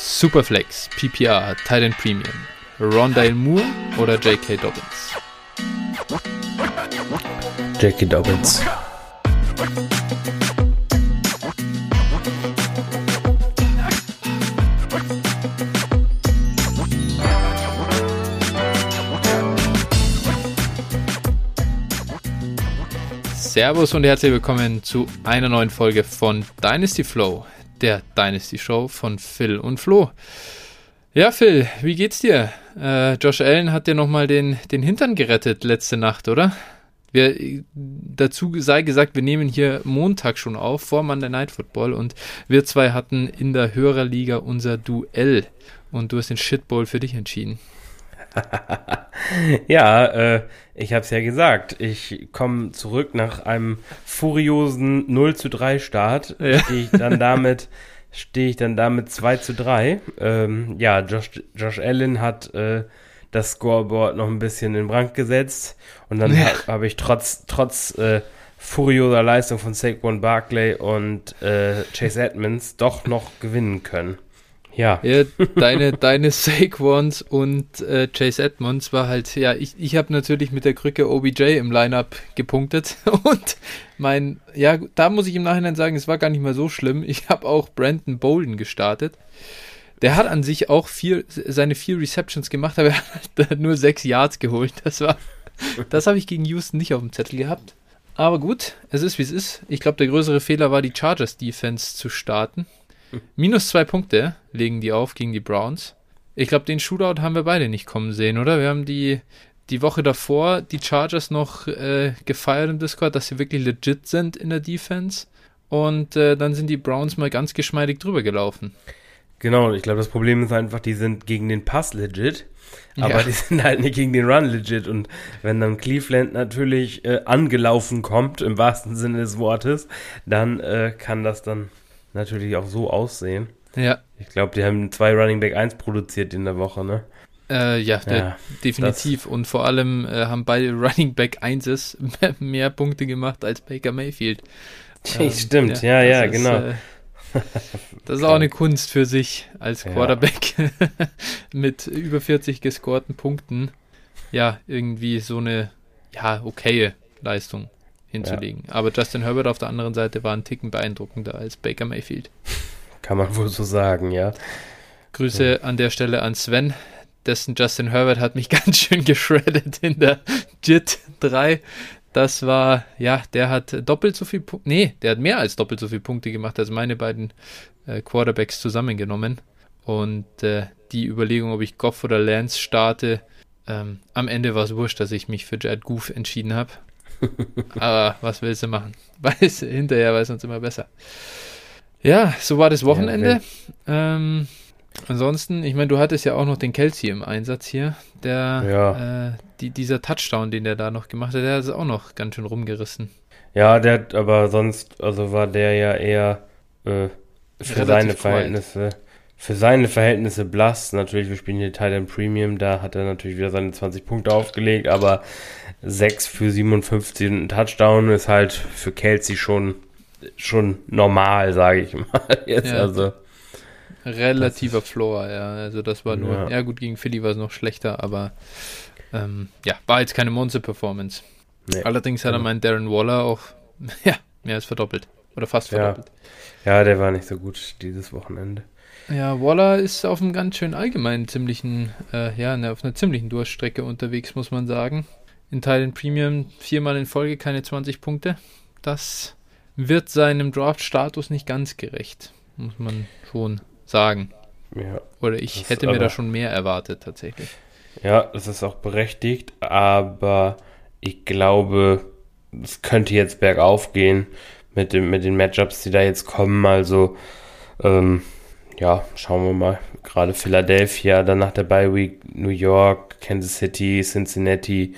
Superflex, PPR, Titan Premium, Rondale Moore oder J.K. Dobbins? J.K. Dobbins. Servus und herzlich willkommen zu einer neuen Folge von Dynasty Flow, der Dynasty Show von Phil und Flo. Ja, Phil, wie geht's dir? Äh, Josh Allen hat dir nochmal den, den Hintern gerettet letzte Nacht, oder? Wir, dazu sei gesagt, wir nehmen hier Montag schon auf, vor Monday Night Football und wir zwei hatten in der Hörerliga unser Duell und du hast den Shitball für dich entschieden. ja, äh, ich habe es ja gesagt. Ich komme zurück nach einem furiosen 0 zu 3 Start. Ja. Stehe ich dann damit stehe ich dann damit 2 zu 3. Ähm, ja, Josh, Josh Allen hat äh, das Scoreboard noch ein bisschen in Brand gesetzt und dann ja. habe ich trotz, trotz äh, furioser Leistung von Saquon Barkley und äh, Chase Edmonds doch noch gewinnen können. Ja. ja deine, deine Saquons und äh, Chase Edmonds war halt, ja, ich, ich habe natürlich mit der Krücke OBJ im Lineup gepunktet und mein, ja, da muss ich im Nachhinein sagen, es war gar nicht mal so schlimm. Ich habe auch Brandon Bolden gestartet. Der hat an sich auch vier, seine vier Receptions gemacht, aber er hat nur sechs Yards geholt. Das war, das habe ich gegen Houston nicht auf dem Zettel gehabt. Aber gut, es ist wie es ist. Ich glaube, der größere Fehler war, die Chargers Defense zu starten. Minus zwei Punkte legen die auf gegen die Browns. Ich glaube, den Shootout haben wir beide nicht kommen sehen, oder? Wir haben die, die Woche davor die Chargers noch äh, gefeiert im Discord, dass sie wirklich legit sind in der Defense. Und äh, dann sind die Browns mal ganz geschmeidig drüber gelaufen. Genau, ich glaube, das Problem ist einfach, die sind gegen den Pass legit, aber ja. die sind halt nicht gegen den Run legit. Und wenn dann Cleveland natürlich äh, angelaufen kommt, im wahrsten Sinne des Wortes, dann äh, kann das dann natürlich auch so aussehen. Ja. Ich glaube, die haben zwei Running Back 1 produziert in der Woche, ne? Äh, ja, ja definitiv. Und vor allem äh, haben beide Running Back 1s mehr Punkte gemacht als Baker Mayfield. Ähm, Stimmt, ja, ja, ist, genau. Äh, das ist auch eine Kunst für sich als Quarterback ja. mit über 40 gescorten Punkten. Ja, irgendwie so eine, ja, okaye Leistung hinzulegen. Ja. Aber Justin Herbert auf der anderen Seite war ein Ticken beeindruckender als Baker Mayfield. Kann man wohl so sagen, ja. Grüße ja. an der Stelle an Sven. Dessen Justin Herbert hat mich ganz schön geschreddet in der JIT 3. Das war, ja, der hat doppelt so viel Punkte, nee, der hat mehr als doppelt so viele Punkte gemacht als meine beiden äh, Quarterbacks zusammengenommen. Und äh, die Überlegung, ob ich Goff oder Lance starte, ähm, am Ende war es wurscht, dass ich mich für Jared Goof entschieden habe. Aber was willst du machen? Weiß, hinterher weiß uns immer besser. Ja, so war das Wochenende. Ja, ähm, ansonsten, ich meine, du hattest ja auch noch den Kelsey im Einsatz hier. Der, ja. äh, die, dieser Touchdown, den der da noch gemacht hat, der hat es auch noch ganz schön rumgerissen. Ja, der hat aber sonst, also war der ja eher äh, für Relativ seine Verhältnisse. Quiet. Für seine Verhältnisse blass. Natürlich, wir spielen hier Titan Premium, da hat er natürlich wieder seine 20 Punkte aufgelegt, aber 6 für 57 und ein Touchdown ist halt für Kelsey schon, schon normal, sage ich mal. Jetzt ja. also. Relativer Floor, ja. Also das war nur, ja, ja gut, gegen Philly war es noch schlechter, aber ähm, ja, war jetzt keine Monster-Performance. Nee. Allerdings hat er meinen Darren Waller auch ja, mehr als verdoppelt. Oder fast verdoppelt. Ja. ja, der war nicht so gut dieses Wochenende. Ja, Waller ist auf einem ganz schön allgemeinen ziemlichen, äh, ja, ne, auf einer ziemlichen Durchstrecke unterwegs, muss man sagen in Teilen Premium viermal in Folge keine 20 Punkte. Das wird seinem Draft-Status nicht ganz gerecht, muss man schon sagen. Ja, Oder ich hätte mir da schon mehr erwartet, tatsächlich. Ja, das ist auch berechtigt, aber ich glaube, es könnte jetzt bergauf gehen mit, dem, mit den Matchups, die da jetzt kommen. Also, ähm, ja, schauen wir mal. Gerade Philadelphia, dann nach der Bye Week New York, Kansas City, Cincinnati.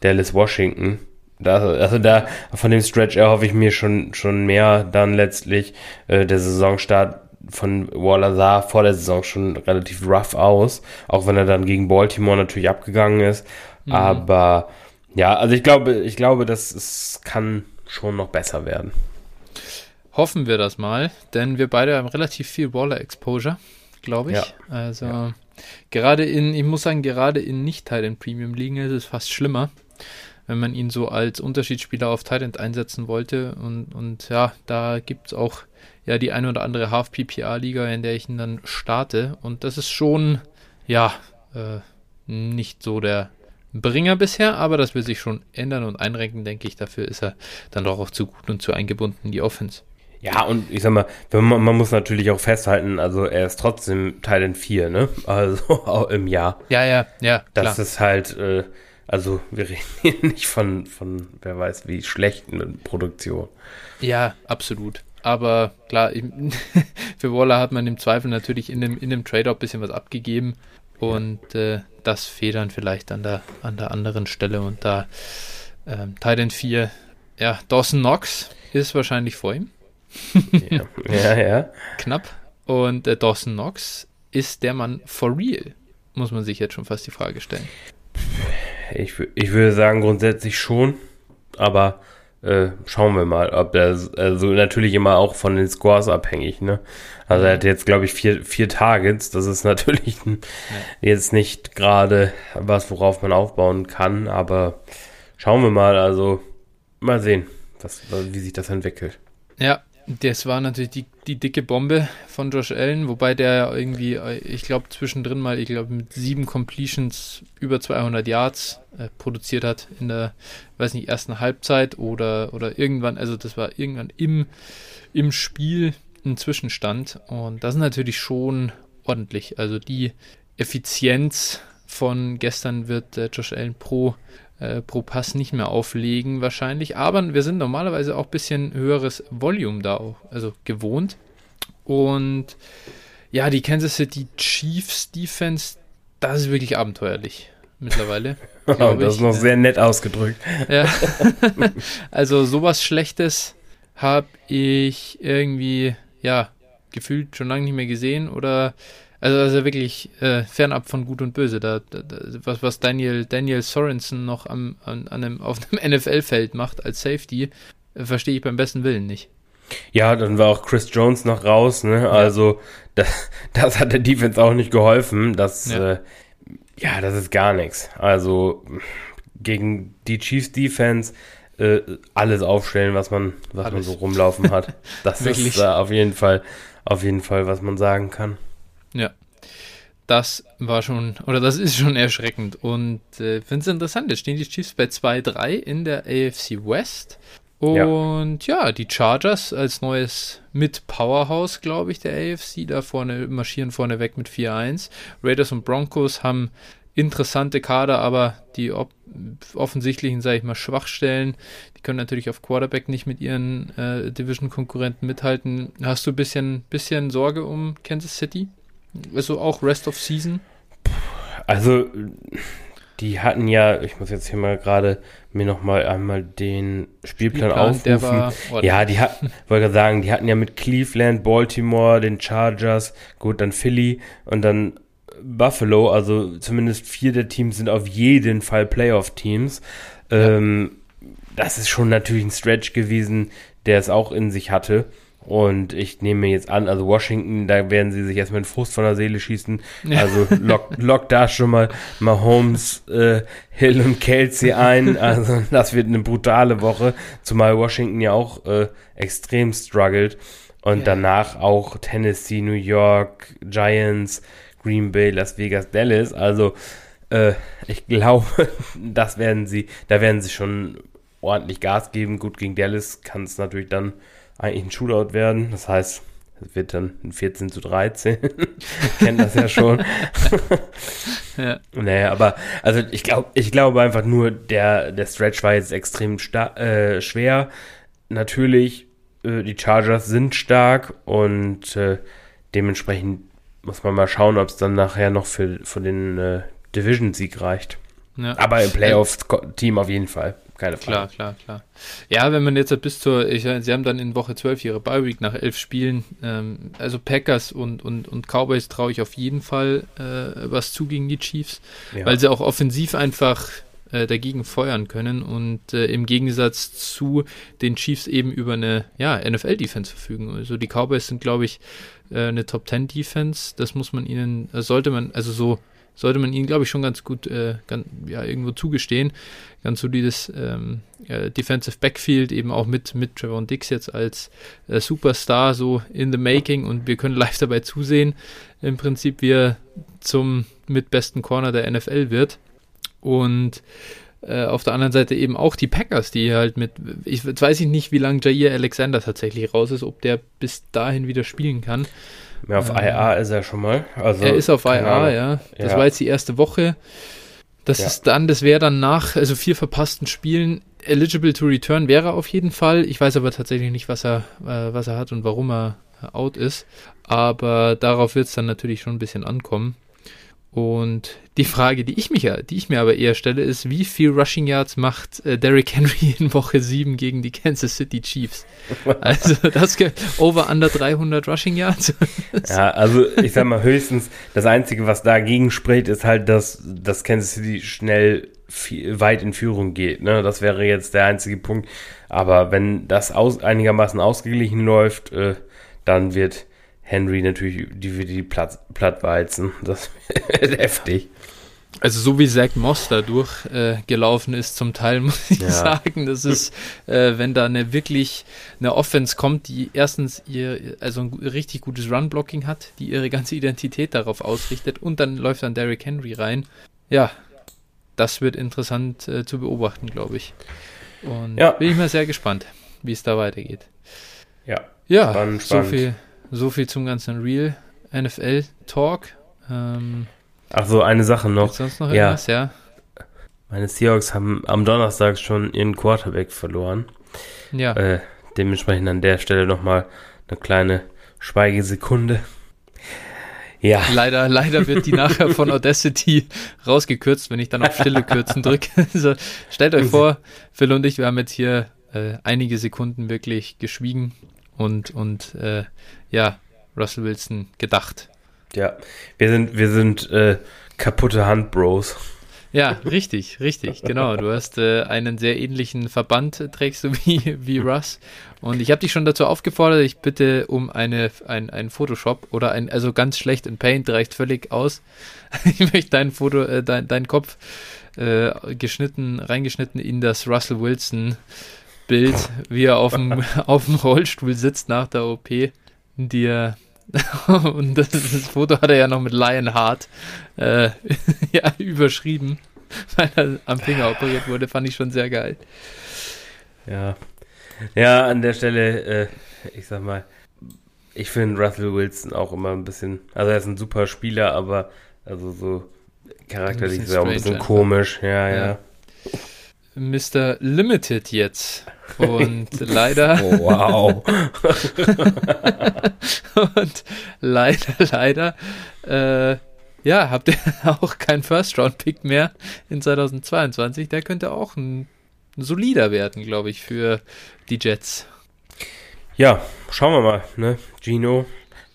Dallas Washington. Da, also da von dem Stretch erhoffe ich mir schon, schon mehr dann letztlich. Äh, der Saisonstart von Waller sah vor der Saison schon relativ rough aus, auch wenn er dann gegen Baltimore natürlich abgegangen ist. Mhm. Aber ja, also ich glaube, ich glaube, dass es kann schon noch besser werden. Hoffen wir das mal, denn wir beide haben relativ viel Waller Exposure. glaube ich. Ja. Also Ja. gerade in, ich muss sagen, gerade in nicht-Titan Premium Ligen ist es fast schlimmer, wenn man ihn so als Unterschiedsspieler auf Titan einsetzen wollte. Und, und ja, da gibt es auch ja die eine oder andere Half-PPA-Liga, in der ich ihn dann starte. Und das ist schon, ja, äh, nicht so der Bringer bisher, aber das will sich schon ändern und einrenken, denke ich. Dafür ist er dann doch auch zu gut und zu eingebunden in die Offense. Ja, und ich sag mal, man, man muss natürlich auch festhalten, also er ist trotzdem Teil 4, ne? Also auch im Jahr. Ja, ja, ja, Das klar. ist halt, äh, also wir reden hier nicht von, von, wer weiß wie, schlechten Produktion. Ja, absolut. Aber klar, für Waller hat man im Zweifel natürlich in dem, in dem Trade auch ein bisschen was abgegeben. Und äh, das federn vielleicht an der, an der anderen Stelle. Und da ähm, Titan 4, ja, Dawson Knox ist wahrscheinlich vor ihm. Ja, ja. ja. Knapp. Und äh, Dawson Knox ist der Mann for real. Muss man sich jetzt schon fast die Frage stellen. Ich, ich würde sagen, grundsätzlich schon, aber äh, schauen wir mal, ob der, also natürlich immer auch von den Scores abhängig, ne? Also er hat jetzt, glaube ich, vier, vier Targets, das ist natürlich ein, jetzt nicht gerade was, worauf man aufbauen kann, aber schauen wir mal, also mal sehen, was, wie sich das entwickelt. Ja, das war natürlich die, die dicke Bombe von Josh Allen, wobei der irgendwie, äh, ich glaube, zwischendrin mal, ich glaube, mit sieben Completions über 200 Yards äh, produziert hat in der, weiß nicht, ersten Halbzeit oder, oder irgendwann, also das war irgendwann im, im Spiel ein Zwischenstand und das ist natürlich schon ordentlich. Also die Effizienz von gestern wird äh, Josh Allen pro äh, pro Pass nicht mehr auflegen wahrscheinlich. Aber wir sind normalerweise auch ein bisschen höheres Volume da auch, also gewohnt. Und ja, die Kansas City Chiefs Defense, das ist wirklich abenteuerlich mittlerweile. glaub das ist noch sehr nett ausgedrückt. Ja. also sowas Schlechtes habe ich irgendwie, ja, gefühlt schon lange nicht mehr gesehen oder also, also wirklich äh, fernab von Gut und Böse. Da, da, was, was Daniel, Daniel Sorensen noch am, an, an einem, auf einem NFL-Feld macht als Safety, äh, verstehe ich beim besten Willen nicht. Ja, dann war auch Chris Jones noch raus, ne? Also das, das hat der Defense auch nicht geholfen. Das, Ja. ja, äh, ja das ist gar nichts. Also gegen die Chiefs Defense äh, alles aufstellen, was man, was man Alles. so rumlaufen hat. Das ist äh, auf jeden Fall, auf jeden Fall, was man sagen kann. Ja. Das war schon, oder das ist schon erschreckend. Und äh, finde es interessant, jetzt stehen die Chiefs bei 2-3 in der AFC West. Ja. Und ja. die Chargers als neues mit Powerhouse, glaube ich, der AFC, da vorne marschieren vorne weg mit 4-1. Raiders und Broncos haben interessante Kader, aber die offensichtlichen, sage ich mal, Schwachstellen, die können natürlich auf Quarterback nicht mit ihren äh, Division-Konkurrenten mithalten. Hast du ein bisschen, bisschen Sorge um Kansas City? Also auch Rest of Season? Also, die hatten ja, ich muss jetzt hier mal gerade mir noch mal einmal den Spielplan, aufrufen. war ordentlich. Ja, die hatten, wollte sagen, die hatten ja mit Cleveland, Baltimore, den Chargers, gut, dann Philly und dann Buffalo, also zumindest vier der Teams sind auf jeden Fall Playoff-Teams. Ähm, das ist schon natürlich ein Stretch gewesen, der es auch in sich hatte. Und ich nehme mir jetzt an, also Washington, da werden sie sich erstmal den Frust von der Seele schießen. Ja. Also lock, lock da schon mal Mahomes, äh, Hill und Kelsey ein. Also das wird eine brutale Woche, zumal Washington ja auch äh, extrem struggelt. Und Ja. danach auch Tennessee, New York, Giants, Green Bay, Las Vegas, Dallas. Also äh, ich glaube, das werden sie, da werden sie schon ordentlich Gas geben. Gut, gegen Dallas kann es natürlich dann eigentlich ein Shootout werden. Das heißt, es wird dann ein 14 zu 13. Kennt das ja schon. Ja. Naja, aber also ich glaube, ich glaube einfach nur, der, der Stretch war jetzt extrem äh, schwer. Natürlich, äh, die Chargers sind stark und äh, dementsprechend muss man mal schauen, ob es dann nachher noch für, für den äh, Division-Sieg reicht. Ja. Aber im Playoff-Team auf jeden Fall. Keine Frage. Klar, klar, klar. Ja, wenn man jetzt bis zur, ich, sie haben dann in Woche 12 ihre Bye Week nach elf Spielen, ähm, also Packers und, und, und Cowboys traue ich auf jeden Fall äh, was zu gegen die Chiefs, Ja. weil sie auch offensiv einfach äh, dagegen feuern können und äh, im Gegensatz zu den Chiefs eben über eine ja, NFL-Defense verfügen. Also die Cowboys sind, glaube ich, äh, eine Top 10 Defense. Das muss man ihnen, äh, sollte man, also so sollte man ihnen, glaube ich, schon ganz gut äh, ganz, ja, irgendwo zugestehen. Ganz solides ähm, äh, Defensive Backfield, eben auch mit, mit Trevor Dix jetzt als äh, Superstar so in the making und wir können live dabei zusehen, im Prinzip, wie er zum mitbesten Corner der NFL wird. Und äh, auf der anderen Seite eben auch die Packers, die halt mit, ich jetzt weiß ich nicht, wie lange Jair Alexander tatsächlich raus ist, ob der bis dahin wieder spielen kann. Ja, auf ähm, IA ist er schon mal. Also, er ist auf IA, ja. Das ja. war jetzt die erste Woche. Das ja. ist dann, das wäre dann nach, also vier verpassten Spielen, eligible to return wäre auf jeden Fall. Ich weiß aber tatsächlich nicht, was er, äh, was er hat und warum er out ist. Aber darauf wird es dann natürlich schon ein bisschen ankommen. Und die Frage, die ich, mich, die ich mir aber eher stelle, ist, wie viel Rushing Yards macht äh, Derrick Henry in Woche 7 gegen die Kansas City Chiefs? Also das over under 300 Rushing Yards. ja, also ich sag mal höchstens, das Einzige, was dagegen spricht, ist halt, dass, dass Kansas City schnell viel, weit in Führung geht. Ne? Das wäre jetzt der einzige Punkt. Aber wenn das aus, einigermaßen ausgeglichen läuft, äh, dann wird Henry natürlich die, die Platt, Plattweizen. Das ist heftig. Also so wie Zach Moss da durchgelaufen äh, ist zum Teil, muss ich ja. sagen, das ist, äh, wenn da eine wirklich eine Offense kommt, die erstens ihr, also ein richtig gutes Run-Blocking hat, die ihre ganze Identität darauf ausrichtet und dann läuft dann Derrick Henry rein. Ja, das wird interessant äh, zu beobachten, glaube ich. Und ja. bin ich mal sehr gespannt, wie es da weitergeht. Ja, ja spannend, so viel so viel zum ganzen Real NFL Talk. Ähm, Ach so, eine Sache noch. Sonst noch irgendwas, ja. ja. Meine Seahawks haben am Donnerstag schon ihren Quarterback verloren. Ja. Äh, dementsprechend an der Stelle nochmal eine kleine Schweigesekunde. Ja. Leider, leider wird die nachher von Audacity rausgekürzt, wenn ich dann auf Stille kürzen drücke. also, stellt euch vor, Phil und ich, wir haben jetzt hier äh, einige Sekunden wirklich geschwiegen und, und äh, ja, Russell Wilson gedacht. Ja, wir sind, wir sind äh, kaputte Handbros. Ja, richtig, richtig, genau. Du hast äh, einen sehr ähnlichen Verband, äh, trägst du wie, wie Russ. Und ich habe dich schon dazu aufgefordert, ich bitte um eine, ein, ein Photoshop oder ein, also ganz schlecht in Paint, reicht völlig aus. ich möchte dein Foto, äh, dein, dein Kopf äh, geschnitten, reingeschnitten in das Russell Wilson Bild, wie er auf dem, auf dem Rollstuhl sitzt nach der OP, die er und das, das, Foto hat er ja noch mit Lionheart äh, ja, überschrieben, weil er am Finger operiert wurde, fand ich schon sehr geil. Ja. Ja, an der Stelle, äh, ich sag mal, ich finde Russell Wilson auch immer ein bisschen, also er ist ein super Spieler, aber also so charakterlich ist er auch ein bisschen komisch, ja, ja. ja. Mr. Limited jetzt. Und leider. Oh, wow. und leider, leider, äh, ja, habt ihr auch keinen First-Round-Pick mehr in 2022. Der könnte auch ein, ein solider werden, glaube ich, für die Jets. Ja, schauen wir mal, ne? Gino,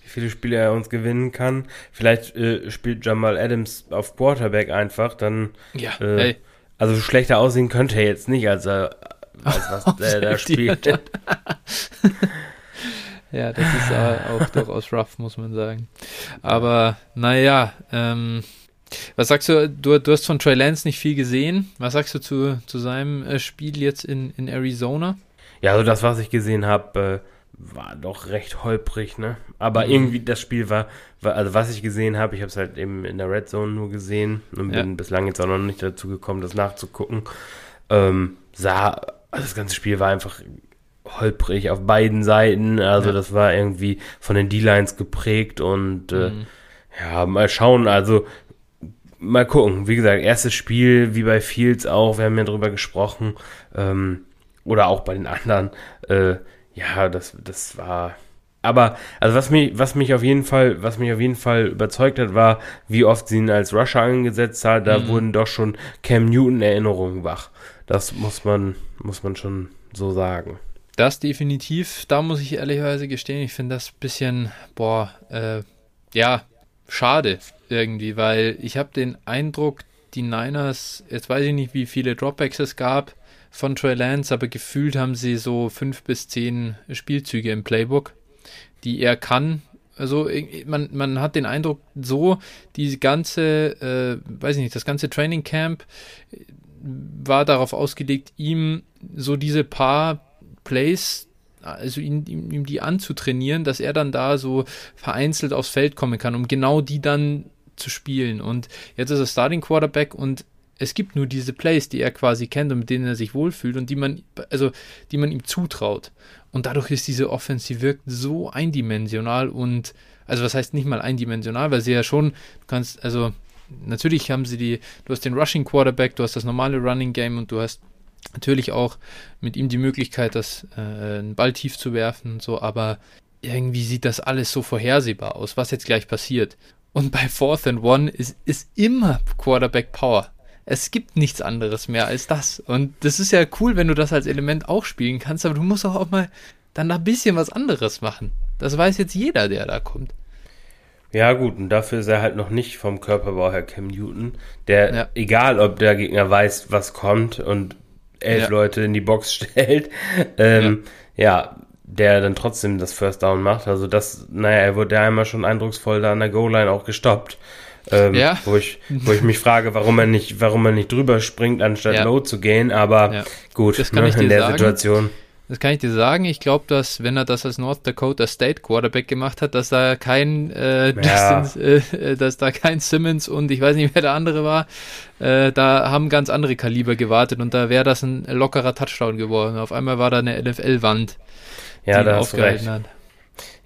wie viele Spiele er uns gewinnen kann. Vielleicht äh, spielt Jamal Adams auf Quarterback einfach, dann. Ja, äh, hey also schlechter aussehen könnte er jetzt nicht, als er als was der da spielt. ja, das ist auch durchaus rough, muss man sagen. Aber naja, ähm, was sagst du, du, du hast von Trey Lance nicht viel gesehen. Was sagst du zu, zu seinem äh, Spiel jetzt in, in Arizona? Ja, also das, was ich gesehen habe, äh, war doch recht holprig, ne? Aber mhm. irgendwie das Spiel war, war, also was ich gesehen habe, ich habe es halt eben in der Red Zone nur gesehen und bin ja. bislang jetzt auch noch nicht dazu gekommen, das nachzugucken. Ähm, sah, also das ganze Spiel war einfach holprig auf beiden Seiten. Also ja. das war irgendwie von den D-Lines geprägt und äh, mhm. ja, mal schauen. Also mal gucken. Wie gesagt, erstes Spiel, wie bei Fields auch, wir haben ja drüber gesprochen. Ähm, oder auch bei den anderen. Äh, ja, das, das war. Aber, also was mich, was mich auf jeden Fall, was mich auf jeden Fall überzeugt hat, war, wie oft sie ihn als Rusher angesetzt hat. Da mhm. wurden doch schon Cam Newton Erinnerungen wach. Das muss man, muss man schon so sagen. Das definitiv. Da muss ich ehrlicherweise gestehen, ich finde das ein bisschen, boah, äh, ja, schade irgendwie, weil ich habe den Eindruck, die Niners, jetzt weiß ich nicht, wie viele Dropbacks es gab von Trey Lance, aber gefühlt haben sie so fünf bis zehn Spielzüge im Playbook, die er kann. Also man, man hat den Eindruck, so die ganze, äh, weiß ich nicht, das ganze Training Camp war darauf ausgelegt, ihm so diese paar Plays also ihm, ihm die anzutrainieren, dass er dann da so vereinzelt aufs Feld kommen kann, um genau die dann zu spielen. Und jetzt ist er Starting Quarterback und es gibt nur diese Plays, die er quasi kennt und mit denen er sich wohlfühlt und die man, also die man ihm zutraut. Und dadurch ist diese Offense, die wirkt so eindimensional und, also was heißt nicht mal eindimensional, weil sie ja schon, du kannst, also natürlich haben sie die, du hast den Rushing Quarterback, du hast das normale Running Game und du hast natürlich auch mit ihm die Möglichkeit, das äh, einen Ball tief zu werfen und so, aber irgendwie sieht das alles so vorhersehbar aus, was jetzt gleich passiert. Und bei Fourth and One ist, ist immer Quarterback Power. Es gibt nichts anderes mehr als das. Und das ist ja cool, wenn du das als Element auch spielen kannst, aber du musst auch, auch mal dann ein bisschen was anderes machen. Das weiß jetzt jeder, der da kommt. Ja, gut, und dafür ist er halt noch nicht vom Körperbau her Cam Newton, der, ja. egal ob der Gegner weiß, was kommt und elf ja. Leute in die Box stellt, ähm, ja. ja. der dann trotzdem das First Down macht. Also das, naja, er wurde ja einmal schon eindrucksvoll da an der Goal-Line auch gestoppt. Ähm, ja. wo, ich, wo ich mich frage, warum er nicht, warum er nicht drüber springt, anstatt ja. low zu gehen, aber ja. gut, das kann ne, ich in der sagen. Situation. Das kann ich dir sagen. Ich glaube, dass wenn er das als North Dakota State Quarterback gemacht hat, dass da kein äh, Distance, äh, dass da kein Simmons und ich weiß nicht, wer der andere war, äh, da haben ganz andere Kaliber gewartet und da wäre das ein lockerer Touchdown geworden. Auf einmal war da eine NFL-Wand, ja, die da hast aufgehalten hat.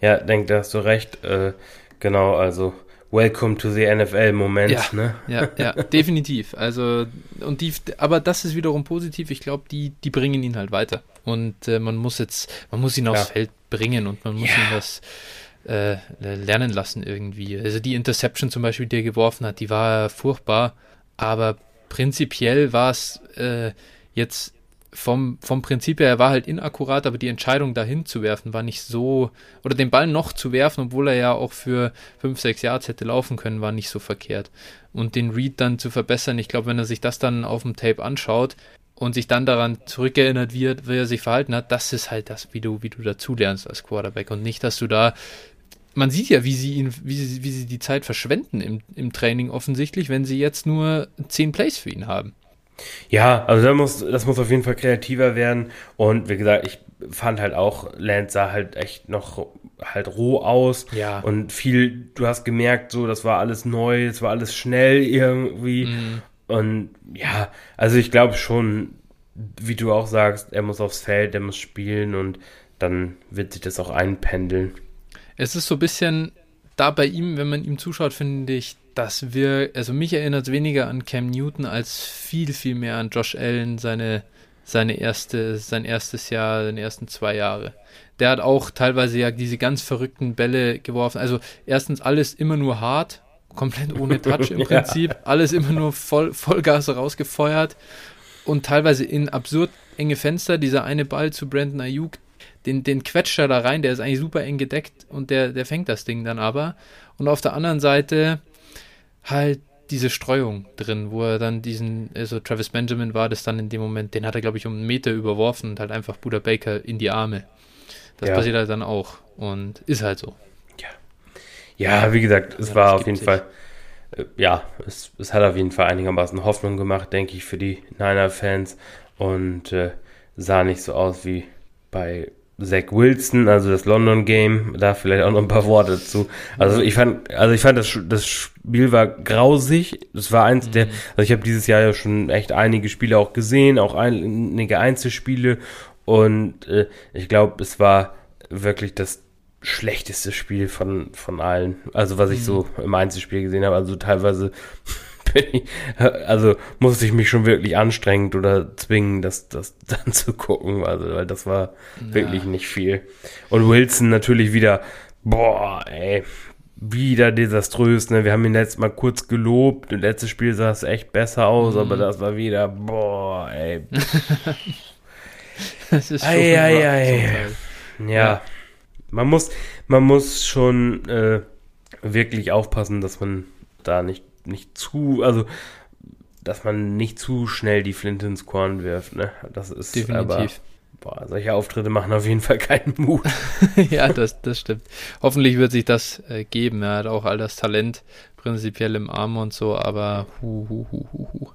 Ja, denk, da hast du recht. Äh, genau, also Welcome to the NFL-Moment, ja, ne? Ja, ja, definitiv. Also, und die, aber das ist wiederum positiv. Ich glaube, die, die bringen ihn halt weiter. Und äh, man muss jetzt, man muss ihn aufs ja. Feld bringen und man muss ja. ihn das äh, lernen lassen irgendwie. Also die Interception zum Beispiel, die er geworfen hat, die war furchtbar, aber prinzipiell war es äh, jetzt vom, vom Prinzip her, er war halt inakkurat, aber die Entscheidung dahin zu werfen war nicht so, oder den Ball noch zu werfen, obwohl er ja auch für 5, 6 Yards hätte laufen können, war nicht so verkehrt. Und den Read dann zu verbessern, ich glaube, wenn er sich das dann auf dem Tape anschaut und sich dann daran zurückerinnert wird, wie er sich verhalten hat, das ist halt das, wie du, wie du dazulernst als Quarterback und nicht, dass du da man sieht ja, wie sie ihn, wie sie, wie sie die Zeit verschwenden im, im Training offensichtlich, wenn sie jetzt nur 10 Plays für ihn haben. Ja, also das muss, das muss auf jeden Fall kreativer werden. Und wie gesagt, ich fand halt auch, Lance sah halt echt noch halt roh aus. Ja. Und viel, du hast gemerkt, so, das war alles neu, es war alles schnell irgendwie. Mhm. Und ja, also ich glaube schon, wie du auch sagst, er muss aufs Feld, er muss spielen und dann wird sich das auch einpendeln. Es ist so ein bisschen da bei ihm, wenn man ihm zuschaut, finde ich, dass wir, also mich erinnert es weniger an Cam Newton als viel, viel mehr an Josh Allen, seine, seine erste, sein erstes Jahr, seine ersten zwei Jahre. Der hat auch teilweise ja diese ganz verrückten Bälle geworfen. Also erstens alles immer nur hart, komplett ohne Touch im Prinzip, ja. alles immer nur voll, Vollgas rausgefeuert und teilweise in absurd enge Fenster. Dieser eine Ball zu Brandon Ayuk, den, den quetscht er da rein, der ist eigentlich super eng gedeckt und der, der fängt das Ding dann aber. Und auf der anderen Seite halt diese Streuung drin, wo er dann diesen, also Travis Benjamin war das dann in dem Moment, den hat er, glaube ich, um einen Meter überworfen und halt einfach Buda Baker in die Arme. Das ja. passiert halt dann auch und ist halt so. Ja, ja wie gesagt, es ja, war auf jeden sich. Fall, äh, ja, es, es hat auf jeden Fall einigermaßen Hoffnung gemacht, denke ich, für die Niner-Fans und äh, sah nicht so aus wie bei Zach Wilson, also das London Game, da vielleicht auch noch ein paar Worte dazu. Also ich fand, also ich fand das, das Spiel war grausig. Das war eins mhm. der, also ich habe dieses Jahr ja schon echt einige Spiele auch gesehen, auch einige Einzelspiele und äh, ich glaube, es war wirklich das schlechteste Spiel von von allen. Also was ich mhm. so im Einzelspiel gesehen habe, also teilweise also musste ich mich schon wirklich anstrengend oder zwingen, das, das dann zu gucken, also, weil das war ja. wirklich nicht viel. Und Wilson natürlich wieder, boah, ey, wieder desaströs, ne? Wir haben ihn letztes Mal kurz gelobt, im letzten Spiel sah es echt besser aus, mhm. aber das war wieder, boah, ey. das ist schon ei, ei, ei. Ja. ja. Man muss, man muss schon äh, wirklich aufpassen, dass man da nicht nicht zu, also dass man nicht zu schnell die Flinte ins Korn wirft. Ne? Das ist Definitiv. aber Boah, solche Auftritte machen auf jeden Fall keinen Mut. ja, das, das stimmt. Hoffentlich wird sich das äh, geben. Er hat auch all das Talent prinzipiell im Arm und so, aber hu, hu, hu, hu, hu.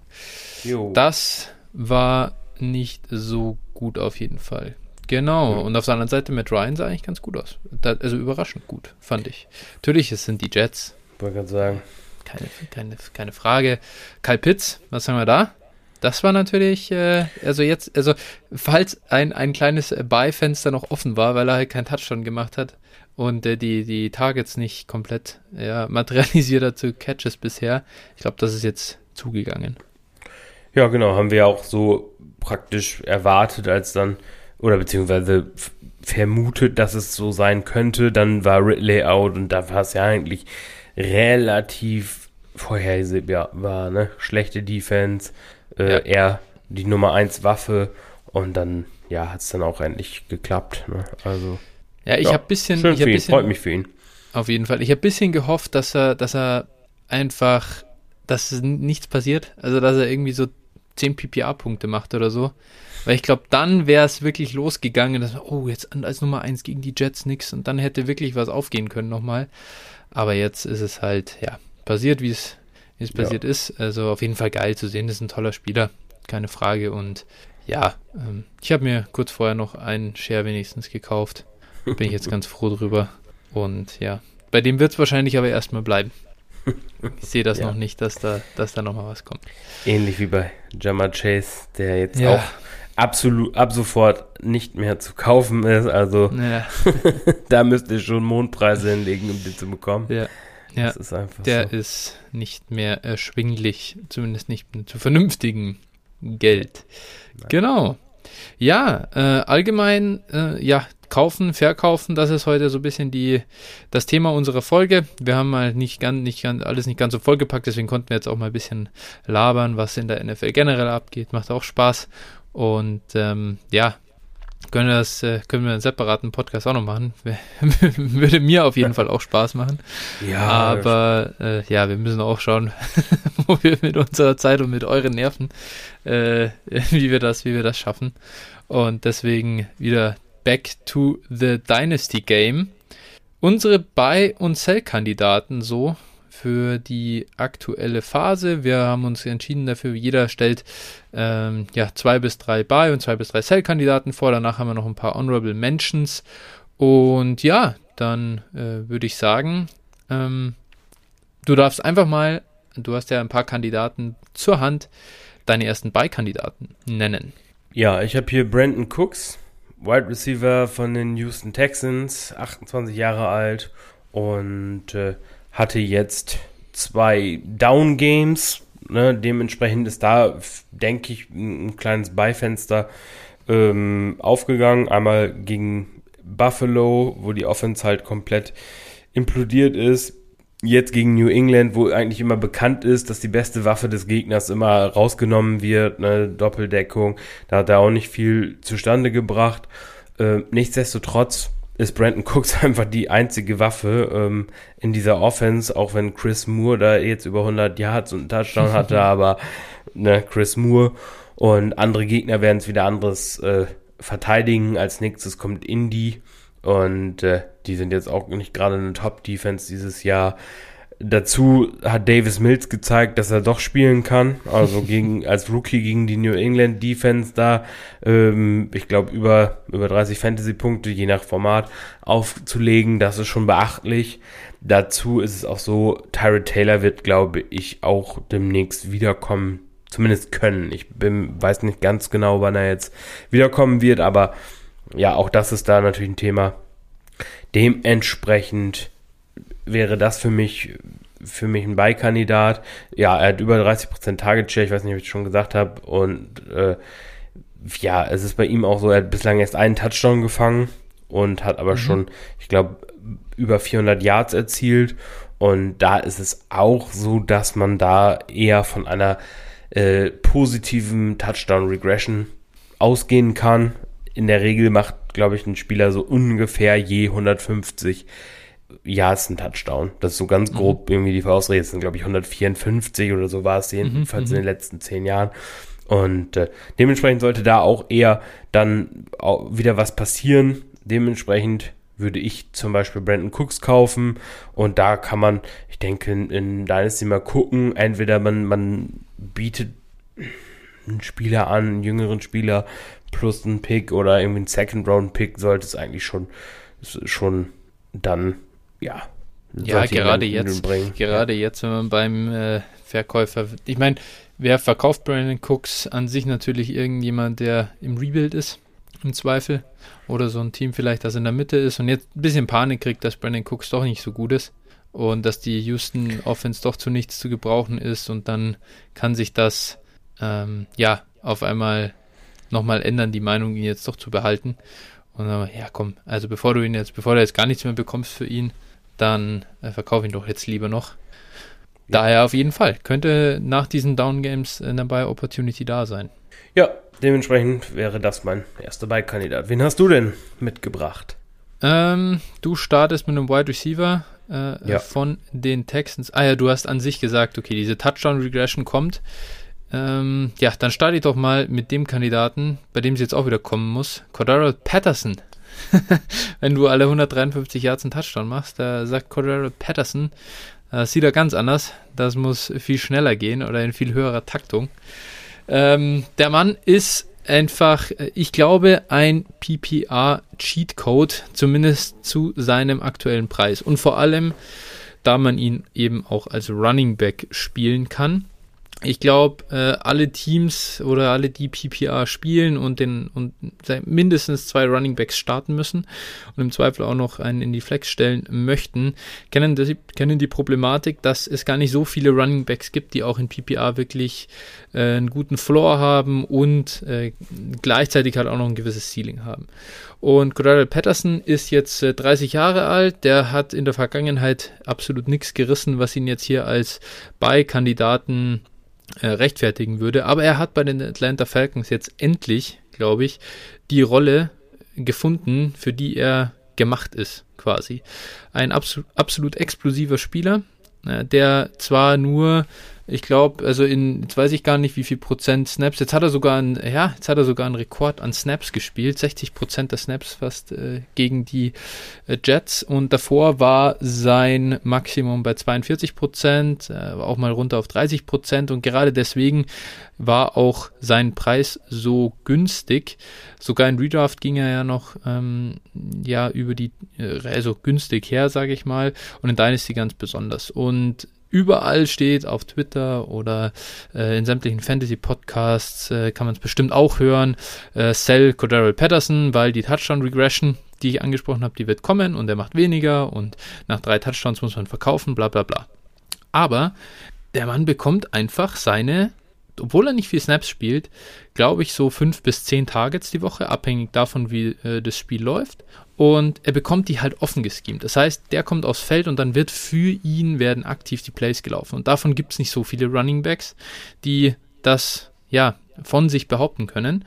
Jo. Das war nicht so gut auf jeden Fall. Genau. Und auf der anderen Seite, Matt Ryan sah eigentlich ganz gut aus. Da, also überraschend gut, fand ich. Natürlich, es sind die Jets. Wollte gerade sagen. Keine, keine, keine Frage. Kyle Pitts, was sagen wir da? Das war natürlich, äh, also jetzt, also falls ein, ein kleines Beifenster noch offen war, weil er halt keinen Touchdown gemacht hat und äh, die, die Targets nicht komplett ja, materialisiert hat zu Catches bisher, ich glaube, das ist jetzt zugegangen. Ja, genau, haben wir ja auch so praktisch erwartet, als dann, oder beziehungsweise vermutet, dass es so sein könnte. Dann war Ridley out und da war es ja eigentlich relativ vorhersehbar, war, ne? Schlechte Defense, äh, Ja. er die Nummer 1 Waffe und dann, ja, hat es dann auch endlich geklappt. Ne? Also, Ja, ich ja, habe bisschen, schön ich für hab ihn, bisschen, freut mich für ihn. Auf jeden Fall. Ich habe ein bisschen gehofft, dass er, dass er einfach, dass nichts passiert. Also, dass er irgendwie so 10 PPA-Punkte macht oder so. Weil ich glaube, dann wäre es wirklich losgegangen, dass man, oh, jetzt als Nummer 1 gegen die Jets nix und dann hätte wirklich was aufgehen können nochmal. Aber jetzt ist es halt, ja, passiert, wie es es Ja. passiert ist. Also auf jeden Fall geil zu sehen. Das ist ein toller Spieler, keine Frage. Und ja, ähm, ich habe mir kurz vorher noch einen Share wenigstens gekauft. Bin ich jetzt ganz froh drüber. Und ja, bei dem wird es wahrscheinlich aber erstmal bleiben. Ich sehe das Ja. noch nicht, dass da, dass da nochmal was kommt. Ähnlich wie bei Jammer Chase, der jetzt Ja. auch absolut ab sofort nicht mehr zu kaufen ist. Also Ja, da müsst ihr schon Mondpreise hinlegen, um den zu bekommen. ja, ja. Ist Der so. ist nicht mehr erschwinglich, zumindest nicht zu vernünftigen Geld. Genau. Ja, äh, allgemein, äh, ja, kaufen, verkaufen, das ist heute so ein bisschen die, das Thema unserer Folge. Wir haben mal nicht ganz, nicht ganz, alles nicht ganz so vollgepackt, deswegen konnten wir jetzt auch mal ein bisschen labern, was in der NFL generell abgeht. Macht auch Spaß. Und ähm, ja, können wir das, äh, können wir einen separaten Podcast auch noch machen. Würde mir auf jeden Fall auch Spaß machen. Ja, Aber äh, ja, wir müssen auch schauen, wo wir mit unserer Zeit und mit euren Nerven, äh, wie wir das, wie wir das schaffen. Und deswegen wieder back to the Dynasty Game. Unsere Buy- und Sell-Kandidaten so für die aktuelle Phase. Wir haben uns entschieden dafür, jeder stellt ähm, ja, zwei bis drei Buy- und zwei bis drei Sell-Kandidaten vor. Danach haben wir noch ein paar Honorable Mentions. Und ja, dann äh, würde ich sagen, ähm, du darfst einfach mal, du hast ja ein paar Kandidaten zur Hand, deine ersten Buy-Kandidaten nennen. Ja, ich habe hier Brandon Cooks, Wide Receiver von den Houston Texans, 28 Jahre alt und äh, hatte jetzt zwei Down Games. Ne, dementsprechend ist da, denke ich, ein, ein kleines Beifenster ähm, aufgegangen. Einmal gegen Buffalo, wo die Offense halt komplett implodiert ist. Jetzt gegen New England, wo eigentlich immer bekannt ist, dass die beste Waffe des Gegners immer rausgenommen wird, ne, Doppeldeckung, da hat er auch nicht viel zustande gebracht. Äh, nichtsdestotrotz ist Brandon Cooks einfach die einzige Waffe ähm, in dieser Offense, auch wenn Chris Moore da jetzt über 100 Yards und einen Touchdown hatte, aber ne, Chris Moore und andere Gegner werden es wieder anderes äh, verteidigen. Als nächstes kommt Indy und äh, die sind jetzt auch nicht gerade eine Top-Defense dieses Jahr. Dazu hat Davis Mills gezeigt, dass er doch spielen kann. Also gegen, als Rookie gegen die New England Defense da, ähm, ich glaube, über, über 30 Fantasy-Punkte, je nach Format, aufzulegen. Das ist schon beachtlich. Dazu ist es auch so, Tyrod Taylor wird, glaube ich, auch demnächst wiederkommen. Zumindest können. Ich bin, weiß nicht ganz genau, wann er jetzt wiederkommen wird, aber ja, auch das ist da natürlich ein Thema. Dementsprechend wäre das für mich für mich ein Beikandidat. Ja, er hat über 30% Target Share, ich weiß nicht, ob ich das schon gesagt habe. Und äh, ja, es ist bei ihm auch so, er hat bislang erst einen Touchdown gefangen und hat aber Mhm. schon, ich glaube, über 400 Yards erzielt. Und da ist es auch so, dass man da eher von einer äh, positiven Touchdown-Regression ausgehen kann. In der Regel macht, glaube ich, ein Spieler so ungefähr je 150 Yards ein Touchdown. Das ist so ganz mhm. grob mhm. irgendwie die Faustregel. Jetzt sind, glaube ich, 154 oder so war es jedenfalls mhm, in den letzten zehn Jahren. Und äh, dementsprechend sollte da auch eher dann auch wieder was passieren. Dementsprechend würde ich zum Beispiel Brandon Cooks kaufen und da kann man, ich denke, in, in Dynasty mal gucken. Entweder man, man bietet einen Spieler an, einen jüngeren Spieler plus einen Pick oder irgendwie einen Second Round Pick sollte es eigentlich schon, schon dann, ja. Ja, gerade jetzt, gerade ja. jetzt, wenn man beim äh, Verkäufer, ich meine, wer verkauft Brandon Cooks an sich natürlich irgendjemand, der im Rebuild ist, im Zweifel. Oder so ein Team vielleicht, das in der Mitte ist und jetzt ein bisschen Panik kriegt, dass Brandon Cooks doch nicht so gut ist und dass die Houston Offense doch zu nichts zu gebrauchen ist und dann kann sich das ähm, ja auf einmal nochmal ändern, die Meinung, ihn jetzt doch zu behalten. Und dann, ja, komm, also bevor du ihn jetzt, bevor du jetzt gar nichts mehr bekommst für ihn, dann äh, verkauf ihn doch jetzt lieber noch. Daher auf jeden Fall könnte nach diesen Down Games eine Buy Opportunity da sein. Ja, dementsprechend wäre das mein erster Buy-Kandidat. Wen hast du denn mitgebracht? Ähm, du startest mit einem Wide Receiver äh, ja. von den Texans. Ah ja, du hast an sich gesagt, okay, diese Touchdown Regression kommt. Ähm, ja, dann starte ich doch mal mit dem Kandidaten, bei dem sie jetzt auch wieder kommen muss. Cordero Patterson. Wenn du alle 153 Yards einen Touchdown machst, da sagt Cordero Patterson, das sieht er ganz anders. Das muss viel schneller gehen oder in viel höherer Taktung. Ähm, der Mann ist einfach, ich glaube, ein PPR-Cheatcode, zumindest zu seinem aktuellen Preis. Und vor allem, da man ihn eben auch als Running Back spielen kann ich glaube, äh, alle Teams oder alle, die PPR spielen und den und mindestens zwei Running Backs starten müssen und im Zweifel auch noch einen in die Flex stellen möchten, kennen, das, kennen die Problematik, dass es gar nicht so viele Running Backs gibt, die auch in PPR wirklich äh, einen guten Floor haben und äh, gleichzeitig halt auch noch ein gewisses Ceiling haben. Und Cordell Patterson ist jetzt 30 äh, Jahre alt. Der hat in der Vergangenheit absolut nichts gerissen, was ihn jetzt hier als Beikandidaten äh, rechtfertigen würde. Aber er hat bei den Atlanta Falcons jetzt endlich, glaube ich, die Rolle gefunden, für die er gemacht ist, quasi. Ein absolut, absolut explosiver Spieler, äh, der zwar nur ich glaube, also in, jetzt weiß ich gar nicht, wie viel Prozent Snaps. Jetzt hat er sogar einen, ja, jetzt hat er sogar einen Rekord an Snaps gespielt. 60 Prozent der Snaps fast äh, gegen die äh, Jets. Und davor war sein Maximum bei 42 Prozent, äh, auch mal runter auf 30 Prozent. Und gerade deswegen war auch sein Preis so günstig. Sogar in Redraft ging er ja noch, ähm, ja, über die, äh, also günstig her, sage ich mal. Und in Dynasty ganz besonders. Und überall steht, auf Twitter oder äh, in sämtlichen Fantasy-Podcasts äh, kann man es bestimmt auch hören. Äh, Sell Cordero Patterson, weil die Touchdown-Regression, die ich angesprochen habe, die wird kommen und er macht weniger und nach drei Touchdowns muss man verkaufen, bla bla bla. Aber der Mann bekommt einfach seine obwohl er nicht viel Snaps spielt, glaube ich, so fünf bis zehn Targets die Woche, abhängig davon, wie äh, das Spiel läuft. Und er bekommt die halt offen geschemt. Das heißt, der kommt aufs Feld und dann wird für ihn werden aktiv die Plays gelaufen. Und davon gibt es nicht so viele Running Backs, die das ja von sich behaupten können.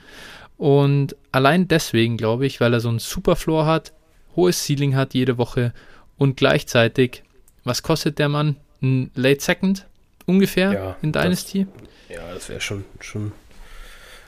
Und allein deswegen glaube ich, weil er so einen super Floor hat, hohes Ceiling hat jede Woche und gleichzeitig, was kostet der Mann? Ein Late Second ungefähr ja, in Dynasty? Das, ja, das wäre schon, schon.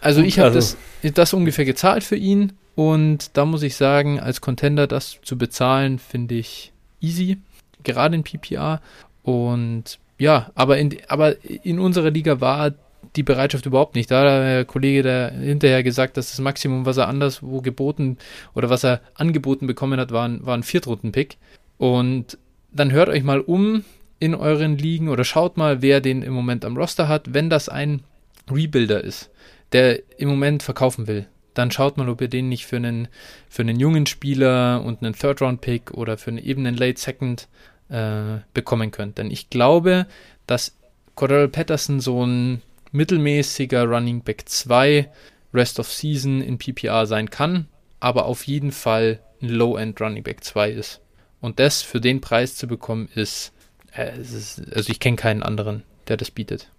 Also ich habe also. das, das ungefähr gezahlt für ihn und da muss ich sagen, als Contender das zu bezahlen, finde ich easy, gerade in PPR. Und ja, aber in, aber in unserer Liga war die Bereitschaft überhaupt nicht. Da hat der Kollege da hinterher gesagt, dass das Maximum, was er anderswo geboten oder was er angeboten bekommen hat, war ein, war ein Viertrunden-Pick. Und dann hört euch mal um, in euren Ligen oder schaut mal, wer den im Moment am Roster hat. Wenn das ein Rebuilder ist, der im Moment verkaufen will, dann schaut mal, ob ihr den nicht für einen, für einen jungen Spieler und einen Third-Round-Pick oder für einen, eben einen Late Second äh, bekommen könnt. Denn ich glaube, dass Cordell Patterson so ein mittelmäßiger Running Back 2 Rest of Season in PPR sein kann, aber auf jeden Fall ein Low-End Running Back 2 ist. Und das für den Preis zu bekommen, ist äh, ist, also ich kenne keinen anderen, der das bietet.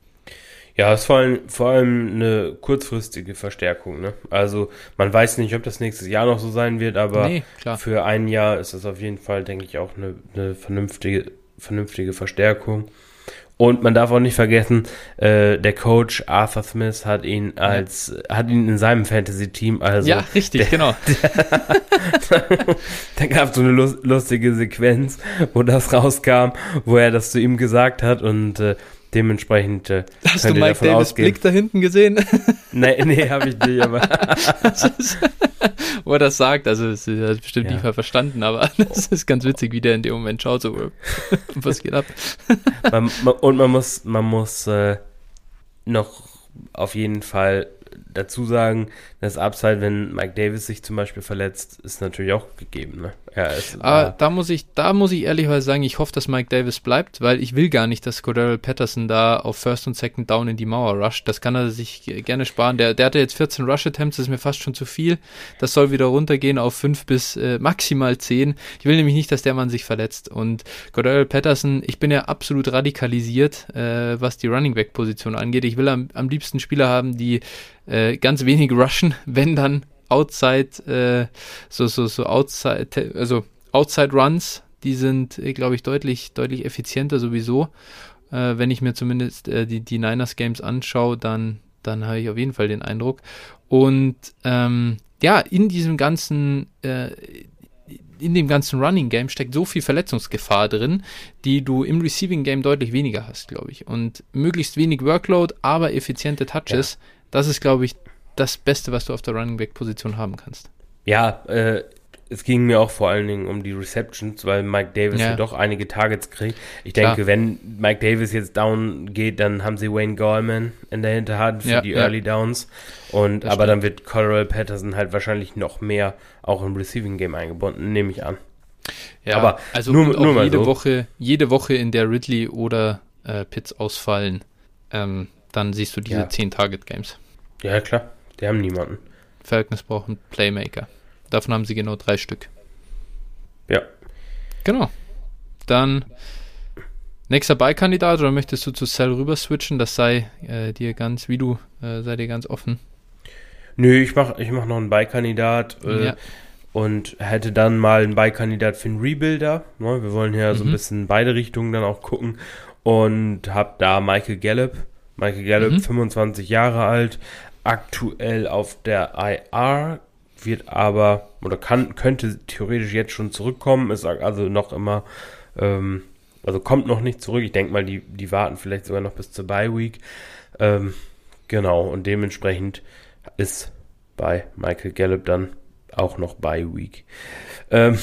Ja, es ist vor allem, vor allem eine kurzfristige Verstärkung. Ne? Also man weiß nicht, ob das nächstes Jahr noch so sein wird, aber nee, für ein Jahr ist es auf jeden Fall, denke ich, auch eine, eine vernünftige, vernünftige Verstärkung. Und man darf auch nicht vergessen, äh, der Coach Arthur Smith hat ihn als hat ihn in seinem Fantasy-Team, also ja richtig, der, genau. da gab es so eine lustige Sequenz, wo das rauskam, wo er das zu ihm gesagt hat und äh, Dementsprechend äh, Hast du Mike Davis ausgehen. Blick da hinten gesehen? nee, nee, habe ich nicht, aber. Wo er das sagt, also das hat bestimmt ja. nicht mal verstanden, aber das ist ganz witzig, wie der in dem Moment schaut, so, was geht ab? man, man, und man muss, man muss äh, noch auf jeden Fall dazu sagen, das Upside, wenn Mike Davis sich zum Beispiel verletzt, ist natürlich auch gegeben. Ne? Ja, ist, ah, da muss ich, da muss ich ehrlicherweise sagen, ich hoffe, dass Mike Davis bleibt, weil ich will gar nicht, dass Cordell Patterson da auf First und Second Down in die Mauer rusht. Das kann er sich gerne sparen. Der, der hatte jetzt 14 Rush Attempts, das ist mir fast schon zu viel. Das soll wieder runtergehen auf 5 bis äh, maximal 10. Ich will nämlich nicht, dass der Mann sich verletzt. Und Cordell Patterson, ich bin ja absolut radikalisiert, äh, was die Running Back Position angeht. Ich will am, am liebsten Spieler haben, die äh, ganz wenig rushen, wenn dann Outside, äh, so, so, so Outside, also Outside Runs, die sind, äh, glaube ich, deutlich, deutlich effizienter sowieso. Äh, wenn ich mir zumindest äh, die, die Niners Games anschaue, dann, dann habe ich auf jeden Fall den Eindruck. Und ähm, ja, in diesem ganzen, äh, in dem ganzen Running Game steckt so viel Verletzungsgefahr drin, die du im Receiving Game deutlich weniger hast, glaube ich. Und möglichst wenig Workload, aber effiziente Touches. Ja das ist, glaube ich, das Beste, was du auf der Running Back Position haben kannst. Ja, äh, es ging mir auch vor allen Dingen um die Receptions, weil Mike Davis ja, ja doch einige Targets kriegt. Ich denke, Klar. wenn Mike Davis jetzt down geht, dann haben sie Wayne Gallman in der Hinterhand für ja, die Early Downs. Und aber stimmt. dann wird Coral Patterson halt wahrscheinlich noch mehr auch im Receiving Game eingebunden, nehme ich an. Ja, aber also nur, nur jede so. Woche, jede Woche, in der Ridley oder äh, Pitts ausfallen, ähm, dann siehst du diese ja. 10 Target Games. Ja, klar. Die haben niemanden. Falcons brauchen Playmaker. Davon haben sie genau drei Stück. Ja. Genau. Dann nächster Ballkandidat oder möchtest du zu Cell rüber switchen? Das sei äh, dir ganz, wie du, äh, sei dir ganz offen. Nö, ich mach, ich mach noch einen Ballkandidat äh, ja. und hätte dann mal einen Ballkandidat für einen Rebuilder. Ne? Wir wollen ja mhm. so ein mhm. bisschen beide Richtungen dann auch gucken und hab da Michael Gallup Michael Gallup, mhm. 25 Jahre alt, aktuell auf der IR, wird aber oder kann, könnte theoretisch jetzt schon zurückkommen, ist also noch immer, ähm, also kommt noch nicht zurück. Ich denke mal, die, die warten vielleicht sogar noch bis zur Bye Week. Ähm, genau, und dementsprechend ist bei Michael Gallup dann auch noch Bye Week. Ähm,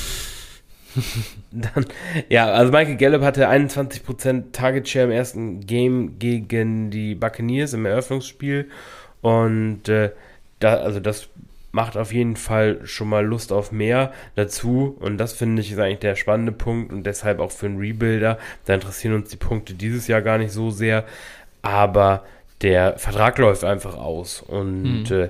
Dann, ja, also Michael Gallup hatte 21% Target Share im ersten Game gegen die Buccaneers im Eröffnungsspiel. Und äh, da, also das macht auf jeden Fall schon mal Lust auf mehr dazu. Und das finde ich ist eigentlich der spannende Punkt und deshalb auch für einen Rebuilder. Da interessieren uns die Punkte dieses Jahr gar nicht so sehr. Aber der Vertrag läuft einfach aus. Und hm. äh,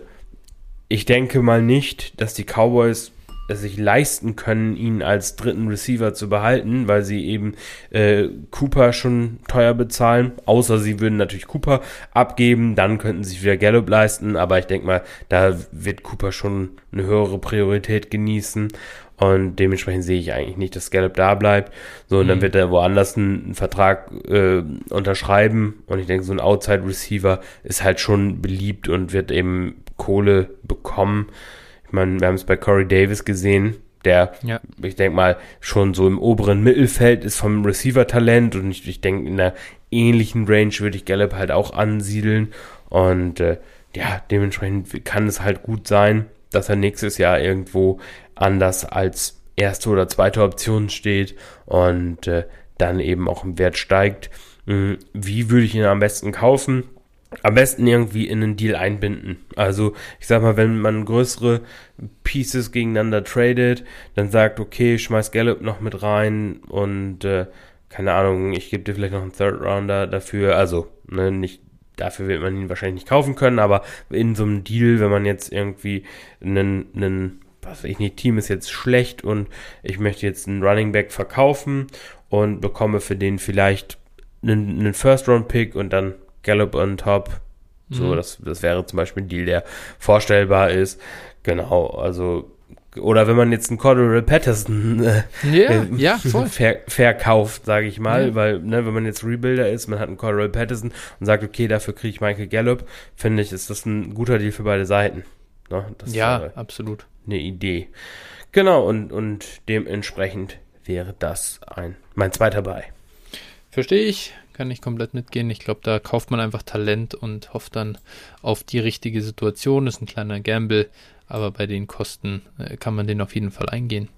ich denke mal nicht, dass die Cowboys es sich leisten können, ihn als dritten Receiver zu behalten, weil sie eben äh, Cooper schon teuer bezahlen. Außer sie würden natürlich Cooper abgeben, dann könnten sie sich wieder Gallup leisten. Aber ich denke mal, da wird Cooper schon eine höhere Priorität genießen. Und dementsprechend sehe ich eigentlich nicht, dass Gallup da bleibt. So, und mhm. dann wird er woanders einen, einen Vertrag äh, unterschreiben. Und ich denke, so ein Outside-Receiver ist halt schon beliebt und wird eben Kohle bekommen. Ich meine, wir haben es bei Corey Davis gesehen, der, ja. ich denke mal, schon so im oberen Mittelfeld ist vom Receiver-Talent und ich, ich denke, in einer ähnlichen Range würde ich Gallup halt auch ansiedeln und äh, ja, dementsprechend kann es halt gut sein, dass er nächstes Jahr irgendwo anders als erste oder zweite Option steht und äh, dann eben auch im Wert steigt. Hm, wie würde ich ihn am besten kaufen? Am besten irgendwie in einen Deal einbinden. Also, ich sag mal, wenn man größere Pieces gegeneinander tradet, dann sagt, okay, schmeiß Gallup noch mit rein und äh, keine Ahnung, ich gebe dir vielleicht noch einen Third Rounder dafür. Also, ne, nicht dafür wird man ihn wahrscheinlich nicht kaufen können, aber in so einem Deal, wenn man jetzt irgendwie einen, einen was weiß ich nicht, Team ist jetzt schlecht und ich möchte jetzt einen Running Back verkaufen und bekomme für den vielleicht einen, einen First Round Pick und dann Gallup on top. So, mhm. das, das wäre zum Beispiel ein Deal, der vorstellbar ist. Genau, also oder wenn man jetzt einen Cordero Patterson äh, yeah, äh, ja, ver verkauft, sage ich mal, ja. weil ne, wenn man jetzt Rebuilder ist, man hat einen Cordero Patterson und sagt, okay, dafür kriege ich Michael Gallup, finde ich, ist das ein guter Deal für beide Seiten. Ne? ja, absolut. Eine Idee. Genau, und, und dementsprechend wäre das ein mein zweiter Bei. Verstehe ich, kann ich komplett mitgehen. Ich glaube, da kauft man einfach Talent und hofft dann auf die richtige Situation. Das ist ein kleiner Gamble, aber bei den Kosten äh, kann man den auf jeden Fall eingehen.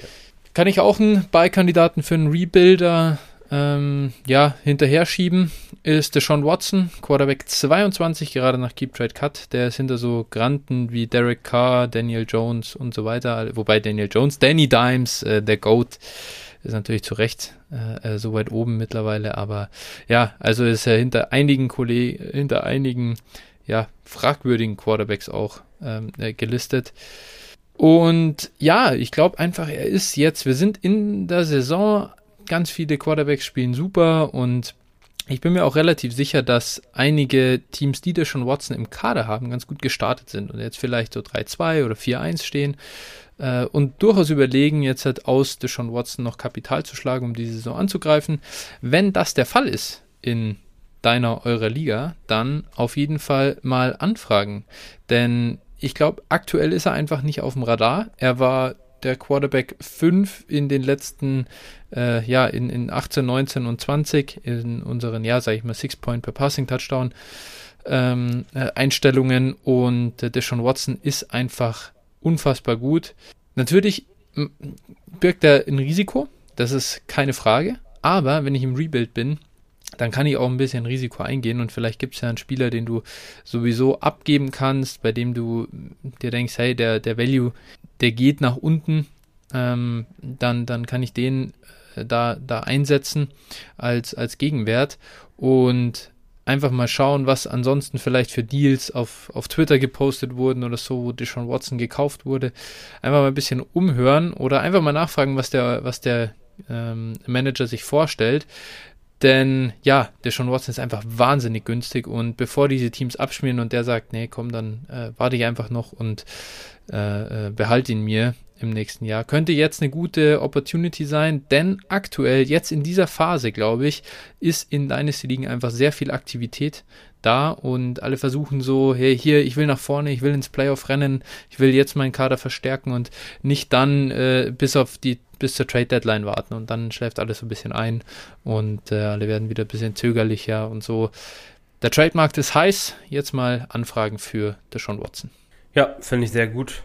Ja. Kann ich auch einen Beikandidaten für einen Rebuilder ähm, ja, hinterher schieben, ist der Sean Watson, Quarterback 22, gerade nach Keep Trade Cut. Der ist hinter so Granten wie Derek Carr, Daniel Jones und so weiter. Wobei Daniel Jones, Danny Dimes, äh, der GOAT, ist natürlich zu Recht äh, äh so weit oben mittlerweile. Aber ja, also ist er hinter einigen Kollegen, hinter einigen ja, fragwürdigen Quarterbacks auch ähm, äh, gelistet. Und ja, ich glaube einfach, er ist jetzt, wir sind in der Saison, ganz viele Quarterbacks spielen super und ich bin mir auch relativ sicher, dass einige Teams, die da schon Watson im Kader haben, ganz gut gestartet sind und jetzt vielleicht so 3-2 oder 4-1 stehen äh, und durchaus überlegen, jetzt halt aus Deshaun Watson noch Kapital zu schlagen, um die Saison anzugreifen. Wenn das der Fall ist in deiner, eurer Liga, dann auf jeden Fall mal anfragen. Denn ich glaube, aktuell ist er einfach nicht auf dem Radar. Er war der Quarterback 5 in den letzten, äh, ja, in, in 18, 19 und 20 in unseren, ja, sag ich mal, 6 Point per Passing Touchdown ähm, äh, Einstellungen. Und äh, Deshaun Watson ist einfach unfassbar gut. Natürlich birgt er ein Risiko, das ist keine Frage, aber wenn ich im Rebuild bin, dann kann ich auch ein bisschen Risiko eingehen. Und vielleicht gibt es ja einen Spieler, den du sowieso abgeben kannst, bei dem du dir denkst, hey, der, der Value, der geht nach unten, ähm, dann, dann kann ich den äh, da, da einsetzen als, als Gegenwert und einfach mal schauen, was ansonsten vielleicht für Deals auf, auf Twitter gepostet wurden oder so, wo Deshaun Watson gekauft wurde. Einfach mal ein bisschen umhören oder einfach mal nachfragen, was der, was der ähm, Manager sich vorstellt. Denn ja, der Sean Watson ist einfach wahnsinnig günstig und bevor diese Teams abschmieren und der sagt, nee, komm, dann äh, warte ich einfach noch und äh, äh, behalte ihn mir im nächsten Jahr, könnte jetzt eine gute Opportunity sein, denn aktuell, jetzt in dieser Phase, glaube ich, ist in Dynasty Ligen einfach sehr viel Aktivität da und alle versuchen so, hey, hier, ich will nach vorne, ich will ins Playoff rennen, ich will jetzt meinen Kader verstärken und nicht dann äh, bis auf die bis zur Trade Deadline warten und dann schläft alles so ein bisschen ein und äh, alle werden wieder ein bisschen zögerlicher und so. Der Trademarkt ist heiß. Jetzt mal Anfragen für Deshaun Watson. Ja, finde ich sehr gut.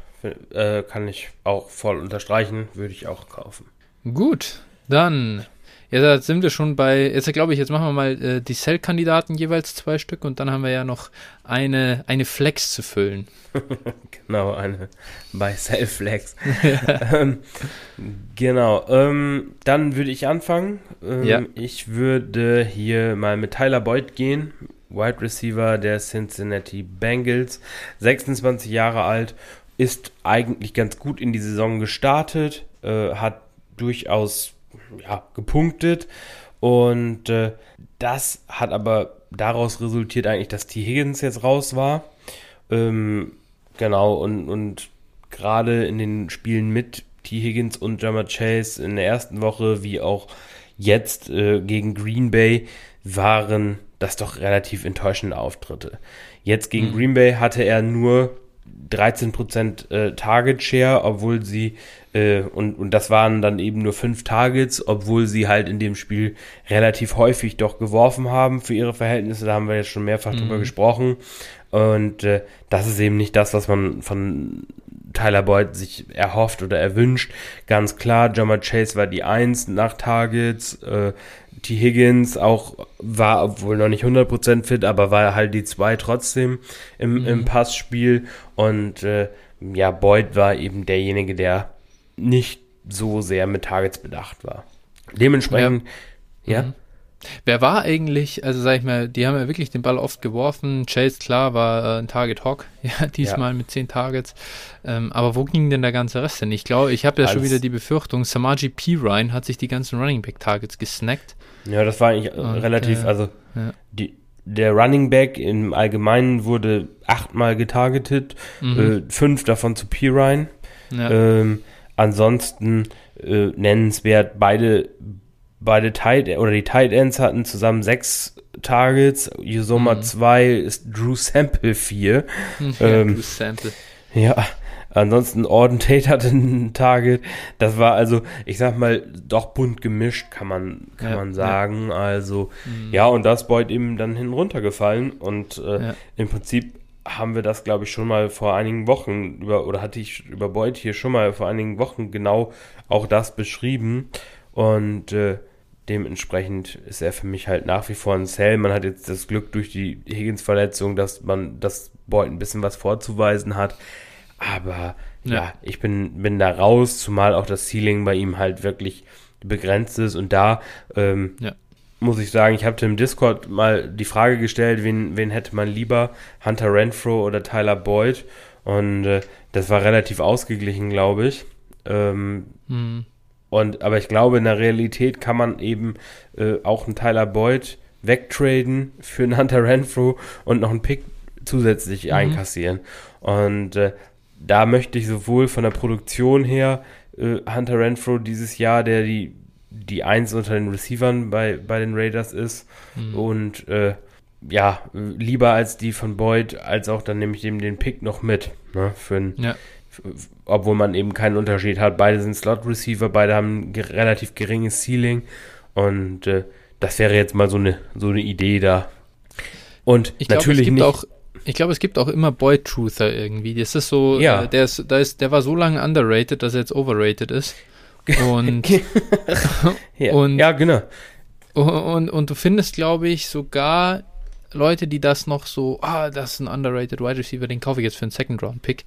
Äh, kann ich auch voll unterstreichen. Würde ich auch kaufen. Gut, dann ja, da sind wir schon bei, jetzt glaube ich, jetzt machen wir mal äh, die Cell-Kandidaten jeweils zwei Stück und dann haben wir ja noch eine, eine Flex zu füllen. genau, eine bei Cell-Flex. ähm, genau, ähm, dann würde ich anfangen. Ähm, ja. Ich würde hier mal mit Tyler Boyd gehen, Wide Receiver der Cincinnati Bengals, 26 Jahre alt, ist eigentlich ganz gut in die Saison gestartet, äh, hat durchaus ja, gepunktet. Und äh, das hat aber daraus resultiert eigentlich, dass T. Higgins jetzt raus war. Ähm, genau, und, und gerade in den Spielen mit T. Higgins und Jammer Chase in der ersten Woche, wie auch jetzt äh, gegen Green Bay, waren das doch relativ enttäuschende Auftritte. Jetzt gegen mhm. Green Bay hatte er nur 13% äh, Target Share, obwohl sie äh, und, und das waren dann eben nur fünf Targets, obwohl sie halt in dem Spiel relativ häufig doch geworfen haben für ihre Verhältnisse. Da haben wir jetzt schon mehrfach mhm. drüber gesprochen. Und äh, das ist eben nicht das, was man von Tyler Boyd sich erhofft oder erwünscht. Ganz klar, Jammer Chase war die Eins nach Targets. Äh, T. Higgins auch war, obwohl noch nicht 100% fit, aber war halt die zwei trotzdem im, mhm. im Passspiel. Und äh, ja, Boyd war eben derjenige, der nicht so sehr mit Targets bedacht war. Dementsprechend, ja. ja. Mhm. Wer war eigentlich, also sag ich mal, die haben ja wirklich den Ball oft geworfen. Chase, klar, war äh, ein Target Hawk, ja, diesmal ja. mit zehn Targets. Ähm, aber wo ging denn der ganze Rest denn? Ich glaube, ich habe ja Alles. schon wieder die Befürchtung, Samaji P. Ryan hat sich die ganzen Running Back Targets gesnackt. Ja, das war eigentlich Und, relativ, äh, also ja. die, der Running Back im Allgemeinen wurde achtmal getargetet, mhm. äh, fünf davon zu Pirine. Ja. Ähm, ansonsten äh, nennenswert beide beide Tight oder die Tight Ends hatten zusammen sechs Targets, Yusoma mhm. zwei ist Drew Sample vier. Ja, ähm, Drew Sample. Ja, ansonsten Orden Tate hatte ein Target. Das war also, ich sag mal, doch bunt gemischt, kann man, kann ja, man sagen. Ja. Also, mhm. ja, und das Boyd eben dann hin runtergefallen und äh, ja. im Prinzip haben wir das, glaube ich, schon mal vor einigen Wochen über, oder hatte ich über Boyd hier schon mal vor einigen Wochen genau auch das beschrieben. Und äh, dementsprechend ist er für mich halt nach wie vor ein Cell. Man hat jetzt das Glück durch die Higgins-Verletzung, dass man das Boyd ein bisschen was vorzuweisen hat. Aber ja, ja ich bin, bin da raus, zumal auch das Ceiling bei ihm halt wirklich begrenzt ist. Und da ähm, ja. Muss ich sagen, ich habe im Discord mal die Frage gestellt, wen, wen hätte man lieber, Hunter Renfro oder Tyler Boyd? Und äh, das war relativ ausgeglichen, glaube ich. Ähm, mhm. Und, aber ich glaube, in der Realität kann man eben äh, auch einen Tyler Boyd wegtraden für einen Hunter Renfro und noch einen Pick zusätzlich mhm. einkassieren. Und äh, da möchte ich sowohl von der Produktion her äh, Hunter Renfro dieses Jahr, der die, die Eins unter den Receivern bei, bei den Raiders ist mhm. und äh, ja, lieber als die von Boyd, als auch dann nehme ich dem den Pick noch mit, ne, für ein, ja obwohl man eben keinen Unterschied hat. Beide sind Slot-Receiver, beide haben ein relativ geringes Ceiling und äh, das wäre jetzt mal so eine, so eine Idee da. Und ich natürlich glaub, nicht. Auch, ich glaube, es gibt auch immer Boy-Truther irgendwie. Das ist so, ja. äh, der, ist, der, ist, der war so lange underrated, dass er jetzt overrated ist. Und, ja. und ja, genau. Und, und du findest, glaube ich, sogar Leute, die das noch so, ah, das ist ein underrated Wide Receiver, den kaufe ich jetzt für einen Second-Round-Pick.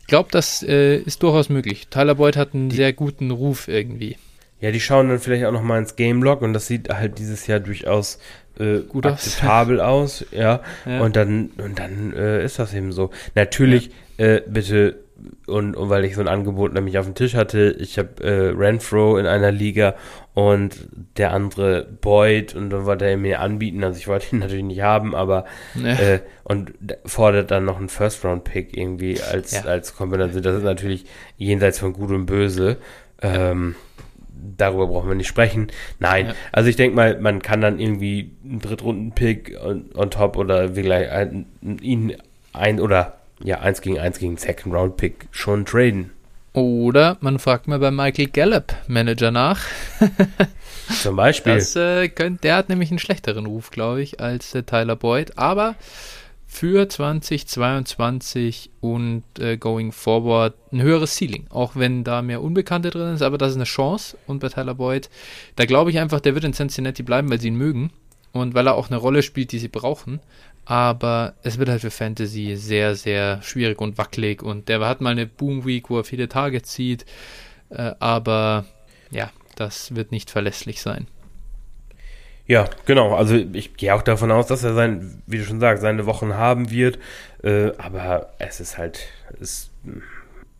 Ich glaube, das äh, ist durchaus möglich. Tyler Boyd hat einen die, sehr guten Ruf irgendwie. Ja, die schauen dann vielleicht auch noch mal ins Game Log und das sieht halt dieses Jahr durchaus äh, Gut akzeptabel aus. aus, ja. ja. Und dann und dann äh, ist das eben so. Natürlich ja. äh, bitte und, und, weil ich so ein Angebot nämlich auf dem Tisch hatte, ich habe äh, Renfro in einer Liga und der andere Boyd und dann wollte er mir anbieten, also ich wollte ihn natürlich nicht haben, aber ja. äh, und fordert dann noch einen First-Round-Pick irgendwie als, ja. als Kombination. Das ist natürlich jenseits von Gut und Böse. Ähm, darüber brauchen wir nicht sprechen. Nein, ja. also ich denke mal, man kann dann irgendwie einen Drittrunden-Pick on, on, top oder wie gleich ein, ihn ein oder ja, 1 gegen 1 gegen Second Round Pick schon traden. Oder man fragt mal bei Michael Gallup, Manager, nach. Zum Beispiel. Das, äh, könnt, der hat nämlich einen schlechteren Ruf, glaube ich, als äh, Tyler Boyd. Aber für 2022 und äh, going forward ein höheres Ceiling. Auch wenn da mehr Unbekannte drin ist, aber das ist eine Chance. Und bei Tyler Boyd, da glaube ich einfach, der wird in Cincinnati bleiben, weil sie ihn mögen. Und weil er auch eine Rolle spielt, die sie brauchen aber es wird halt für Fantasy sehr, sehr schwierig und wackelig und der hat mal eine Boom Week, wo er viele Tage zieht, äh, aber ja, das wird nicht verlässlich sein. Ja, genau. Also ich gehe auch davon aus, dass er sein, wie du schon sagst, seine Wochen haben wird. Äh, aber es ist halt, es,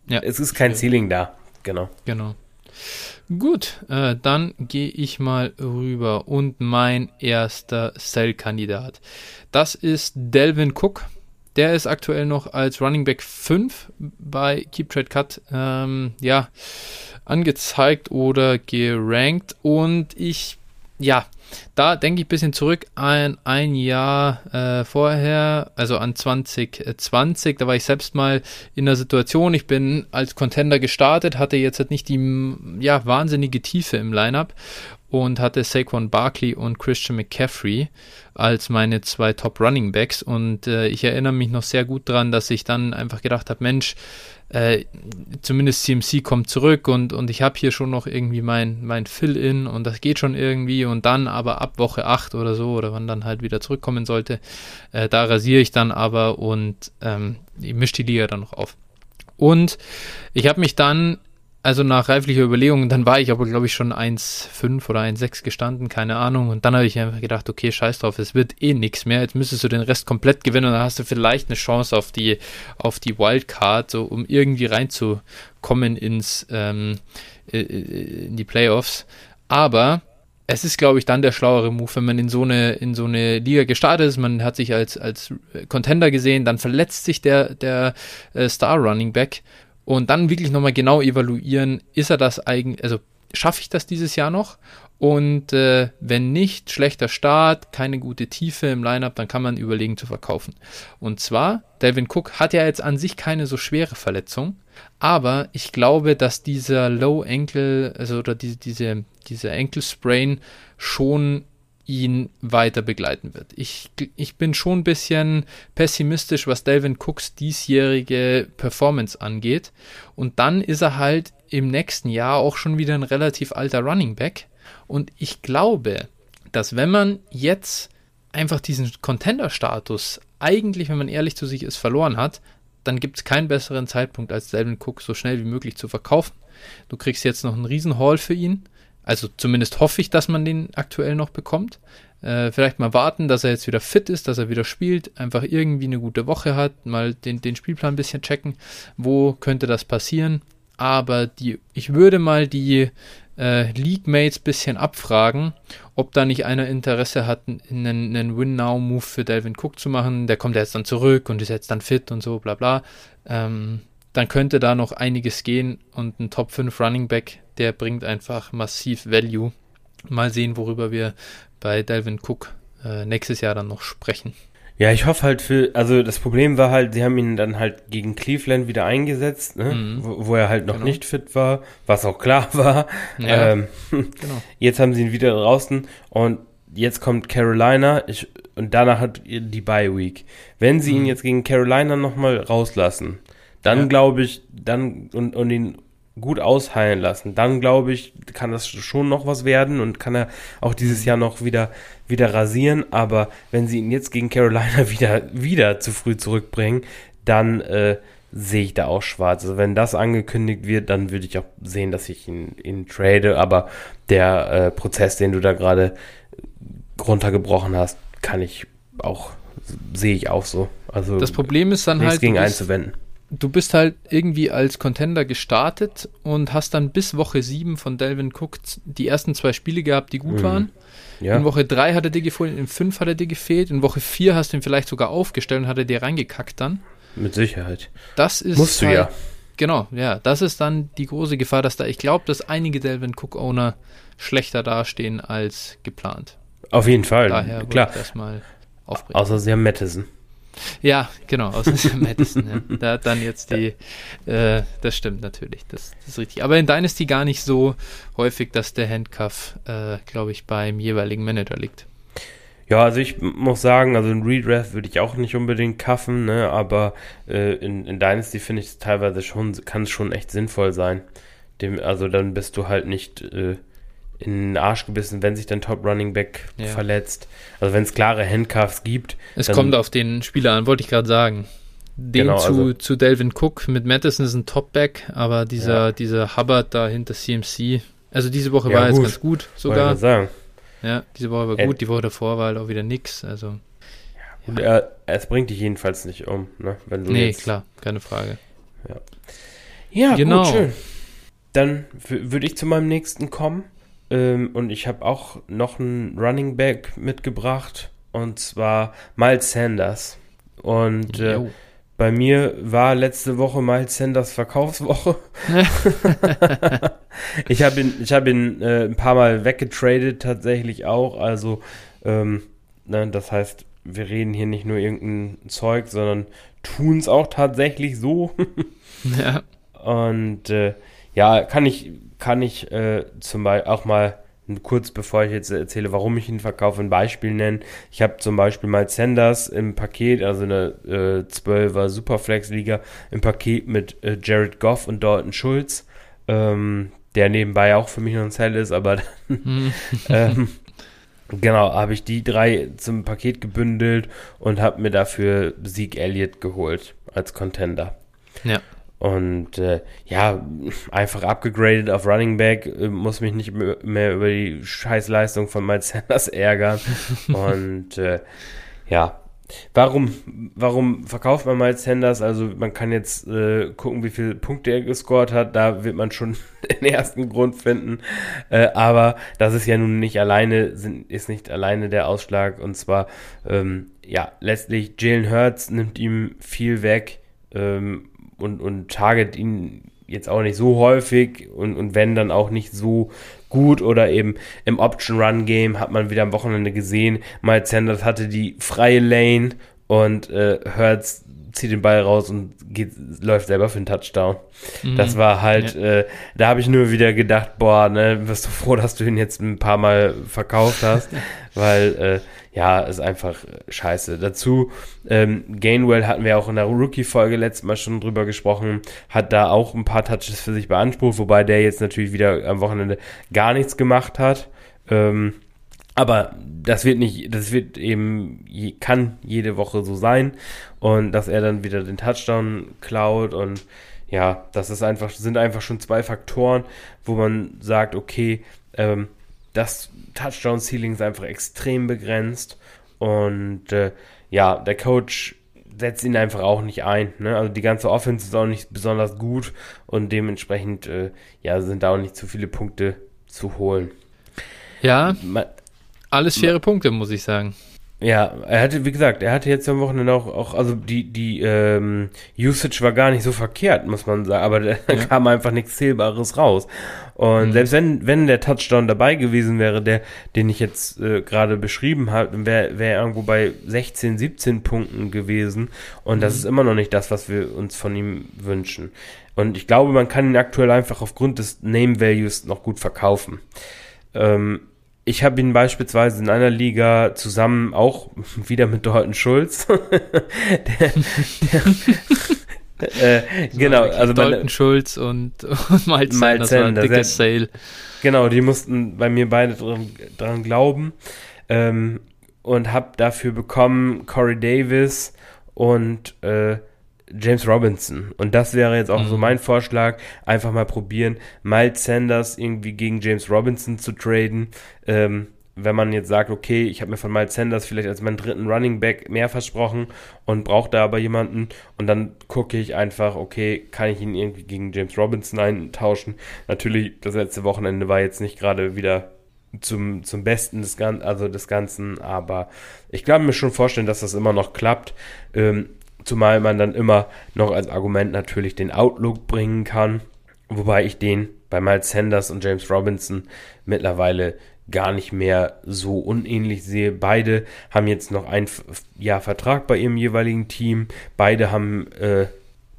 ja, es ist kein Ceiling da. Genau. Genau. Gut, äh, dann gehe ich mal rüber und mein erster Sell-Kandidat. Das ist Delvin Cook. Der ist aktuell noch als Running Back 5 bei Keep Trade Cut ähm, ja, angezeigt oder gerankt. Und ich, ja, da denke ich ein bisschen zurück an ein Jahr äh, vorher, also an 2020. Da war ich selbst mal in der Situation, ich bin als Contender gestartet, hatte jetzt halt nicht die ja, wahnsinnige Tiefe im Lineup und hatte Saquon Barkley und Christian McCaffrey als meine zwei Top Running Backs. Und äh, ich erinnere mich noch sehr gut daran, dass ich dann einfach gedacht habe, Mensch, äh, zumindest CMC kommt zurück und, und ich habe hier schon noch irgendwie mein, mein Fill-In und das geht schon irgendwie und dann aber ab Woche 8 oder so oder wann dann halt wieder zurückkommen sollte, äh, da rasiere ich dann aber und ähm, mische die Liga dann noch auf. Und ich habe mich dann also nach reiflicher Überlegung, dann war ich aber, glaube ich, schon 1,5 oder 1,6 gestanden, keine Ahnung. Und dann habe ich einfach gedacht, okay, scheiß drauf, es wird eh nichts mehr. Jetzt müsstest du den Rest komplett gewinnen und dann hast du vielleicht eine Chance auf die, auf die Wildcard, so um irgendwie reinzukommen ins, ähm, in die Playoffs. Aber es ist, glaube ich, dann der schlauere Move, wenn man in so eine, in so eine Liga gestartet ist. Man hat sich als, als Contender gesehen, dann verletzt sich der, der äh, Star Running Back und dann wirklich nochmal genau evaluieren, ist er das eigentlich, also schaffe ich das dieses Jahr noch? Und äh, wenn nicht, schlechter Start, keine gute Tiefe im Lineup, dann kann man überlegen zu verkaufen. Und zwar, Delvin Cook hat ja jetzt an sich keine so schwere Verletzung, aber ich glaube, dass dieser Low Ankle, also oder diese, diese, diese Ankle Sprain schon ihn weiter begleiten wird. Ich, ich bin schon ein bisschen pessimistisch, was Delvin Cooks diesjährige Performance angeht. Und dann ist er halt im nächsten Jahr auch schon wieder ein relativ alter Running Back. Und ich glaube, dass wenn man jetzt einfach diesen Contender-Status eigentlich, wenn man ehrlich zu sich ist, verloren hat, dann gibt es keinen besseren Zeitpunkt, als Delvin Cook so schnell wie möglich zu verkaufen. Du kriegst jetzt noch einen riesen Haul für ihn. Also zumindest hoffe ich, dass man den aktuell noch bekommt. Äh, vielleicht mal warten, dass er jetzt wieder fit ist, dass er wieder spielt, einfach irgendwie eine gute Woche hat, mal den, den Spielplan ein bisschen checken. Wo könnte das passieren? Aber die, ich würde mal die äh, League-Mates ein bisschen abfragen, ob da nicht einer Interesse hat, einen, einen Win-Now-Move für Delvin Cook zu machen. Der kommt jetzt dann zurück und ist jetzt dann fit und so, bla bla. Ähm, dann könnte da noch einiges gehen und ein Top 5 Running Back, der bringt einfach massiv Value. Mal sehen, worüber wir bei Delvin Cook äh, nächstes Jahr dann noch sprechen. Ja, ich hoffe halt für, also das Problem war halt, sie haben ihn dann halt gegen Cleveland wieder eingesetzt, ne? Mhm. wo, wo, er halt noch genau. nicht fit war, was auch klar war. Ja, ähm, genau. Jetzt haben sie ihn wieder draußen und jetzt kommt Carolina ich, und danach hat die Bye Week. Wenn sie mhm. ihn jetzt gegen Carolina nochmal rauslassen, dann ja. glaube ich, dann und, und ihn gut ausheilen lassen, dann glaube ich, kann das schon noch was werden und kann er auch dieses Jahr noch wieder, wieder rasieren. Aber wenn sie ihn jetzt gegen Carolina wieder, wieder zu früh zurückbringen, dann äh, sehe ich da auch schwarz. Also wenn das angekündigt wird, dann würde ich auch sehen, dass ich ihn, ihn trade. Aber der äh, Prozess, den du da gerade runtergebrochen hast, kann ich auch, sehe ich auch so. Also das Problem ist dann halt, gegen einzuwenden du bist halt irgendwie als Contender gestartet und hast dann bis Woche 7 von Delvin Cook die ersten zwei Spiele gehabt, die gut mhm. waren. Ja. In Woche 3 hat er dir gefallen, in 5 hat er dir gefehlt, in Woche 4 hast du ihn vielleicht sogar aufgestellt und hat er dir reingekackt dann. Mit Sicherheit. Das ist Musst du halt, ja. Genau, ja, das ist dann die große Gefahr, dass da, ich glaube, dass einige Delvin Cook-Owner schlechter dastehen als geplant. Auf jeden Fall, Daher klar. Das mal Außer sie haben Madison. Ja, genau, aus Madison. ja. Da hat dann jetzt die, äh, das stimmt natürlich, das, das, ist richtig. Aber in Dynasty gar nicht so häufig, dass der Handcuff, äh, glaube ich, beim jeweiligen Manager liegt. Ja, also ich muss sagen, also in Redraft würde ich auch nicht unbedingt kaffen, ne, aber äh, in, in Dynasty finde ich es teilweise schon, kann es schon echt sinnvoll sein. Dem, also dann bist du halt nicht äh, in den Arsch gebissen, wenn sich dein Top Running Back ja. verletzt. Also wenn es klare Handcuffs gibt. Es kommt auf den Spieler an, wollte ich gerade sagen. Den genau, zu, also, zu Delvin Cook mit Madison ist ein Top-Back, aber dieser, ja. dieser Hubbard da hinter CMC, also diese Woche ja, war gut. jetzt ganz gut sogar. Sagen. Ja, diese Woche war gut, die Woche davor war halt auch wieder nix, also. Er, es bringt dich jedenfalls nicht um, ne? Wenn du nee, jetzt, klar, keine Frage. Ja, ja genau. gut, schön. Dann würde ich zu meinem nächsten kommen. Ähm, und ich habe auch noch einen Running Back mitgebracht. Und zwar Miles Sanders. Und äh, bei mir war letzte Woche Miles Sanders Verkaufswoche. ich habe ihn, ich hab ihn äh, ein paar Mal weggetradet, tatsächlich auch. Also, ähm, ne, das heißt, wir reden hier nicht nur irgendein Zeug, sondern tun es auch tatsächlich so. ja. Und äh, ja, kann ich kann ich äh, zum Beispiel auch mal kurz bevor ich jetzt erzähle, warum ich ihn verkaufe, ein Beispiel nennen. Ich habe zum Beispiel mal Sanders im Paket, also eine äh, 12er Superflex-Liga, im Paket mit äh, Jared Goff und Dalton Schulz, ähm, der nebenbei auch für mich noch ein Sell ist, aber hm. ähm, genau, habe ich die drei zum Paket gebündelt und habe mir dafür Sieg Elliott geholt als Contender. Ja. Und äh, ja, einfach abgegradet auf Running Back, äh, muss mich nicht mehr über die Scheißleistung von Miles Sanders ärgern. Und äh, ja, Warum, warum verkauft man Miles Sanders? Also man kann jetzt äh, gucken, wie viele Punkte er gescored hat. Da wird man schon den ersten Grund finden. Äh, aber das ist ja nun nicht alleine, sind, ist nicht alleine der Ausschlag. Und zwar, ähm, ja, letztlich Jalen Hurts nimmt ihm viel weg ähm, und, und target ihn jetzt auch nicht so häufig und, und wenn dann auch nicht so gut oder eben im Option-Run-Game hat man wieder am Wochenende gesehen, Miles Sanders hatte die freie Lane und äh, Hurts zieht den Ball raus und geht, läuft selber für einen Touchdown. Mhm. Das war halt, ja. äh, da habe ich nur wieder gedacht, boah, ne, wirst du froh, dass du ihn jetzt ein paar Mal verkauft hast, weil äh, ja, ist einfach scheiße. Dazu, ähm, Gainwell hatten wir auch in der Rookie-Folge letztes Mal schon drüber gesprochen, hat da auch ein paar Touches für sich beansprucht, wobei der jetzt natürlich wieder am Wochenende gar nichts gemacht hat. Ähm, aber das wird nicht, das wird eben, kann jede Woche so sein und dass er dann wieder den Touchdown klaut und ja, das ist einfach, sind einfach schon zwei Faktoren, wo man sagt, okay, ähm, das Touchdown-Ceiling ist einfach extrem begrenzt und äh, ja, der Coach setzt ihn einfach auch nicht ein. Ne? Also die ganze Offense ist auch nicht besonders gut und dementsprechend äh, ja, sind da auch nicht zu viele Punkte zu holen. Ja, man, alles faire Punkte, muss ich sagen. Ja, er hatte, wie gesagt, er hatte jetzt am Wochenende auch, auch also die, die ähm, Usage war gar nicht so verkehrt, muss man sagen, aber da ja. kam einfach nichts Zählbares raus. Und mhm. selbst wenn, wenn der Touchdown dabei gewesen wäre, der, den ich jetzt äh, gerade beschrieben habe, wäre wär irgendwo bei 16, 17 Punkten gewesen. Und mhm. das ist immer noch nicht das, was wir uns von ihm wünschen. Und ich glaube, man kann ihn aktuell einfach aufgrund des Name Values noch gut verkaufen. Ähm, ich habe ihn beispielsweise in einer Liga zusammen auch wieder mit Dalton Schulz. der, der, äh, genau, also Dalton Schulz und, und Miles Sanders, Sanders war Sale. Genau, die mussten bei mir beide dran, dran glauben ähm, und habe dafür bekommen Corey Davis und äh, James Robinson. Und das wäre jetzt auch mhm. so mein Vorschlag. Einfach mal probieren, Miles Sanders irgendwie gegen James Robinson zu traden. Ähm, wenn man jetzt sagt, okay, ich habe mir von Miles Sanders vielleicht als meinen dritten Running Back mehr versprochen und brauche da aber jemanden und dann gucke ich einfach, okay, kann ich ihn irgendwie gegen James Robinson eintauschen? Natürlich, das letzte Wochenende war jetzt nicht gerade wieder zum, zum Besten des, also des Ganzen, aber ich glaube mir schon vorstellen, dass das immer noch klappt. Ähm, Zumal man dann immer noch als Argument natürlich den Outlook bringen kann. Wobei ich den bei Miles Sanders und James Robinson mittlerweile gar nicht mehr so unähnlich sehe. Beide haben jetzt noch ein Jahr Vertrag bei ihrem jeweiligen Team. Beide haben äh,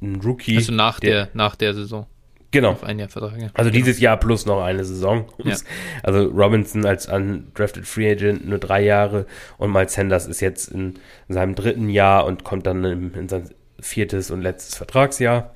einen Rookie. Also nach der, der, nach der Saison. Genau. Auf ein Jahr Vertrag, ja. Also genau. dieses Jahr plus noch eine Saison. Ja. Also Robinson als undrafted Free Agent nur drei Jahre und Miles Sanders ist jetzt in, in seinem dritten Jahr und kommt dann in, in sein viertes und letztes Vertragsjahr.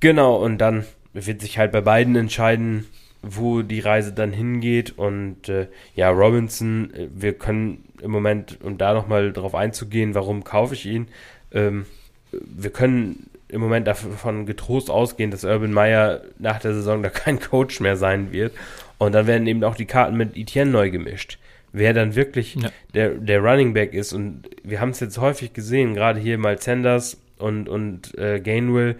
Genau, und dann wird sich halt bei beiden entscheiden, wo die Reise dann hingeht. Und äh, ja, Robinson, äh, wir können im Moment, um da nochmal drauf einzugehen, warum kaufe ich ihn, ähm, wir können im Moment davon getrost ausgehen, dass Urban Meyer nach der Saison da kein Coach mehr sein wird. Und dann werden eben auch die Karten mit Etienne neu gemischt. Wer dann wirklich ja. der, der Running Back ist. Und wir haben es jetzt häufig gesehen, gerade hier mal Sanders und, und äh, Gainwell.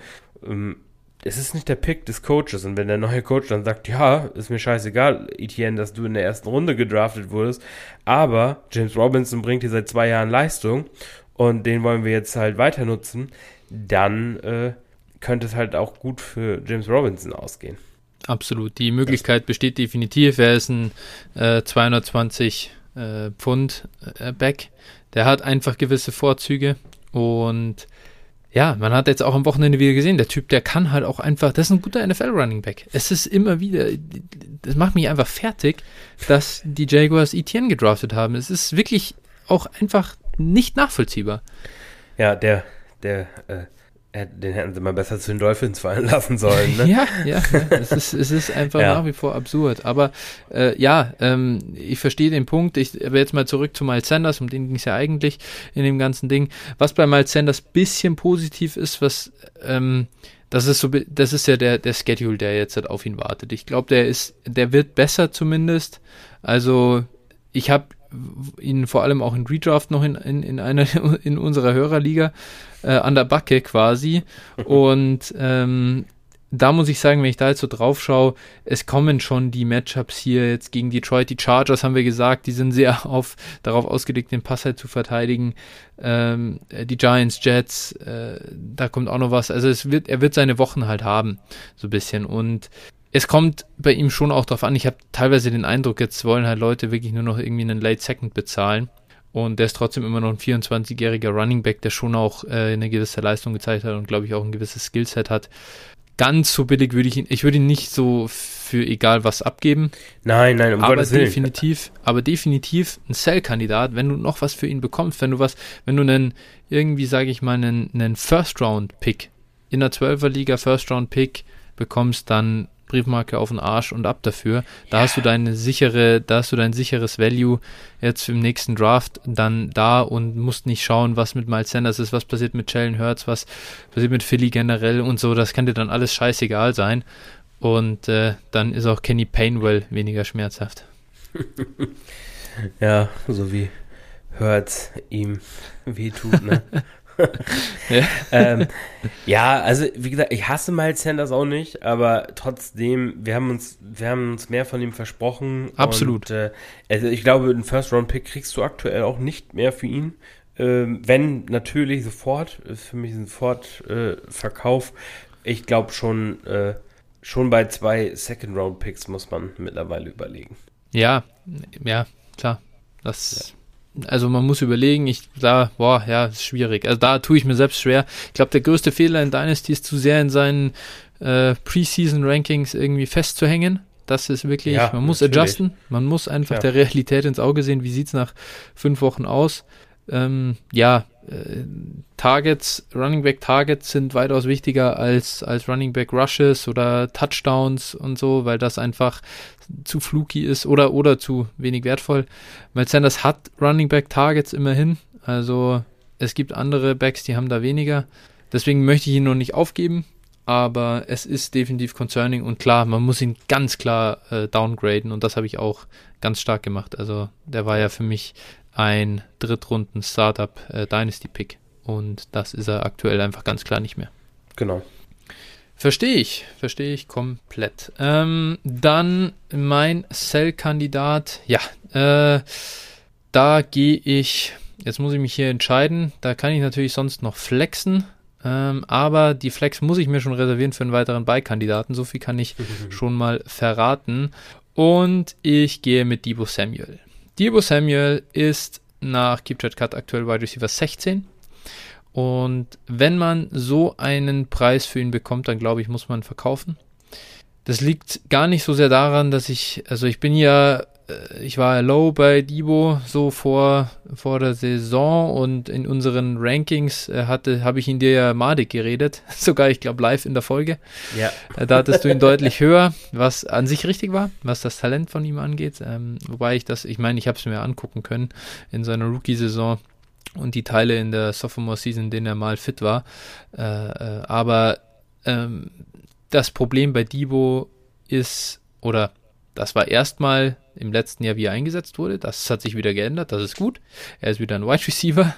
Ähm, es ist nicht der Pick des Coaches. Und wenn der neue Coach dann sagt, ja, ist mir scheißegal, Etienne, dass du in der ersten Runde gedraftet wurdest, aber James Robinson bringt hier seit zwei Jahren Leistung und den wollen wir jetzt halt weiter nutzen, dann äh, könnte es halt auch gut für James Robinson ausgehen. Absolut. Die Möglichkeit besteht definitiv. Er ist ein äh, 220 äh, Pfund äh, Back. Der hat einfach gewisse Vorzüge und ja, man hat jetzt auch am Wochenende wieder gesehen, der Typ, der kann halt auch einfach, das ist ein guter NFL-Running Back. Es ist immer wieder, das macht mich einfach fertig, dass die Jaguars Etienne gedraftet haben. Es ist wirklich auch einfach nicht nachvollziehbar. Ja, der, der, äh, den hätten sie mal besser zu den Dolphins fallen lassen sollen. Ne? ja, ja, ja, es ist, es ist einfach ja. nach wie vor absurd. Aber äh, ja, ähm, ich verstehe den Punkt. Ich, aber jetzt mal zurück zu Miles Sanders, um den ging es ja eigentlich in dem ganzen Ding. Was bei Miles Sanders bisschen positiv ist, was ähm, das ist so, das ist ja der, der Schedule, der jetzt halt auf ihn wartet. Ich glaube, der ist, der wird besser zumindest. Also ich habe ihn vor allem auch in Redraft noch in, in, in einer in unserer Hörerliga äh, an der Backe quasi. Und ähm, da muss ich sagen, wenn ich da jetzt so drauf schaue, es kommen schon die Matchups hier jetzt gegen Detroit. Die Chargers haben wir gesagt, die sind sehr auf, darauf ausgelegt, den Pass halt zu verteidigen. Ähm, die Giants, Jets, äh, da kommt auch noch was. Also es wird, er wird seine Wochen halt haben, so ein bisschen. Und es kommt bei ihm schon auch darauf an. Ich habe teilweise den Eindruck, jetzt wollen halt Leute wirklich nur noch irgendwie einen Late Second bezahlen. Und der ist trotzdem immer noch ein 24-jähriger Running Back, der schon auch äh, eine gewisse Leistung gezeigt hat und glaube ich auch ein gewisses Skillset hat. Ganz so billig würde ich ihn, ich würde ihn nicht so für egal was abgeben. Nein, nein, um aber Gottes Willen. definitiv, aber definitiv ein Sell-Kandidat, wenn du noch was für ihn bekommst, wenn du was, wenn du einen, irgendwie sage ich mal, einen, einen First-Round-Pick in der 12er Liga First-Round-Pick bekommst, dann Briefmarke auf den Arsch und ab dafür. Da ja. hast du deine sichere, da hast du dein sicheres Value jetzt im nächsten Draft dann da und musst nicht schauen, was mit Miles Sanders ist, was passiert mit Jalen Hurts, was passiert mit Philly generell und so. Das kann dir dann alles scheißegal sein. Und äh, dann ist auch Kenny Painwell weniger schmerzhaft. ja, so wie Hurts ihm wehtut, ne? ja. ähm, ja, also wie gesagt, ich hasse Miles Sanders auch nicht, aber trotzdem, wir haben uns, wir haben uns mehr von ihm versprochen. Absolut. Und, äh, also ich glaube, einen First-Round-Pick kriegst du aktuell auch nicht mehr für ihn. Ähm, wenn natürlich sofort, ist für mich sofort äh, Verkauf. Ich glaube schon, äh, schon bei zwei Second-Round-Picks muss man mittlerweile überlegen. Ja, ja, klar. Das ja also man muss überlegen, ich da, boah, ja, ist schwierig. Also da tue ich mir selbst schwer. Ich glaube, der größte Fehler in Dynasty ist zu sehr in seinen äh, Preseason-Rankings irgendwie festzuhängen. Das ist wirklich, ja, man muss natürlich. adjusten, man muss einfach ja. der Realität ins Auge sehen, wie sieht es nach fünf Wochen aus. Ähm, ja, Targets, Running Back Targets sind weitaus wichtiger als, als Running Back Rushes oder Touchdowns und so, weil das einfach zu fluky ist oder, oder zu wenig wertvoll. Weil Sanders hat Running Back Targets immerhin, also es gibt andere Backs, die haben da weniger. Deswegen möchte ich ihn noch nicht aufgeben, aber es ist definitiv concerning und klar, man muss ihn ganz klar äh, downgraden und das habe ich auch ganz stark gemacht. Also der war ja für mich ein Drittrunden-Startup äh, Dynasty-Pick. Und das ist er aktuell einfach ganz klar nicht mehr. Genau. Verstehe ich, verstehe ich komplett. Ähm, dann mein Cell-Kandidat, ja, äh, da gehe ich, jetzt muss ich mich hier entscheiden, da kann ich natürlich sonst noch flexen, ähm, aber die Flex muss ich mir schon reservieren für einen weiteren Beikandidaten, so viel kann ich schon mal verraten. Und ich gehe mit Debo Samuel. Debo Samuel ist nach Keep Trade Cut aktuell Wide Receiver 16. Und wenn man so einen Preis für ihn bekommt, dann glaube ich, muss man verkaufen. Das liegt gar nicht so sehr daran, dass ich, also ich bin ja ich war low bei Debo so vor, vor der Saison und in unseren Rankings äh, hatte, habe ich ihn dir ja madig geredet, sogar ich glaube live in der Folge. Ja. Äh, da hattest du ihn deutlich höher, was an sich richtig war, was das Talent von ihm angeht. Ähm, wobei ich das, ich meine, ich habe es mir angucken können in seiner Rookie-Saison und die Teile in der Sophomore-Season, in denen er mal fit war. Äh, äh, aber ähm, das Problem bei Debo ist, oder das war erstmal im letzten Jahr, wie er eingesetzt wurde. Das hat sich wieder geändert. Das ist gut. Er ist wieder ein Wide Receiver.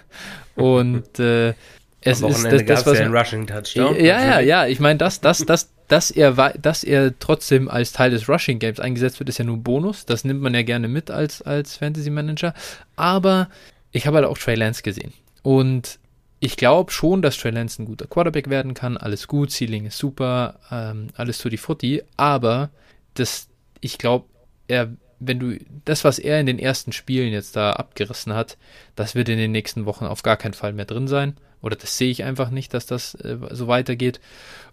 Und äh, es ist das, das was. Ja, Rushing Touchdown. Ja, ja, ja. Ich meine, das, das, das, dass er, dass er trotzdem als Teil des Rushing Games eingesetzt wird, ist ja nur ein Bonus. Das nimmt man ja gerne mit als, als Fantasy Manager. Aber ich habe halt auch Trey Lance gesehen. Und ich glaube schon, dass Trey Lance ein guter Quarterback werden kann. Alles gut, Ceiling ist super, ähm, alles zu die Futti. Aber das, ich glaube, er, wenn du das, was er in den ersten Spielen jetzt da abgerissen hat, das wird in den nächsten Wochen auf gar keinen Fall mehr drin sein. Oder das sehe ich einfach nicht, dass das äh, so weitergeht.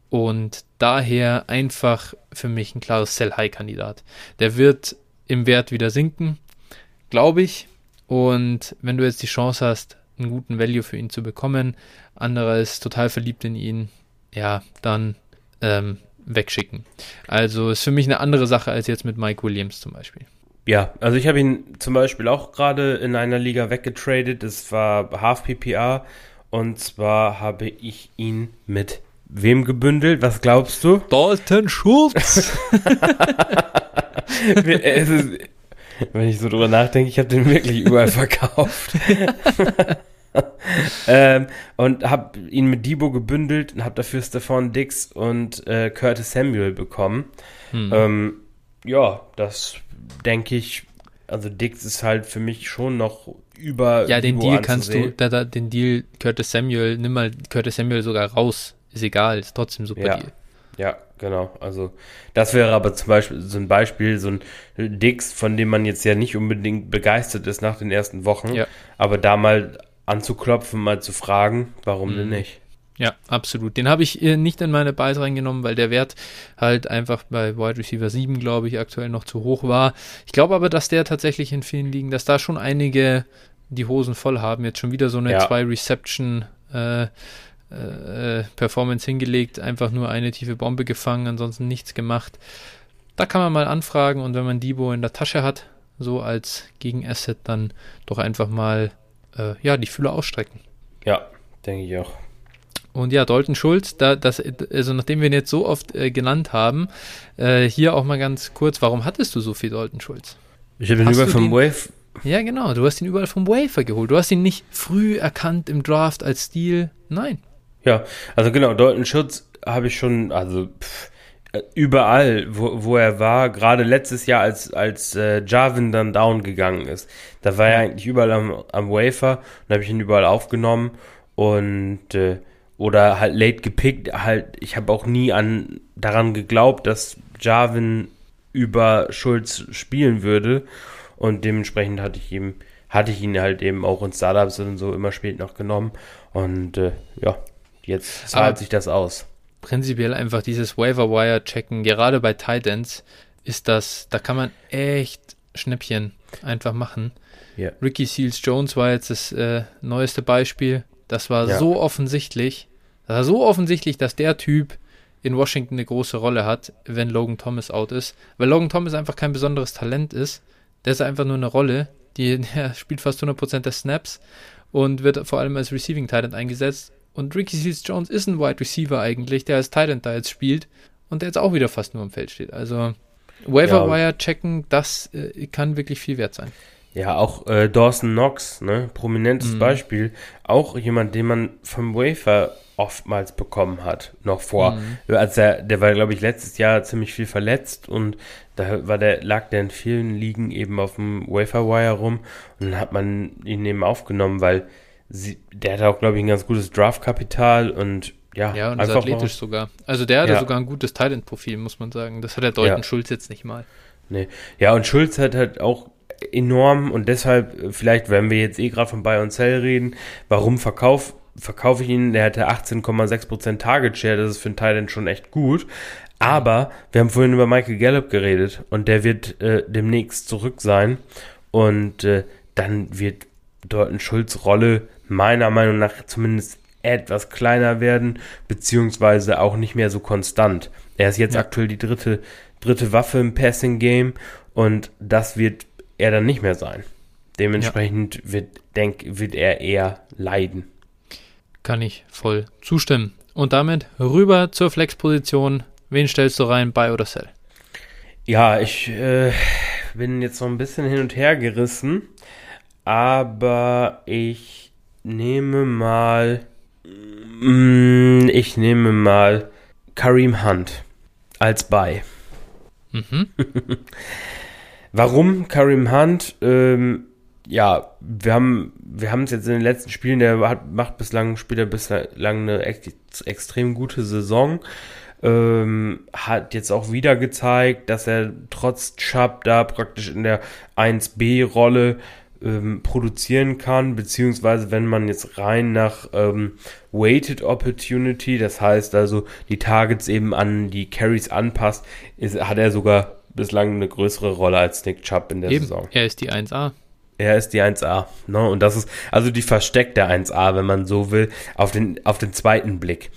Und daher einfach für mich ein klares Sell-High-Kandidat. Der wird im Wert wieder sinken, glaube ich. Und wenn du jetzt die Chance hast, einen guten Value für ihn zu bekommen, anderer ist total verliebt in ihn, ja, dann ähm, wegschicken. Also ist für mich eine andere Sache als jetzt mit Mike Williams zum Beispiel. Ja, also ich habe ihn zum Beispiel auch gerade in einer Liga weggetradet. Es war Half PPA und zwar habe ich ihn mit wem gebündelt? Was glaubst du? Dalton Schultz. es ist, Wenn ich so drüber nachdenke, ich habe den wirklich überall verkauft. ähm, und habe ihn mit Debo gebündelt und habe dafür Stefan Dix und äh, Curtis Samuel bekommen. Hm. Ähm, ja, das denke ich, also Dix ist halt für mich schon noch über. Ja, den Deal kannst du, da, da, den Deal Curtis Samuel, nimm mal Curtis Samuel sogar raus. Ist egal, ist trotzdem super ja. Deal. Ja, genau. Also das wäre aber zum Beispiel so ein Beispiel, so ein Dix, von dem man jetzt ja nicht unbedingt begeistert ist nach den ersten Wochen, ja. aber da mal anzuklopfen, mal zu fragen, warum mhm. denn nicht? Ja, absolut. Den habe ich äh, nicht in meine Buys reingenommen, weil der Wert halt einfach bei Wide Receiver 7, glaube ich, aktuell noch zu hoch war. Ich glaube aber, dass der tatsächlich in vielen Ligen, dass da schon einige die Hosen voll haben. Jetzt schon wieder so eine 2 ja. Reception äh, äh, Performance hingelegt, einfach nur eine tiefe Bombe gefangen, ansonsten nichts gemacht. Da kann man mal anfragen und wenn man Debo in der Tasche hat, so als Gegenasset, dann doch einfach mal äh, ja, die Fühler ausstrecken. Ja, denke ich auch. Und ja, Dalton Schulz, da, das, also nachdem wir ihn jetzt so oft äh, genannt haben, äh, hier auch mal ganz kurz, warum hattest du so viel Dalton Schulz? Ich habe ihn überall vom Wave. Ja, genau, du hast ihn überall vom Wafer geholt. Du hast ihn nicht früh erkannt im Draft als Stil. Nein. Ja, also genau, Dalton Schulz habe ich schon, also pff, überall, wo, wo er war, gerade letztes Jahr, als, als äh, Jarvin dann down gegangen ist, da war er eigentlich überall am, am Wafer und habe ich ihn überall aufgenommen und äh, oder halt late gepickt, halt, ich habe auch nie an daran geglaubt, dass Jarvin über Schulz spielen würde und dementsprechend hatte ich ihm hatte ich ihn halt eben auch in Startups und so immer spät noch genommen und äh, ja, jetzt zahlt Aber sich das aus prinzipiell einfach dieses Waiver Wire checken, gerade bei Titans, ist das, da kann man echt Schnäppchen einfach machen. Yeah. Ricky Seals Jones war jetzt das äh, neueste Beispiel. Das war ja. so offensichtlich, das war so offensichtlich, dass der Typ in Washington eine große Rolle hat, wenn Logan Thomas out ist. Weil Logan Thomas einfach kein besonderes Talent ist. Der ist einfach nur eine Rolle. Die, der spielt fast 100% der Snaps und wird vor allem als Receiving Talent eingesetzt. Und Ricky Seals Jones ist ein Wide Receiver eigentlich, der als Titan da jetzt spielt und der jetzt auch wieder fast nur im Feld steht. Also Waiver Wire checken, das äh, kann wirklich viel wert sein. Ja, auch äh, Dawson Knox, ne, prominentes mhm. Beispiel, auch jemand, den man vom Wafer oftmals bekommen hat, noch vor. Mhm. Als er, der war, glaube ich, letztes Jahr ziemlich viel verletzt und da war der, lag der in vielen Ligen eben auf dem Wafer Wire rum und dann hat man ihn eben aufgenommen, weil sie, der hat auch, glaube ich, ein ganz gutes Draftkapital und ja, ja und ist athletisch mal. sogar. Also der hat ja. sogar ein gutes Talent-Profil, muss man sagen. Das hat der Deuten ja. Schulz jetzt nicht mal. Nee. Ja, und Schulz hat halt auch enorm und deshalb, äh, vielleicht, wenn wir jetzt eh gerade von Buy und Sell reden, warum verkauf, verkaufe ich ihn? Der hatte 18,6% Target Share, das ist für einen Talent schon echt gut. Aber wir haben vorhin über Michael Gallup geredet und der wird äh, demnächst zurück sein und äh, dann wird Dalton Schulz Rolle meiner Meinung nach zumindest etwas kleiner werden, beziehungsweise auch nicht mehr so konstant. Er ist jetzt ja. aktuell die dritte, dritte Waffe im Passing Game und das wird er dann nicht mehr sein. Dementsprechend ja. wird, denk, wird er eher leiden. Kann ich voll zustimmen. Und damit rüber zur Flexposition. Wen stellst du rein, Buy oder Sell? Ja, ich äh, bin jetzt noch ein bisschen hin und her gerissen, aber ich nehme mal. Mm, ich nehme mal Kareem Hunt als Buy. Mhm. Warum Kareem Hunt? Ähm, ja, wir haben wir haben es jetzt in den letzten Spielen, der hat, macht bislang, spielt bislang eine ex extrem gute Saison. Ähm, hat jetzt auch wieder gezeigt, dass er trotz Chubb da praktisch in der 1B-Rolle ähm, produzieren kann, beziehungsweise wenn man jetzt rein nach ähm, Weighted Opportunity, das heißt also die Targets eben an die Carries anpasst, ist, hat er sogar bislang eine größere Rolle als Nick Chubb in der eben, Saison. Er ist die 1A. Er ist die 1A. Ne? Und das ist also die versteckte 1A, wenn man so will, auf den, auf den zweiten Blick.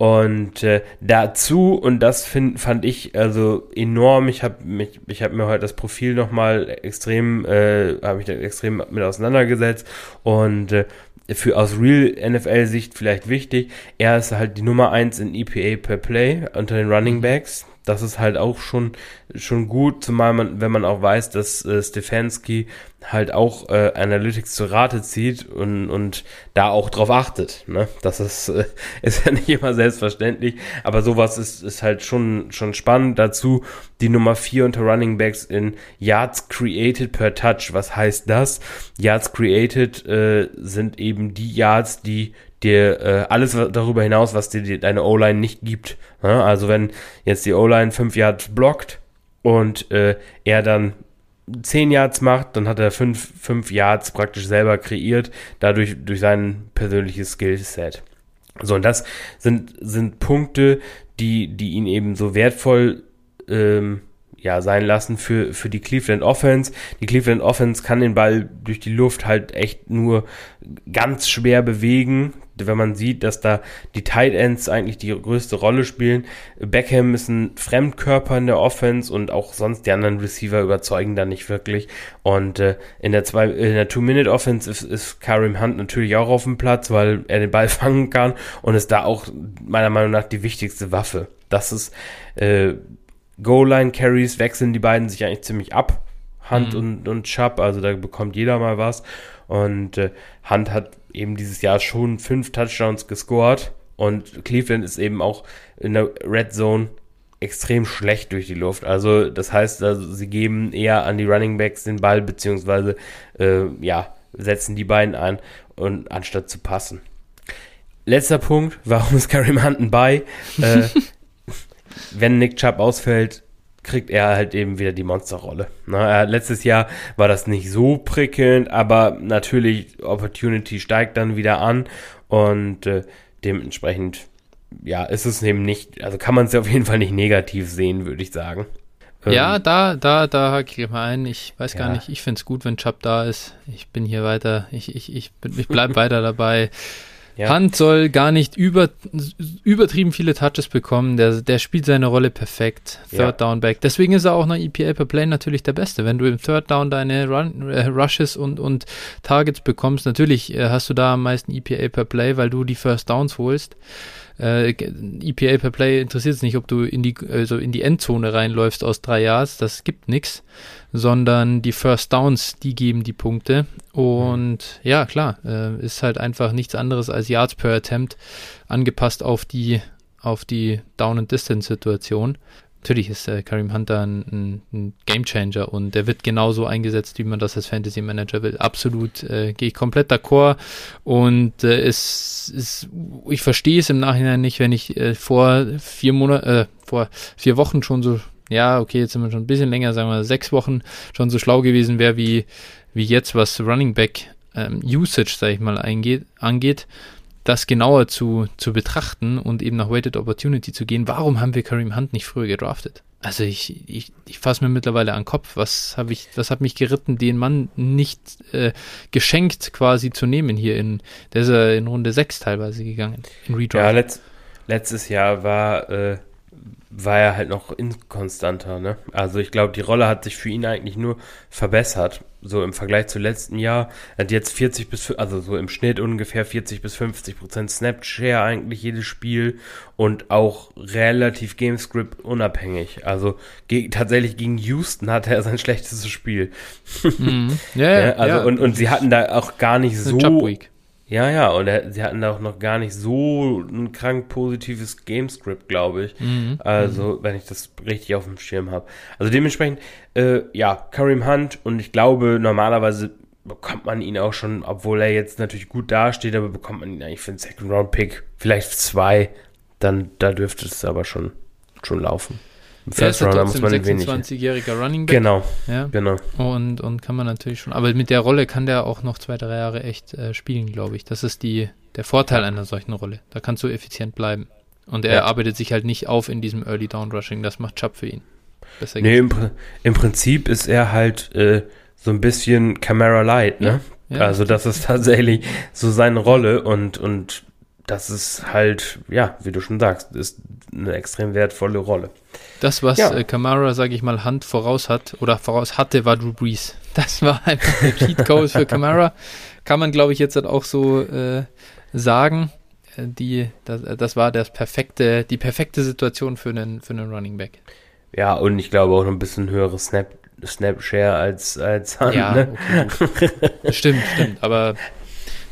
Und äh, dazu, und das find, fand ich also enorm, ich habe mich, ich habe mir heute das Profil nochmal extrem, äh, habe mich da extrem mit auseinandergesetzt und äh, für aus Real NFL-Sicht vielleicht wichtig, er ist halt die Nummer 1 in EPA per Play unter den Running Backs. Das ist halt auch schon, schon gut, zumal man, wenn man auch weiß, dass äh, Stefanski halt auch äh, Analytics zu Rate zieht und, und da auch drauf achtet. Ne? Das ist, äh, ist ja nicht immer selbstverständlich, aber sowas ist, ist halt schon, schon spannend. Dazu die Nummer 4 unter Running Backs in Yards Created per Touch. Was heißt das? Yards Created äh, sind eben die Yards, die dir äh, alles darüber hinaus, was dir deine O-Line nicht gibt. Ja, also wenn jetzt die O-Line 5 Yards blockt und äh, er dann 10 Yards macht, dann hat er 5, 5 Yards praktisch selber kreiert, dadurch durch sein persönliches Skillset. So, und das sind, sind Punkte, die, die ihn eben so wertvoll ähm, ja, sein lassen für, für die Cleveland Offense. Die Cleveland Offense kann den Ball durch die Luft halt echt nur ganz schwer bewegen wenn man sieht, dass da die Tight Ends eigentlich die größte Rolle spielen. Beckham ist ein Fremdkörper in der Offense und auch sonst die anderen Receiver überzeugen da nicht wirklich. Und äh, in der zwei, in der Two-Minute-Offense ist, ist Karim Hunt natürlich auch auf dem Platz, weil er den Ball fangen kann und ist da auch meiner Meinung nach die wichtigste Waffe. Das ist äh, Goal-Line-Carries wechseln die beiden sich eigentlich ziemlich ab. Hunt mhm. und, und Chubb, also da bekommt jeder mal was. Und äh, Hunt hat eben dieses Jahr schon fünf Touchdowns gescored und Cleveland ist eben auch in der Red Zone extrem schlecht durch die Luft. Also das heißt, also, sie geben eher an die Running Backs den Ball, beziehungsweise äh, ja, setzen die beiden ein und anstatt zu passen. Letzter Punkt, warum ist Karim Hunt bei? äh, wenn Nick Chubb ausfällt, kriegt er halt eben wieder die Monsterrolle. Na, letztes Jahr war das nicht so prickelnd, aber natürlich Opportunity steigt dann wieder an und äh, dementsprechend ja, ist es eben nicht, also kann man es ja auf jeden Fall nicht negativ sehen, würde ich sagen. Ja, ähm, da, da, da hake ich mal ein. Ich weiß ja. gar nicht, ich finde es gut, wenn Chubb da ist. Ich bin hier weiter, ich, ich, ich, ich bleibe weiter dabei. Ja. Hunt soll gar nicht über, übertrieben viele Touches bekommen. Der, der spielt seine Rolle perfekt. Third ja. Down Back. Deswegen ist er auch nach EPA per Play natürlich der Beste. Wenn du im Third Down deine Run, äh, Rushes und, und Targets bekommst, natürlich äh, hast du da am meisten EPA per Play, weil du die First Downs holst. Äh, EPA per Play interessiert es nicht, ob du in die, also in die Endzone reinläufst aus drei Yards, das gibt nichts, sondern die First Downs, die geben die Punkte. Und ja, klar, äh, ist halt einfach nichts anderes als Yards per Attempt angepasst auf die, auf die Down- and Distance-Situation natürlich ist äh, Karim Hunter ein, ein Gamechanger und der wird genauso eingesetzt, wie man das als Fantasy Manager will. Absolut äh, gehe ich komplett d'accord und äh, es ist, ich verstehe es im Nachhinein nicht, wenn ich äh, vor vier Monaten, äh, vor vier Wochen schon so, ja, okay, jetzt sind wir schon ein bisschen länger, sagen wir sechs Wochen schon so schlau gewesen wäre wie, wie jetzt, was Running Back ähm, Usage, sag ich mal, eingeht, angeht das genauer zu, zu betrachten und eben nach Weighted Opportunity zu gehen, warum haben wir Kareem Hunt nicht früher gedraftet? Also ich, ich, ich fasse mir mittlerweile an den Kopf, was habe ich, was hat mich geritten, den Mann nicht äh, geschenkt quasi zu nehmen hier in, der ist ja in Runde 6 teilweise gegangen, in Redraft. Ja, letzt, letztes Jahr war, äh, war er halt noch inkonstanter, ne? Also ich glaube, die Rolle hat sich für ihn eigentlich nur verbessert so im Vergleich zu letzten Jahr, hat jetzt 40 bis, also so im Schnitt ungefähr 40 bis 50 Prozent Snapshare eigentlich jedes Spiel und auch relativ Gamescript unabhängig. Also ge tatsächlich gegen Houston hatte er sein schlechtestes Spiel. Mhm. Ja, ja, also ja. Und, und sie hatten da auch gar nicht so. Ja, ja, und sie hatten da auch noch gar nicht so ein krank positives Gamescript, glaube ich. Mhm. Also, wenn ich das richtig auf dem Schirm habe. Also dementsprechend, äh, ja, Karim Hunt und ich glaube, normalerweise bekommt man ihn auch schon, obwohl er jetzt natürlich gut dasteht, aber bekommt man ihn eigentlich für einen Second-Round-Pick, vielleicht zwei, dann da dürfte es aber schon, schon laufen. First Rounder muss man 26-jähriger Running Back. Genau, ja. genau. Und, und kann man natürlich schon, aber mit der Rolle kann der auch noch zwei, drei Jahre echt äh, spielen, glaube ich. Das ist die, der Vorteil einer solchen Rolle. Da kannst du effizient bleiben. Und er ja. arbeitet sich halt nicht auf in diesem Early Down Rushing. Das macht Chubb für ihn. Besser nee, im, im, Prinzip ist er halt äh, so ein bisschen Camera Light, ne? Ja. Ja. Also das ist tatsächlich so seine Rolle und, und das ist halt, ja, wie du schon sagst, ist eine extrem wertvolle Rolle. Das, was ja. äh, Kamara, sage ich mal, Hand voraus hat oder voraus hatte, war Drew Brees. Das war einfach der Cheat Code für Kamara. Kann man, glaube ich, jetzt halt auch so äh, sagen. die, das, das war das perfekte, die perfekte Situation für einen, für einen Running Back. Ja, und ich glaube auch noch ein bisschen höhere Snap, Snap-Share als, als Hunt, ja, ne? okay, stimmt, stimmt. Aber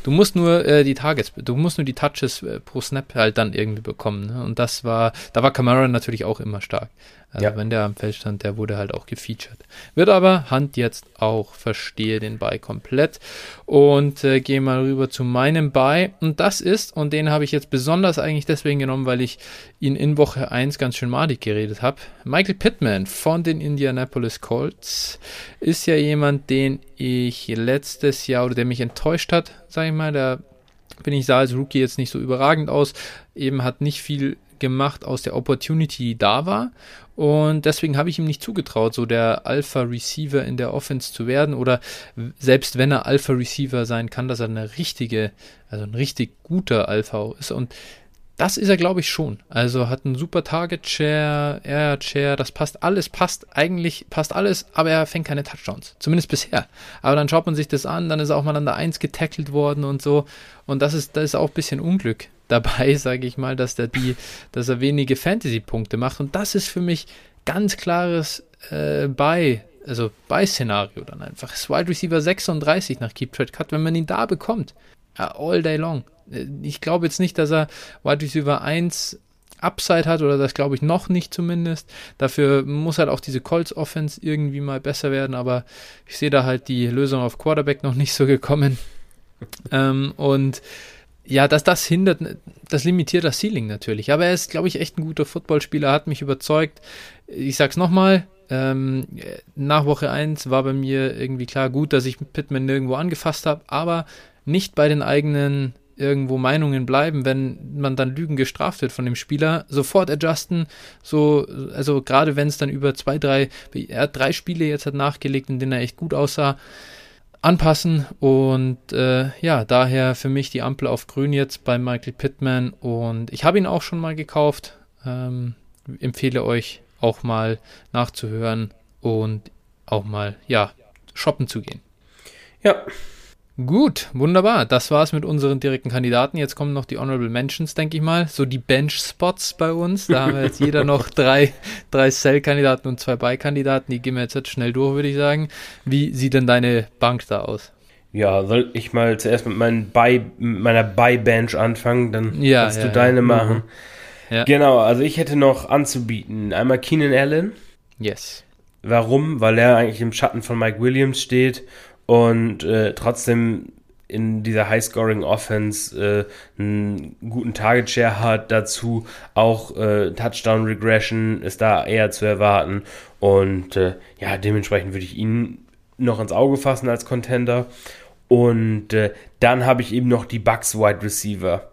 Du musst nur äh, die Targets, du musst nur die Touches äh, pro Snap halt dann irgendwie bekommen. Ne? Und das war, da war Camara natürlich auch immer stark. Also ja. wenn der am Feld stand, der wurde halt auch gefeatured. Wird aber Hand jetzt auch, verstehe den Buy komplett. Und äh, gehe mal rüber zu meinem Buy. Und das ist, und den habe ich jetzt besonders eigentlich deswegen genommen, weil ich ihn in Woche 1 ganz schön madig geredet habe. Michael Pittman von den Indianapolis Colts ist ja jemand, den ich letztes Jahr oder der mich enttäuscht hat, sage ich mal. Der bin ich sah als Rookie jetzt nicht so überragend aus. Eben hat nicht viel gemacht aus der Opportunity, die da war. Und deswegen habe ich ihm nicht zugetraut, so der Alpha-Receiver in der Offense zu werden. Oder selbst wenn er Alpha-Receiver sein kann, dass er eine richtige, also ein richtig guter Alpha ist. Und das ist er, glaube ich, schon. Also hat einen super Target-Share, Air-Share, das passt alles, passt eigentlich, passt alles, aber er fängt keine Touchdowns. Zumindest bisher. Aber dann schaut man sich das an, dann ist er auch mal an der 1 getackelt worden und so. Und das ist, das ist auch ein bisschen Unglück dabei, sage ich mal, dass, der die, dass er wenige Fantasy-Punkte macht. Und das ist für mich ganz klares äh, bei, also bei Szenario dann einfach. Das Wide Receiver 36 nach Keep Trade Cut, wenn man ihn da bekommt, all day long. Äh, ich glaube jetzt nicht, dass er Wide Receiver 1 Upside hat oder das glaube ich noch nicht zumindest. Dafür muss halt auch diese Colts Offense irgendwie mal besser werden, aber ich sehe da halt die Lösung auf Quarterback noch nicht so gekommen. ähm, und ja, dass das hindert, das limitiert das Ceiling natürlich. Aber er ist, glaube ich, echt ein guter Footballspieler, hat mich überzeugt. Ich sag's nochmal, ähm, nach Woche 1 war bei mir irgendwie klar gut, dass ich Pittman nirgendwo angefasst habe, aber nicht bei den eigenen irgendwo Meinungen bleiben, wenn man dann Lügen gestraft wird von dem Spieler, sofort adjusten, so, also gerade wenn es dann über zwei, drei, er hat drei Spiele jetzt hat nachgelegt, in denen er echt gut aussah, anpassen und äh, ja, daher für mich die Ampel auf grün jetzt bei Michael Pittman und ich habe ihn auch schon mal gekauft. Ähm, empfehle euch auch mal nachzuhören und auch mal ja shoppen zu gehen. Ja, Gut, wunderbar. Das war's mit unseren direkten Kandidaten. Jetzt kommen noch die Honorable Mentions, denke ich mal. So die Bench-Spots bei uns. Da haben wir jetzt jeder noch drei, drei Cell-Kandidaten und zwei Buy-Kandidaten. Die gehen wir jetzt, jetzt schnell durch, würde ich sagen. Wie sieht denn deine Bank da aus? Ja, soll ich mal zuerst mit meinen Buy, meiner Buy-Bench anfangen? Dann ja, kannst ja, du deine ja. machen. Ja. Genau, also ich hätte noch anzubieten. Einmal Keenan Allen. Yes. Warum? Weil er eigentlich im Schatten von Mike Williams steht und äh, trotzdem in dieser High-Scoring-Offense äh, einen guten Target-Share hat, dazu auch äh, Touchdown-Regression ist da eher zu erwarten und äh, ja, dementsprechend würde ich ihn noch ins Auge fassen als Contender und äh, dann habe ich eben noch die Bucks Wide Receiver.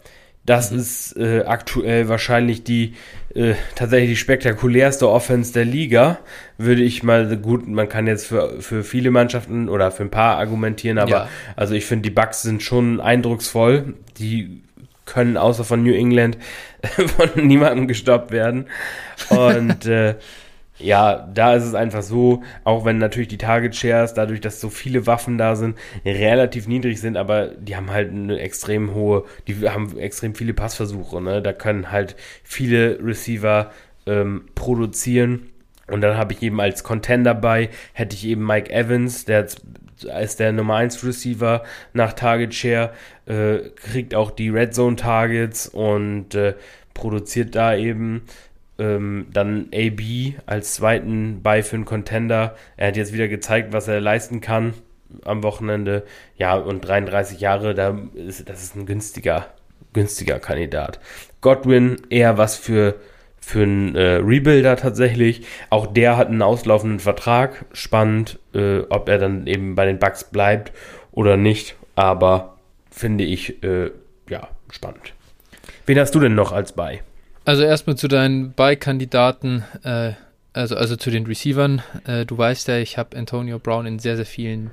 Das mhm. ist äh, aktuell wahrscheinlich die äh, tatsächlich die spektakulärste Offense der Liga, würde ich mal gut, man kann jetzt für, für viele Mannschaften oder für ein paar argumentieren, aber ja. also ich finde, die Bucks sind schon eindrucksvoll. Die können außer von New England von niemandem gestoppt werden. Und äh, ja, da ist es einfach so, auch wenn natürlich die Target Shares, dadurch, dass so viele Waffen da sind, relativ niedrig sind, aber die haben halt eine extrem hohe, die haben extrem viele Passversuche, ne? Da können halt viele Receiver ähm, produzieren. Und dann habe ich eben als Contender bei, hätte ich eben Mike Evans, der als der Nummer 1 Receiver nach Target Share, äh, kriegt auch die Red Zone Targets und äh, produziert da eben ähm, dann AB als zweiten bei für einen Contender. Er hat jetzt wieder gezeigt, was er leisten kann am Wochenende. Ja, und 33 Jahre, da ist, das ist ein günstiger, günstiger Kandidat. Godwin eher was für, für einen äh, Rebuilder tatsächlich. Auch der hat einen auslaufenden Vertrag. Spannend, äh, ob er dann eben bei den Bucks bleibt oder nicht. Aber finde ich, äh, ja, spannend. Wen hast du denn noch als bei? Also erstmal zu deinen Buy-Kandidaten, äh, also, also zu den Receivern. Äh, du weißt ja, ich habe Antonio Brown in sehr, sehr vielen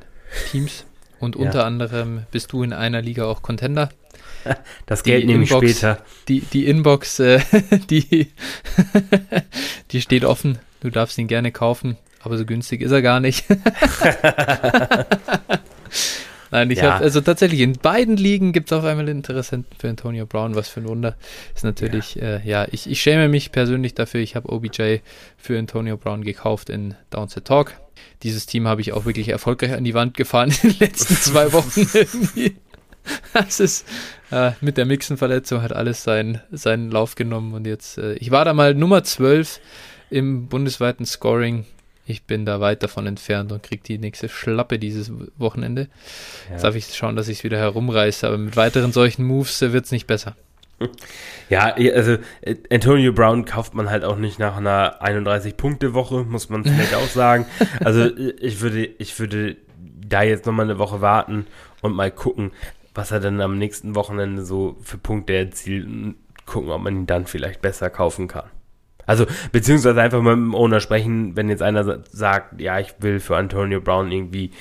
Teams und ja. unter anderem bist du in einer Liga auch Contender. Das Geld nehme ich später. Die, die Inbox, äh, die, die steht offen. Du darfst ihn gerne kaufen, aber so günstig ist er gar nicht. Nein, ich ja. habe, also tatsächlich, in beiden Ligen gibt es auf einmal Interessenten für Antonio Brown, was für ein Wunder. Ist natürlich, ja, äh, ja ich, ich schäme mich persönlich dafür, ich habe OBJ für Antonio Brown gekauft in Downset Talk. Dieses Team habe ich auch wirklich erfolgreich an die Wand gefahren in den letzten zwei Wochen irgendwie. Das ist äh, mit der Mixenverletzung hat alles seinen, seinen Lauf genommen und jetzt, äh, ich war da mal Nummer 12 im bundesweiten Scoring. Ich bin da weit davon entfernt und kriege die nächste Schlappe dieses Wochenende. Ja. Jetzt darf ich schauen, dass ich es wieder herumreiße, aber mit weiteren solchen Moves äh, wird es nicht besser. Ja, also äh, Antonio Brown kauft man halt auch nicht nach einer 31-Punkte-Woche, muss man vielleicht auch sagen. Also äh, ich würde, ich würde da jetzt nochmal eine Woche warten und mal gucken, was er dann am nächsten Wochenende so für Punkte erzielt und gucken, ob man ihn dann vielleicht besser kaufen kann. Also, beziehungsweise einfach mal mit dem Owner sprechen, wenn jetzt einer sagt, ja, ich will für Antonio Brown irgendwie,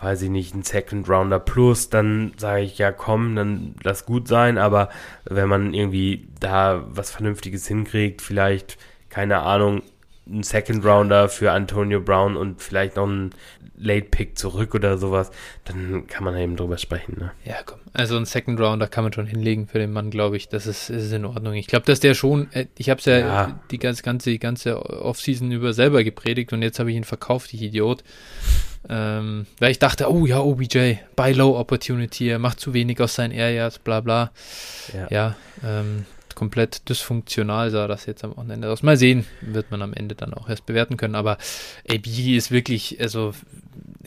weiß ich nicht, einen Second Rounder plus, dann sage ich, ja, komm, dann lass gut sein, aber wenn man irgendwie da was Vernünftiges hinkriegt, vielleicht, keine Ahnung, einen Second Rounder für Antonio Brown und vielleicht noch einen Late Pick zurück oder sowas, dann kann man eben drüber sprechen. Ne? Ja, komm. Also ein Second Rounder kann man schon hinlegen für den Mann, glaube ich. Das ist, ist in Ordnung. Ich glaube, dass der schon, äh, ich habe es ja, ja, die ganze, ganze, ganze Offseason über selber gepredigt und jetzt habe ich ihn verkauft, ich Idiot. Ähm, weil ich dachte, oh ja, OBJ, buy low opportunity, er macht zu wenig aus seinen Air Yards, bla bla. Ja, ja ähm, komplett dysfunktional sah das jetzt am Wochenende aus. Mal sehen, wird man am Ende dann auch erst bewerten können. Aber AB ist wirklich, also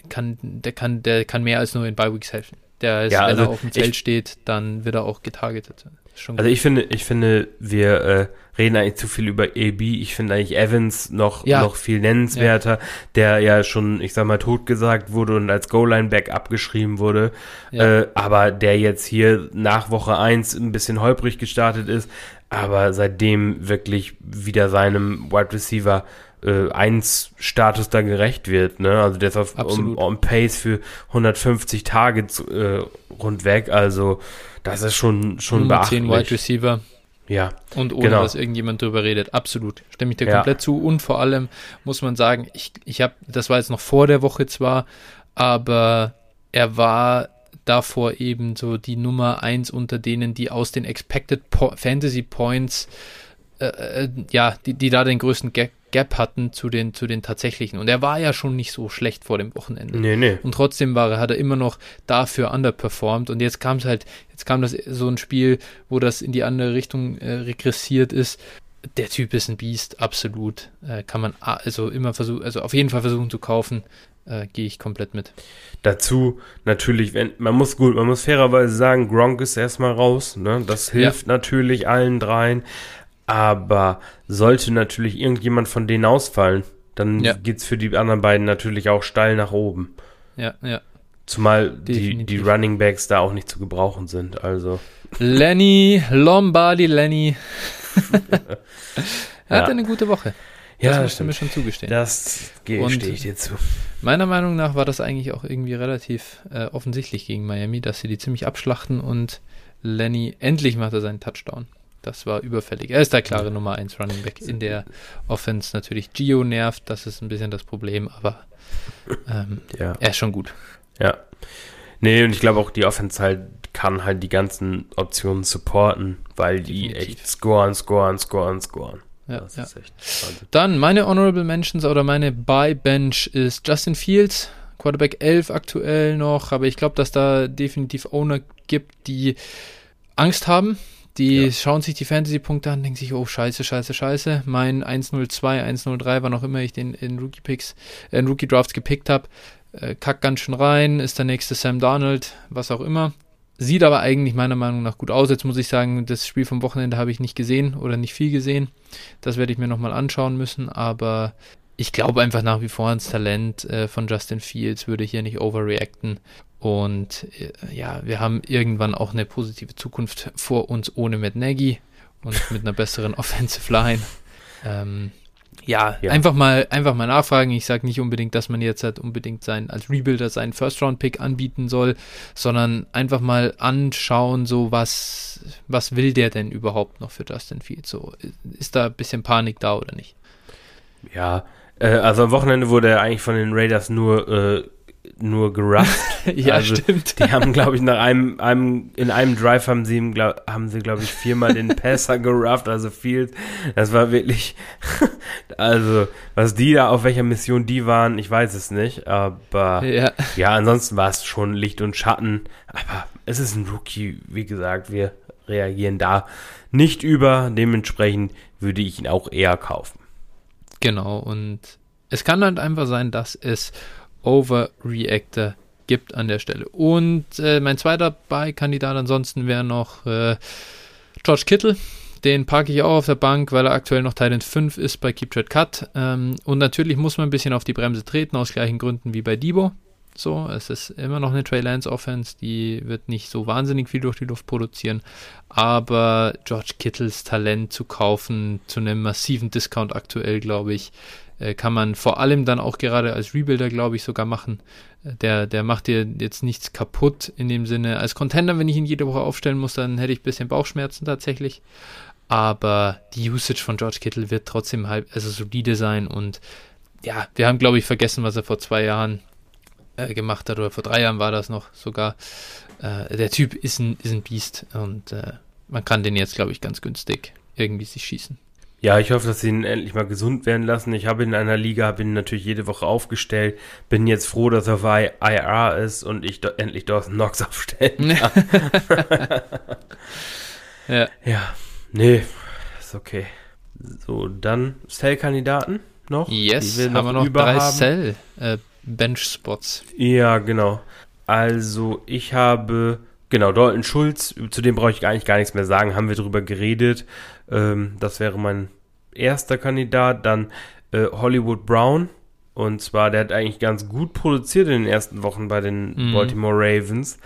kann, der kann, der kann mehr als nur in Bi-Weeks helfen. Der ist, ja, also wenn er auf dem Feld steht, dann wird er auch getargetet. Also ich finde, ich finde, wir äh, reden eigentlich zu viel über AB. Ich finde eigentlich Evans noch, ja. noch viel nennenswerter, ja. der ja schon, ich sag mal, totgesagt wurde und als Goal-Line-Back abgeschrieben wurde. Ja. Äh, aber der jetzt hier nach Woche 1 ein bisschen holprig gestartet ist, aber seitdem wirklich wieder seinem Wide Receiver äh, 1 Status da gerecht wird. Ne? Also der ist auf on, on, Pace für 150 Targets äh, rundweg. Also das ist schon, schon Nummer beachtlich. 10 Wide Receiver. Ja. Und ohne genau. dass irgendjemand drüber redet. Absolut. Stimme ich dir ja. komplett zu. Und vor allem muss man sagen, ich, ich habe, das war jetzt noch vor der Woche zwar, aber er war davor eben so die Nummer 1 unter denen, die aus den Expected po Fantasy Points äh, äh, ja, die, die da den größten Gap, Gap hatten zu den, zu den tatsächlichen. Und er war ja schon nicht so schlecht vor dem Wochenende. Nee, nee. Und trotzdem war er, hat er immer noch dafür underperformed. Und jetzt kam es halt, jetzt kam das so ein Spiel, wo das in die andere Richtung äh, regressiert ist. Der Typ ist ein Biest, absolut. Äh, kann man also immer versuchen, also auf jeden Fall versuchen zu kaufen. Äh, Gehe ich komplett mit. Dazu natürlich, wenn, man muss gut, man muss fairerweise sagen, Gronk ist erstmal raus, ne? Das hilft ja. natürlich allen dreien. Aber sollte natürlich irgendjemand von denen ausfallen, dann ja. geht es für die anderen beiden natürlich auch steil nach oben. Ja, ja. Zumal die, die Running Backs da auch nicht zu gebrauchen sind. Also. Lenny, Lombardi Lenny. er ja. hatte eine gute Woche. Ja, das musst du mir schon zugestehen. Das stehe ich dir zu. Meiner Meinung nach war das eigentlich auch irgendwie relativ äh, offensichtlich gegen Miami, dass sie die ziemlich abschlachten und Lenny endlich macht er seinen Touchdown. Das war überfällig. Er ist der klare Nummer 1 Running Back in der Offense. Natürlich Gio nervt, das ist ein bisschen das Problem, aber ähm, ja. er ist schon gut. Ja. Nee, und ich glaube auch die Offense halt kann halt die ganzen Optionen supporten, weil die Definitiv. echt scoren, scoren, scoren, scoren. Ja, ja. Dann meine Honorable Mentions oder meine Buy Bench ist Justin Fields, Quarterback 11 aktuell noch, aber ich glaube, dass da definitiv Owner gibt, die Angst haben, die ja. schauen sich die Fantasy-Punkte an, denken sich, oh scheiße, scheiße, scheiße. Mein 102, 103, wann auch immer ich den in Rookie-Picks, äh, in Rookie-Drafts gepickt habe, äh, kackt ganz schön rein, ist der nächste Sam Darnold, was auch immer. Sieht aber eigentlich meiner Meinung nach gut aus. Jetzt muss ich sagen, das Spiel vom Wochenende habe ich nicht gesehen oder nicht viel gesehen. Das werde ich mir nochmal anschauen müssen, aber ich glaube einfach nach wie vor ans Talent äh, von Justin Fields, würde hier nicht overreacten. Und äh, ja, wir haben irgendwann auch eine positive Zukunft vor uns ohne Matt Nagy und mit einer besseren Offensive Line. Ähm, ja, ja, einfach mal einfach mal nachfragen. Ich sage nicht unbedingt, dass man jetzt halt unbedingt sein als Rebuilder seinen First Round Pick anbieten soll, sondern einfach mal anschauen, so was was will der denn überhaupt noch für Justin Fields? So ist da ein bisschen Panik da oder nicht? Ja, äh, also am Wochenende wurde er eigentlich von den Raiders nur äh, nur gerufft. ja, also, stimmt. Die haben, glaube ich, nach einem, einem, in einem Drive haben sie, glaub, haben sie, glaube ich, viermal den Passer gerufft, also viel. Das war wirklich, also, was die da, auf welcher Mission die waren, ich weiß es nicht, aber ja, ja ansonsten war es schon Licht und Schatten, aber es ist ein Rookie, wie gesagt, wir reagieren da nicht über, dementsprechend würde ich ihn auch eher kaufen. Genau, und es kann halt einfach sein, dass es Overreactor gibt an der Stelle. Und äh, mein zweiter Buy-Kandidat ansonsten wäre noch äh, George Kittle. Den packe ich auch auf der Bank, weil er aktuell noch Titan 5 ist bei Keep Trade Cut. Ähm, und natürlich muss man ein bisschen auf die Bremse treten, aus gleichen Gründen wie bei Debo. So, es ist immer noch eine Trey Lance Offense, die wird nicht so wahnsinnig viel durch die Luft produzieren. Aber George Kittles Talent zu kaufen zu einem massiven Discount aktuell, glaube ich, kann man vor allem dann auch gerade als Rebuilder, glaube ich, sogar machen. Äh, der, der macht dir jetzt nichts kaputt in dem Sinne. Als Contender, wenn ich ihn jede Woche aufstellen muss, dann hätte ich ein bisschen Bauchschmerzen tatsächlich. Aber die Usage von George Kittle wird trotzdem halb, also solide sein und ja, wir haben, glaube ich, vergessen, was er vor zwei Jahren äh, gemacht hat, oder vor drei Jahren war das noch sogar. Äh, der Typ ist ein, ist ein Biest und äh, man kann den jetzt, glaube ich, ganz günstig irgendwie sich schießen. Ja, ich hoffe, dass sie ihn endlich mal gesund werden lassen. Ich habe ihn in einer Liga, habe ihn natürlich jede Woche aufgestellt. Bin jetzt froh, dass er bei IR ist und ich do endlich Dawson Knox aufstellen kann. ja. Ja, nee, ist okay. So, dann Cell-Kandidaten noch? Yes, wir haben wir noch drei Cell äh. Ja, genau. Also, ich habe Genau, Dalton Schulz, zu dem brauche ich eigentlich gar nichts mehr sagen, haben wir drüber geredet. Ähm, das wäre mein erster Kandidat. Dann äh, Hollywood Brown. Und zwar, der hat eigentlich ganz gut produziert in den ersten Wochen bei den mhm. Baltimore Ravens.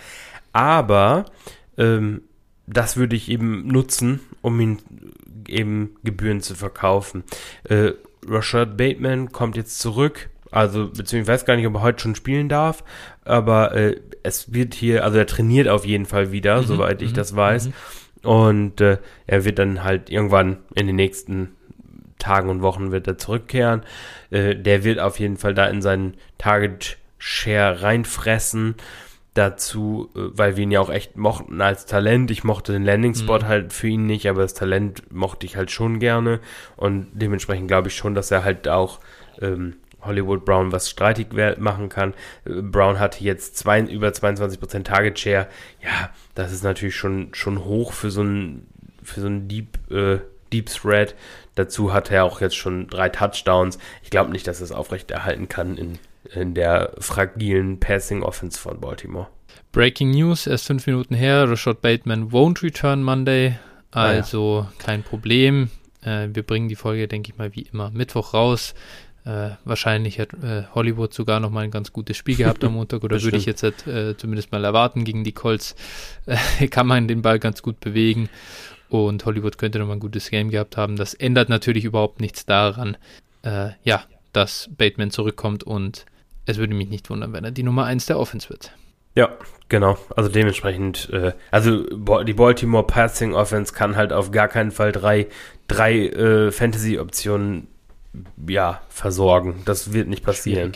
Aber ähm, das würde ich eben nutzen, um ihn eben Gebühren zu verkaufen. Äh, Rashad Bateman kommt jetzt zurück. Also, beziehungsweise ich weiß gar nicht, ob er heute schon spielen darf, aber äh, es wird hier, also er trainiert auf jeden Fall wieder, mhm, soweit ich mhm, das weiß. Mhm. Und äh, er wird dann halt irgendwann in den nächsten Tagen und Wochen wird er zurückkehren. Äh, der wird auf jeden Fall da in seinen Target Share reinfressen. Dazu, äh, weil wir ihn ja auch echt mochten als Talent. Ich mochte den Landing Spot mhm. halt für ihn nicht, aber das Talent mochte ich halt schon gerne. Und dementsprechend glaube ich schon, dass er halt auch ähm, Hollywood Brown was streitig machen kann. Äh, Brown hatte jetzt zwei, über 22% Target Share. Ja, das ist natürlich schon, schon hoch für so einen für so einen Deep, äh, Deep Thread. Dazu hat er auch jetzt schon drei Touchdowns. Ich glaube nicht, dass er es aufrechterhalten kann in, in der fragilen Passing Offense von Baltimore. Breaking News, erst fünf Minuten her. Rashad Bateman won't return Monday. Also ah, ja. kein Problem. Äh, wir bringen die Folge, denke ich mal, wie immer Mittwoch raus. Äh, wahrscheinlich hat äh, Hollywood sogar noch mal ein ganz gutes Spiel gehabt am Montag oder würde ich jetzt äh, zumindest mal erwarten gegen die Colts. Kann man den Ball ganz gut bewegen und Hollywood könnte noch mal ein gutes Game gehabt haben. Das ändert natürlich überhaupt nichts daran, äh, ja, dass Bateman zurückkommt und es würde mich nicht wundern, wenn er die Nummer 1 der Offense wird. Ja, genau. Also dementsprechend, äh, also die Baltimore Passing Offense kann halt auf gar keinen Fall drei, drei Fantasy-Optionen ja, versorgen. Das wird nicht passieren.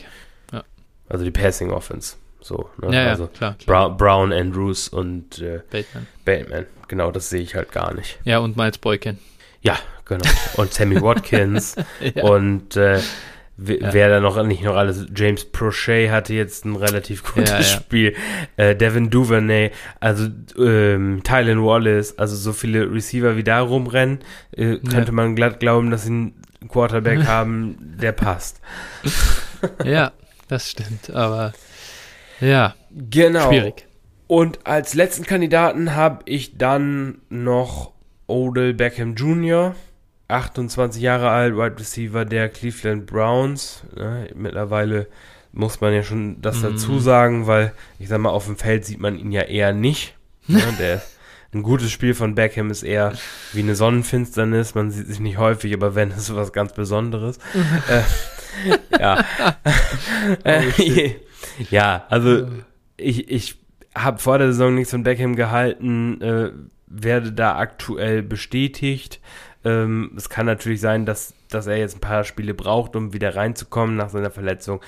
Ja. Also die Passing Offense. So, ne? ja, also klar, klar. Brown, Andrews und äh, Bateman. Bateman. Genau, das sehe ich halt gar nicht. Ja, und Miles Boykin. Ja, genau. Und Sammy Watkins. ja. Und äh, ja. wer da noch nicht noch alles, James Prochet hatte jetzt ein relativ gutes ja, ja. Spiel, äh, Devin Duvernay, also ähm, Tylen Wallace, also so viele Receiver wie da rumrennen, äh, könnte man glatt glauben, dass sie Quarterback haben, der passt. ja, das stimmt, aber ja, genau. schwierig. Und als letzten Kandidaten habe ich dann noch Odell Beckham Jr., 28 Jahre alt, Wide Receiver der Cleveland Browns. Ja, mittlerweile muss man ja schon das mm. dazu sagen, weil ich sag mal, auf dem Feld sieht man ihn ja eher nicht. Ja, der ein gutes Spiel von Beckham ist eher wie eine Sonnenfinsternis. Man sieht sich nicht häufig, aber wenn, ist was ganz Besonderes. äh, ja. äh, ja, also ich, ich habe vor der Saison nichts von Beckham gehalten, äh, werde da aktuell bestätigt. Ähm, es kann natürlich sein, dass, dass er jetzt ein paar Spiele braucht, um wieder reinzukommen nach seiner Verletzung.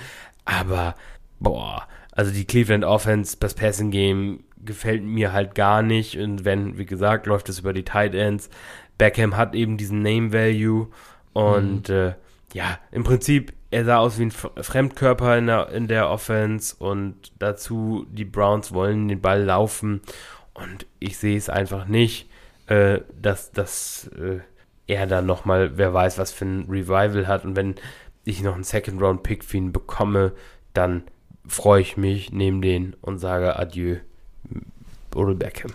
Aber, boah, also die Cleveland Offense, das Passing Game gefällt mir halt gar nicht. Und wenn, wie gesagt, läuft es über die Tight Ends. Beckham hat eben diesen Name Value und mhm. äh, ja, im Prinzip, er sah aus wie ein Fremdkörper in der, in der Offense und dazu, die Browns wollen den Ball laufen und ich sehe es einfach nicht, äh, dass, dass äh, er dann nochmal, wer weiß, was für ein Revival hat und wenn ich noch einen Second-Round-Pick für ihn bekomme, dann freue ich mich, nehme den und sage Adieu, Odell Beckham.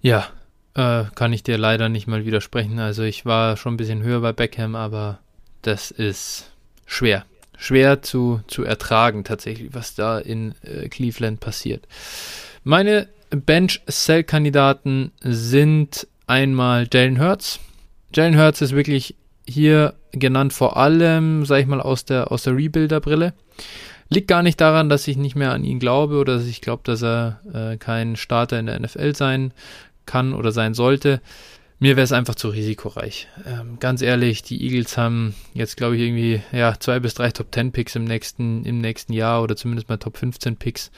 Ja, äh, kann ich dir leider nicht mal widersprechen. Also ich war schon ein bisschen höher bei Beckham, aber das ist schwer. Schwer zu, zu ertragen tatsächlich, was da in äh, Cleveland passiert. Meine Bench-Sell-Kandidaten sind einmal Jalen Hurts. Jalen Hurts ist wirklich hier genannt vor allem, sag ich mal, aus der, aus der Rebuilder-Brille. Liegt gar nicht daran, dass ich nicht mehr an ihn glaube oder dass ich glaube, dass er äh, kein Starter in der NFL sein kann oder sein sollte. Mir wäre es einfach zu risikoreich. Ähm, ganz ehrlich, die Eagles haben jetzt, glaube ich, irgendwie ja, zwei bis drei Top 10 Picks im nächsten, im nächsten Jahr oder zumindest mal Top 15 Picks.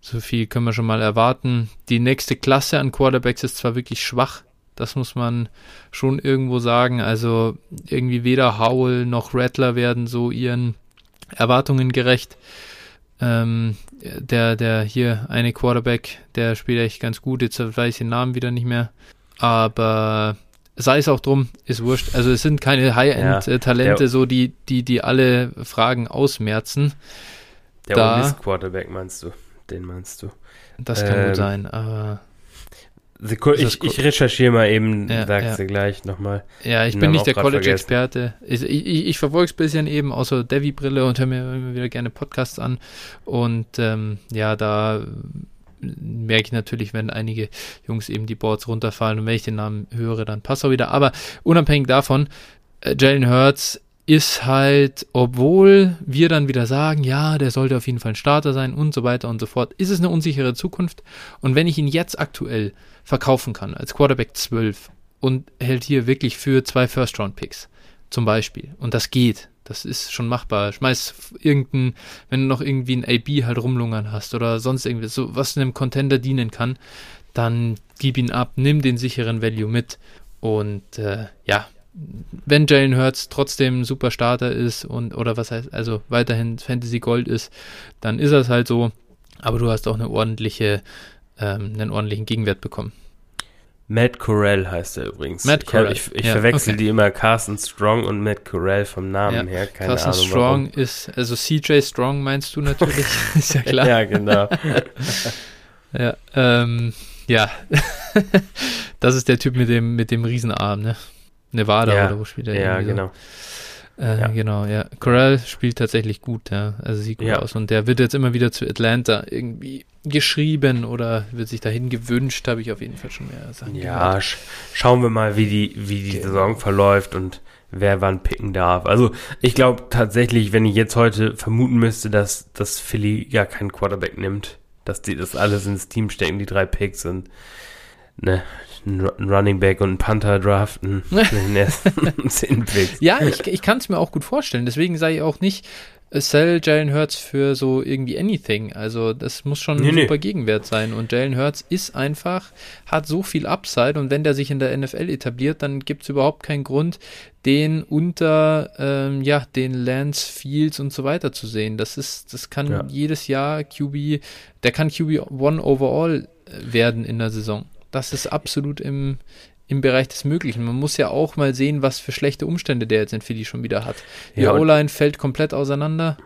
So viel können wir schon mal erwarten. Die nächste Klasse an Quarterbacks ist zwar wirklich schwach, das muss man schon irgendwo sagen. Also irgendwie weder Howell noch Rattler werden so ihren Erwartungen gerecht. Ähm, der, der hier eine Quarterback, der spielt echt ganz gut. Jetzt weiß ich den Namen wieder nicht mehr. Aber sei es auch drum, ist wurscht. Also es sind keine High-End-Talente, ja, so die, die, die alle Fragen ausmerzen. Der da, Quarterback meinst du? Den meinst du? Das kann ähm, gut sein, aber ich, ich, recherchiere mal eben, ja, sagst ja. du gleich nochmal. Ja, ich bin nicht der College-Experte. Ich, ich, ich verfolge es ein bisschen eben außer Devi-Brille und höre mir immer wieder gerne Podcasts an. Und ähm, ja, da merke ich natürlich, wenn einige Jungs eben die Boards runterfallen und wenn ich den Namen höre, dann passt auch wieder. Aber unabhängig davon, äh, Jalen Hurts ist halt, obwohl wir dann wieder sagen, ja, der sollte auf jeden Fall ein Starter sein und so weiter und so fort, ist es eine unsichere Zukunft. Und wenn ich ihn jetzt aktuell verkaufen kann, als Quarterback 12 und hält hier wirklich für zwei First-Round-Picks, zum Beispiel, und das geht, das ist schon machbar. Schmeiß irgendein, wenn du noch irgendwie ein AB halt rumlungern hast oder sonst irgendwie, so was einem Contender dienen kann, dann gib ihn ab, nimm den sicheren Value mit und äh, ja, wenn Jalen Hurts trotzdem super Starter ist und oder was heißt, also weiterhin Fantasy Gold ist, dann ist das halt so. Aber du hast auch eine ordentliche, ähm, einen ordentlichen Gegenwert bekommen. Matt Corell heißt er übrigens. Matt Corell. Ich, ich, ich ja, verwechsel okay. die immer Carson Strong und Matt Corell vom Namen ja, her. Keine Carson Ahnung. Strong warum. ist, also CJ Strong meinst du natürlich, ist ja klar. ja, genau. ja, ähm, ja. das ist der Typ mit dem, mit dem Riesenarm, ne? Nevada ja, oder wo spielt er? Ja, genau. So. Äh, ja. Genau, ja. Corral spielt tatsächlich gut, ja. Also sieht gut ja. aus. Und der wird jetzt immer wieder zu Atlanta irgendwie geschrieben oder wird sich dahin gewünscht, habe ich auf jeden Fall schon mehr Sachen Ja, sch schauen wir mal, wie die, wie die okay. Saison verläuft und wer wann picken darf. Also ich glaube tatsächlich, wenn ich jetzt heute vermuten müsste, dass, dass Philly gar keinen Quarterback nimmt, dass die das alles ins Team stecken, die drei Picks und ne, einen Running Back und einen Panther draften in den ersten zehn Picks. Ja, ich, ich kann es mir auch gut vorstellen. Deswegen sage ich auch nicht, sell Jalen Hurts für so irgendwie anything. Also das muss schon ein nee, super nee. Gegenwert sein. Und Jalen Hurts ist einfach, hat so viel Upside und wenn der sich in der NFL etabliert, dann gibt es überhaupt keinen Grund, den unter ähm, ja, den Lance Fields und so weiter zu sehen. Das ist, das kann ja. jedes Jahr QB, der kann QB One overall äh, werden in der Saison. Das ist absolut im, im Bereich des Möglichen. Man muss ja auch mal sehen, was für schlechte Umstände der jetzt in Philly schon wieder hat. Die ja, O-Line fällt komplett auseinander.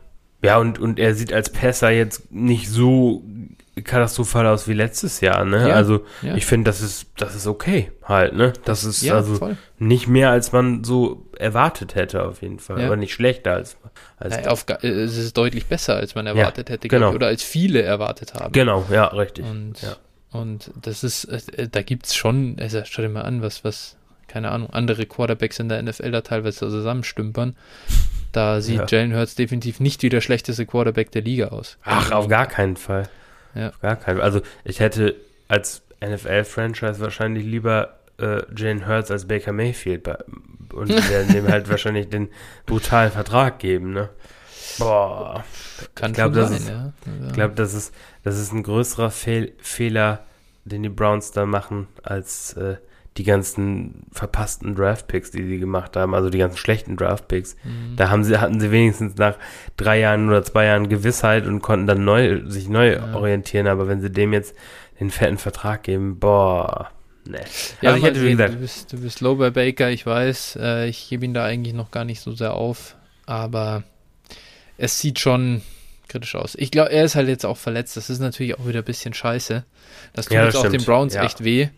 Ja, und, und er sieht als Passer jetzt nicht so katastrophal aus wie letztes Jahr, ne? Ja, also ja. ich finde, das ist, das ist okay halt, ne? Das ist ja, also voll. nicht mehr, als man so erwartet hätte, auf jeden Fall. Aber nicht schlechter als, als ja, auf, es ist deutlich besser, als man erwartet hätte, genau. oder als viele erwartet haben. Genau, ja, richtig. Und und das ist, äh, da gibt es schon, also schau dir mal an, was, was, keine Ahnung, andere Quarterbacks in der NFL da teilweise zusammenstümpern. Da sieht ja. Jalen Hurts definitiv nicht wie der schlechteste Quarterback der Liga aus. Ach, auf gar keinen Fall. Ja. Auf gar keinen Fall. Also ich hätte als NFL-Franchise wahrscheinlich lieber äh, Jalen Hurts als Baker Mayfield bei, und werden dem halt wahrscheinlich den brutalen Vertrag geben, ne? Boah. Kann ich glaube, das, sein, ist- ja. ich glaub, das, ist, das ist ein größerer Fehl, Fehler, den die Browns da machen, als äh, die ganzen verpassten Draftpicks, die sie gemacht haben, also die ganzen schlechten Draftpicks. Mhm. Da haben sie, hatten sie wenigstens nach drei Jahren oder zwei Jahren Gewissheit und konnten dann neu, sich neu Ja. orientieren. Aber wenn sie dem jetzt den fetten Vertrag geben, boah, ne. Ja, also ich hätte, wie gesagt, du bist, du bist low bei Baker, ich weiß. Äh, ich gebe ihn da eigentlich noch gar nicht so sehr auf, aber es sieht schon kritisch aus. Ich glaube, er ist halt jetzt auch verletzt. Das ist natürlich auch wieder ein bisschen scheiße. Das tut Ja, jetzt das auch den stimmt. Browns Ja. echt weh,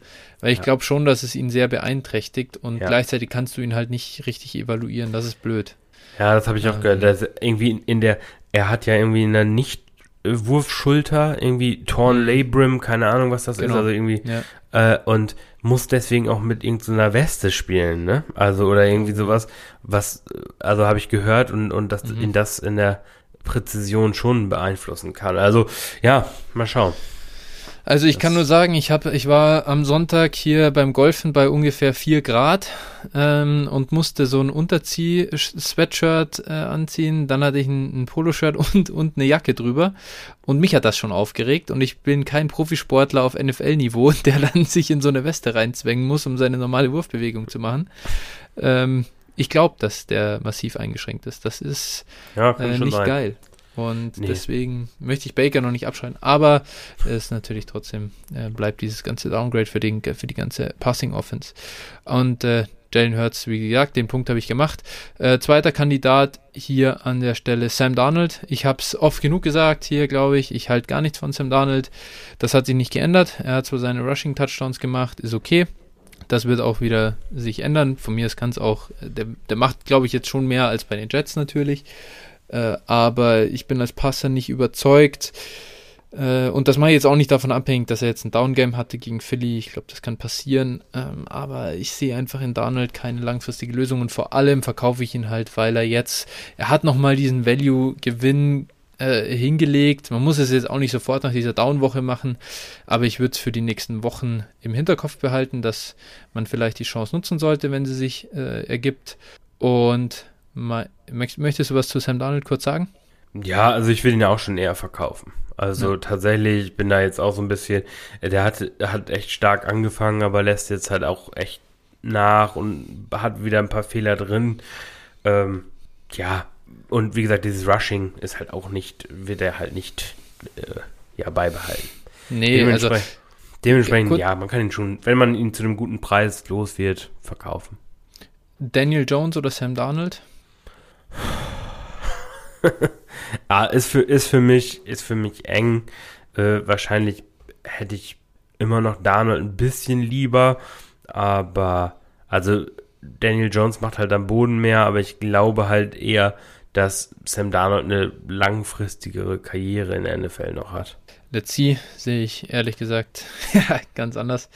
weil ich Ja. glaube schon, dass es ihn sehr beeinträchtigt und gleichzeitig kannst du ihn halt nicht richtig evaluieren. Das ist blöd. Ja, das habe ich auch Ähm. gehört. Dass irgendwie in, der, er hat ja irgendwie in der Nicht-Wurfschulter irgendwie Torn Mhm. Labrum, keine Ahnung, was das ist, Genau. also irgendwie, äh, und muss deswegen auch mit irgendeiner Weste spielen, ne? Also, oder irgendwie sowas, was, also habe ich gehört und, und dass Mhm. ihn das in der Präzision schon beeinflussen kann. Also, ja, mal schauen. Also ich Das- kann nur sagen, ich habe, ich war am Sonntag hier beim Golfen bei ungefähr 4 Grad ähm, und musste so ein Unterzieh-Sweatshirt äh, anziehen. Dann hatte ich ein, ein Poloshirt und, und eine Jacke drüber. Und mich hat das schon aufgeregt. Und ich bin kein Profisportler auf NFL-Niveau, der dann sich in so eine Weste reinzwängen muss, um seine normale Wurfbewegung zu machen. Ähm, ich glaube, dass der massiv eingeschränkt ist. Das ist Ja, äh, nicht sein. geil. Und Nee. deswegen möchte ich Baker noch nicht abschreiben. Aber es ist natürlich trotzdem, äh, bleibt dieses ganze Downgrade für, den, für die ganze Passing Offense. Und äh, Jalen Hurts, wie gesagt, den Punkt habe ich gemacht. Äh, zweiter Kandidat hier an der Stelle Sam Darnold. Ich habe es oft genug gesagt hier, glaube ich. Ich halte gar nichts von Sam Darnold. Das hat sich nicht geändert. Er hat zwar seine Rushing Touchdowns gemacht, ist okay. Das wird auch wieder sich ändern. Von mir aus kann es auch, der, der macht, glaube ich, jetzt schon mehr als bei den Jets natürlich. Äh, aber ich bin als Passer nicht überzeugt. Äh, und das mache ich jetzt auch nicht davon abhängig, dass er jetzt ein Downgame hatte gegen Philly. Ich glaube, das kann passieren. Ähm, aber ich sehe einfach in Darnold keine langfristige Lösung. Und vor allem verkaufe ich ihn halt, weil er jetzt, er hat nochmal diesen Value-Gewinn äh, hingelegt. Man muss es jetzt auch nicht sofort nach dieser Down-Woche machen, aber ich würde es für die nächsten Wochen im Hinterkopf behalten, dass man vielleicht die Chance nutzen sollte, wenn sie sich äh, ergibt. Und möchtest du was zu Sam Darnold kurz sagen? Ja, also ich will ihn ja auch schon eher verkaufen. Also tatsächlich, ich bin da jetzt auch so ein bisschen, äh, der hat, hat echt stark angefangen, aber lässt jetzt halt auch echt nach und hat wieder ein paar Fehler drin. Ähm, ja, und wie gesagt, dieses Rushing ist halt auch nicht, wird er halt nicht äh, ja, beibehalten. Nee, also Dementsprechend, dementsprechend gut. ja, man kann ihn schon, wenn man ihn zu einem guten Preis los wird, verkaufen. Daniel Jones oder Sam Darnold? Ah, ist für, ist für mich, ist für mich eng. Äh, wahrscheinlich hätte ich immer noch Darnold ein bisschen lieber, aber also Daniel Jones macht halt am Boden mehr, aber ich glaube halt eher, dass Sam Darnold eine langfristigere Karriere in der NFL noch hat. Let's see, sehe ich ehrlich gesagt ganz anders.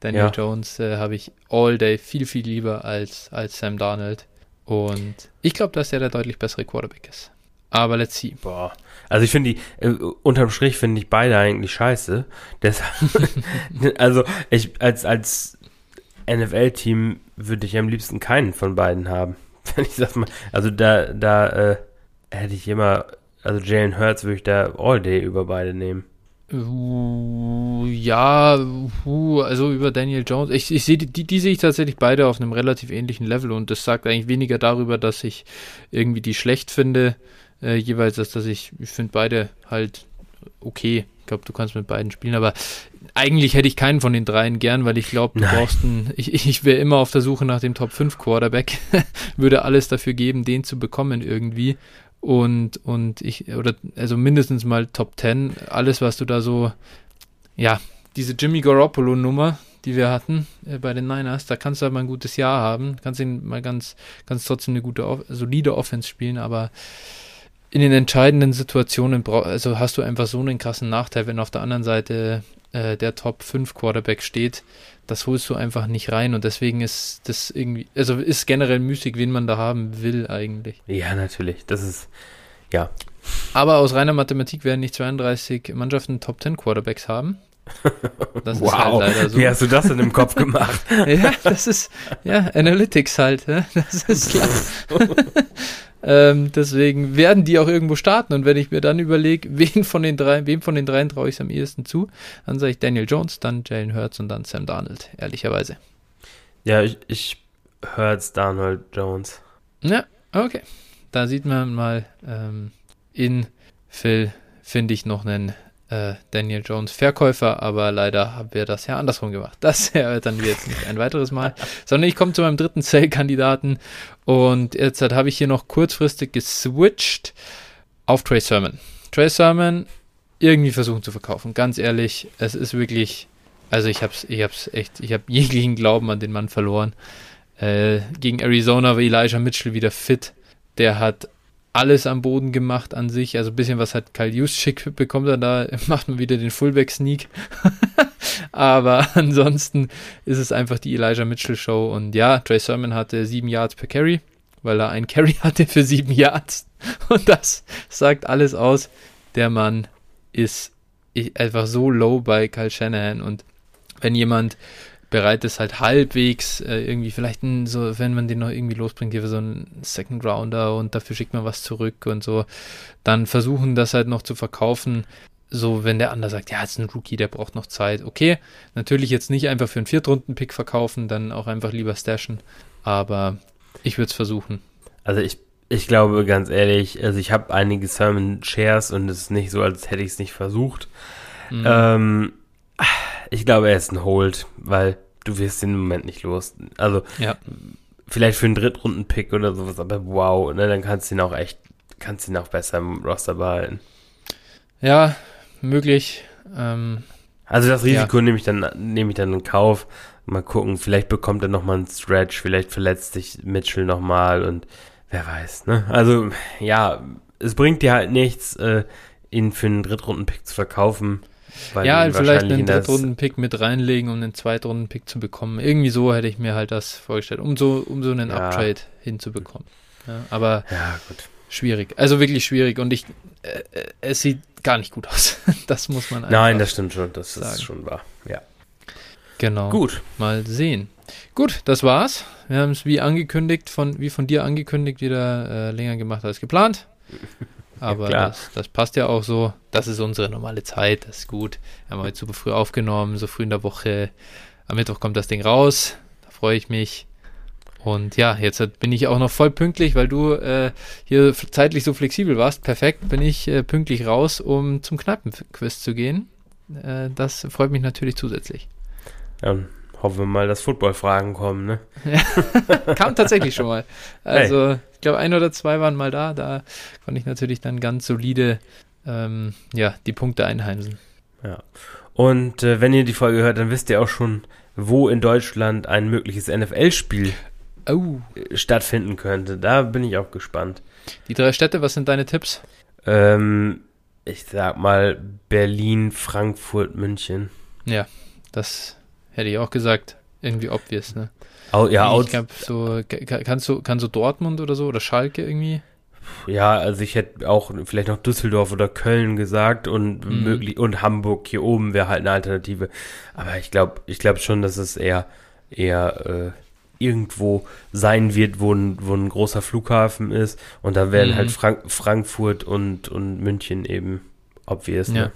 Daniel Ja. Jones äh, habe ich all day viel, viel lieber als, als Sam Darnold. Und ich glaube, dass er der deutlich bessere Quarterback ist. Aber let's see. Boah. Also ich finde die, äh, unterm Strich finde ich beide eigentlich scheiße. Deshalb, also ich, als, als NFL-Team würde ich am liebsten keinen von beiden haben. Wenn ich sag mal, also da, da äh, hätte ich immer, also Jalen Hurts würde ich da all day über beide nehmen. Uh, ja, uh, also über Daniel Jones. Ich, ich sehe die, die, die sehe ich tatsächlich beide auf einem relativ ähnlichen Level und das sagt eigentlich weniger darüber, dass ich irgendwie die schlecht finde, äh, jeweils, als dass ich, ich finde beide halt okay. Ich glaube, du kannst mit beiden spielen, aber eigentlich hätte ich keinen von den dreien gern, weil ich glaube, du Nein. brauchst einen, ich, ich wäre immer auf der Suche nach dem Top 5 Quarterback, würde alles dafür geben, den zu bekommen irgendwie und, und ich, oder also mindestens mal Top 10, alles, was du da so, ja, diese Jimmy Garoppolo-Nummer, die wir hatten äh, bei den Niners, da kannst du mal ein gutes Jahr haben, kannst ihn mal ganz, kannst trotzdem eine gute, solide Offense spielen, aber in den entscheidenden Situationen also hast du einfach so einen krassen Nachteil, wenn auf der anderen Seite äh, der Top 5 Quarterback steht, das holst du einfach nicht rein und deswegen ist das irgendwie, also ist generell müßig, wen man da haben will eigentlich. Ja, natürlich. Das ist, ja. Aber aus reiner Mathematik werden nicht 32 Mannschaften Top 10 Quarterbacks haben. Das ist halt leider so. Wie hast du das denn im Kopf gemacht? Ja, das ist, ja, Analytics halt, ja, das ist klar. Ähm, deswegen werden die auch irgendwo starten. Und wenn ich mir dann überlege, wen von den drei, wem von den dreien traue ich es am ehesten zu, dann sage ich Daniel Jones, dann Jalen Hurts und dann Sam Darnold, ehrlicherweise. Ja, ich, ich Hurts, Darnold, Jones. Ja, okay. Da sieht man mal ähm, in Phil, finde ich, noch einen äh, Daniel Jones Verkäufer, aber leider haben wir das ja andersrum gemacht. Das erörtern wir jetzt nicht ein weiteres Mal, sondern ich komme zu meinem dritten Sale-Kandidaten und jetzt habe ich hier noch kurzfristig geswitcht auf Trey Sermon. Trey Sermon irgendwie versuchen zu verkaufen. Ganz ehrlich, es ist wirklich, also ich hab's, ich hab's echt, ich habe jeglichen Glauben an den Mann verloren. Äh, gegen Arizona war Elijah Mitchell wieder fit. Der hat alles am Boden gemacht an sich. Also ein bisschen was hat Kyle Juszczyk bekommt da, macht man wieder den Fullback-Sneak. Aber ansonsten ist es einfach die Elijah Mitchell Show. Und ja, Trey Sermon hatte sieben Yards per Carry, weil er einen Carry hatte für sieben Yards. Und das sagt alles aus. Der Mann ist einfach so low bei Kyle Shanahan. Und wenn jemand bereit ist, halt halbwegs äh, irgendwie vielleicht ein, so, wenn man den noch irgendwie losbringt, hier so einen Second Rounder und dafür schickt man was zurück und so, dann versuchen das halt noch zu verkaufen. So, wenn der andere sagt, ja, ist ein Rookie, der braucht noch Zeit. Okay, natürlich jetzt nicht einfach für einen Viertrunden-Pick verkaufen, dann auch einfach lieber stashen. Aber ich würde es versuchen. Also ich, ich glaube ganz ehrlich, also ich habe einige Sermon Shares und es ist nicht so, als hätte ich es nicht versucht. Mhm. Ähm, ich glaube, er ist ein Hold, weil du wirst den im Moment nicht los. Also, ja. vielleicht für einen Drittrunden-Pick oder sowas, aber wow, ne, dann kannst du ihn auch echt, kannst du ihn auch besser im Roster behalten. Ja, möglich. Ähm, also das Risiko ja. nehme ich dann, nehme ich dann in Kauf. Mal gucken, vielleicht bekommt er nochmal einen Stretch, vielleicht verletzt sich Mitchell nochmal und wer weiß, ne? Also, ja, es bringt dir halt nichts, äh, ihn für einen Drittrunden-Pick zu verkaufen. Ja, vielleicht einen Drittrunden-Pick mit reinlegen, um einen Zweitrunden-Pick zu bekommen. Irgendwie so hätte ich mir halt das vorgestellt, um so, um so einen ja. Uptrade hinzubekommen. Ja, aber ja, schwierig. Also wirklich schwierig und ich, äh, äh es sieht gar nicht gut aus. das muss man einfach Nein, das stimmt schon. Das sagen. ist schon wahr. Ja. Genau. Gut. Mal sehen. Gut, das war's. Wir haben es wie angekündigt, von, wie von dir angekündigt, wieder äh, länger gemacht als geplant. Aber ja, das, das, passt ja auch so. Das ist unsere normale Zeit. Das ist gut. Wir haben heute super früh aufgenommen, so früh in der Woche. Am Mittwoch kommt das Ding raus. Da freue ich mich. Und ja, jetzt bin ich auch noch voll pünktlich, weil du äh, hier zeitlich so flexibel warst. Perfekt, bin ich äh, pünktlich raus, um zum Kneipenquiz zu gehen. Äh, das freut mich natürlich zusätzlich. Ja, hoffen wir mal, dass Football-Fragen kommen, ne? Ja, kam tatsächlich schon mal. Also, hey. ich glaube, ein oder zwei waren mal da. Da konnte ich natürlich dann ganz solide ähm, ja, die Punkte einheimsen. Ja. Und äh, wenn ihr die Folge hört, dann wisst ihr auch schon, wo in Deutschland ein mögliches NFL-Spiel oh. stattfinden könnte. Da bin ich auch gespannt. Die drei Städte, was sind deine Tipps? Ähm, ich sag mal Berlin, Frankfurt, München. Ja, das hätte ich auch gesagt. Irgendwie obvious, ne? Au, ja, ich glaube, so, kannst du, kannst du Dortmund oder so oder Schalke irgendwie? Ja, also ich hätte auch vielleicht noch Düsseldorf oder Köln gesagt und mhm. möglich und Hamburg hier oben wäre halt eine Alternative. Aber ich glaube, ich glaube schon, dass es eher eher äh, irgendwo sein wird, wo ein, wo ein großer Flughafen ist. Und da werden mhm. halt Frank Frankfurt und, und München eben obvious. Ne?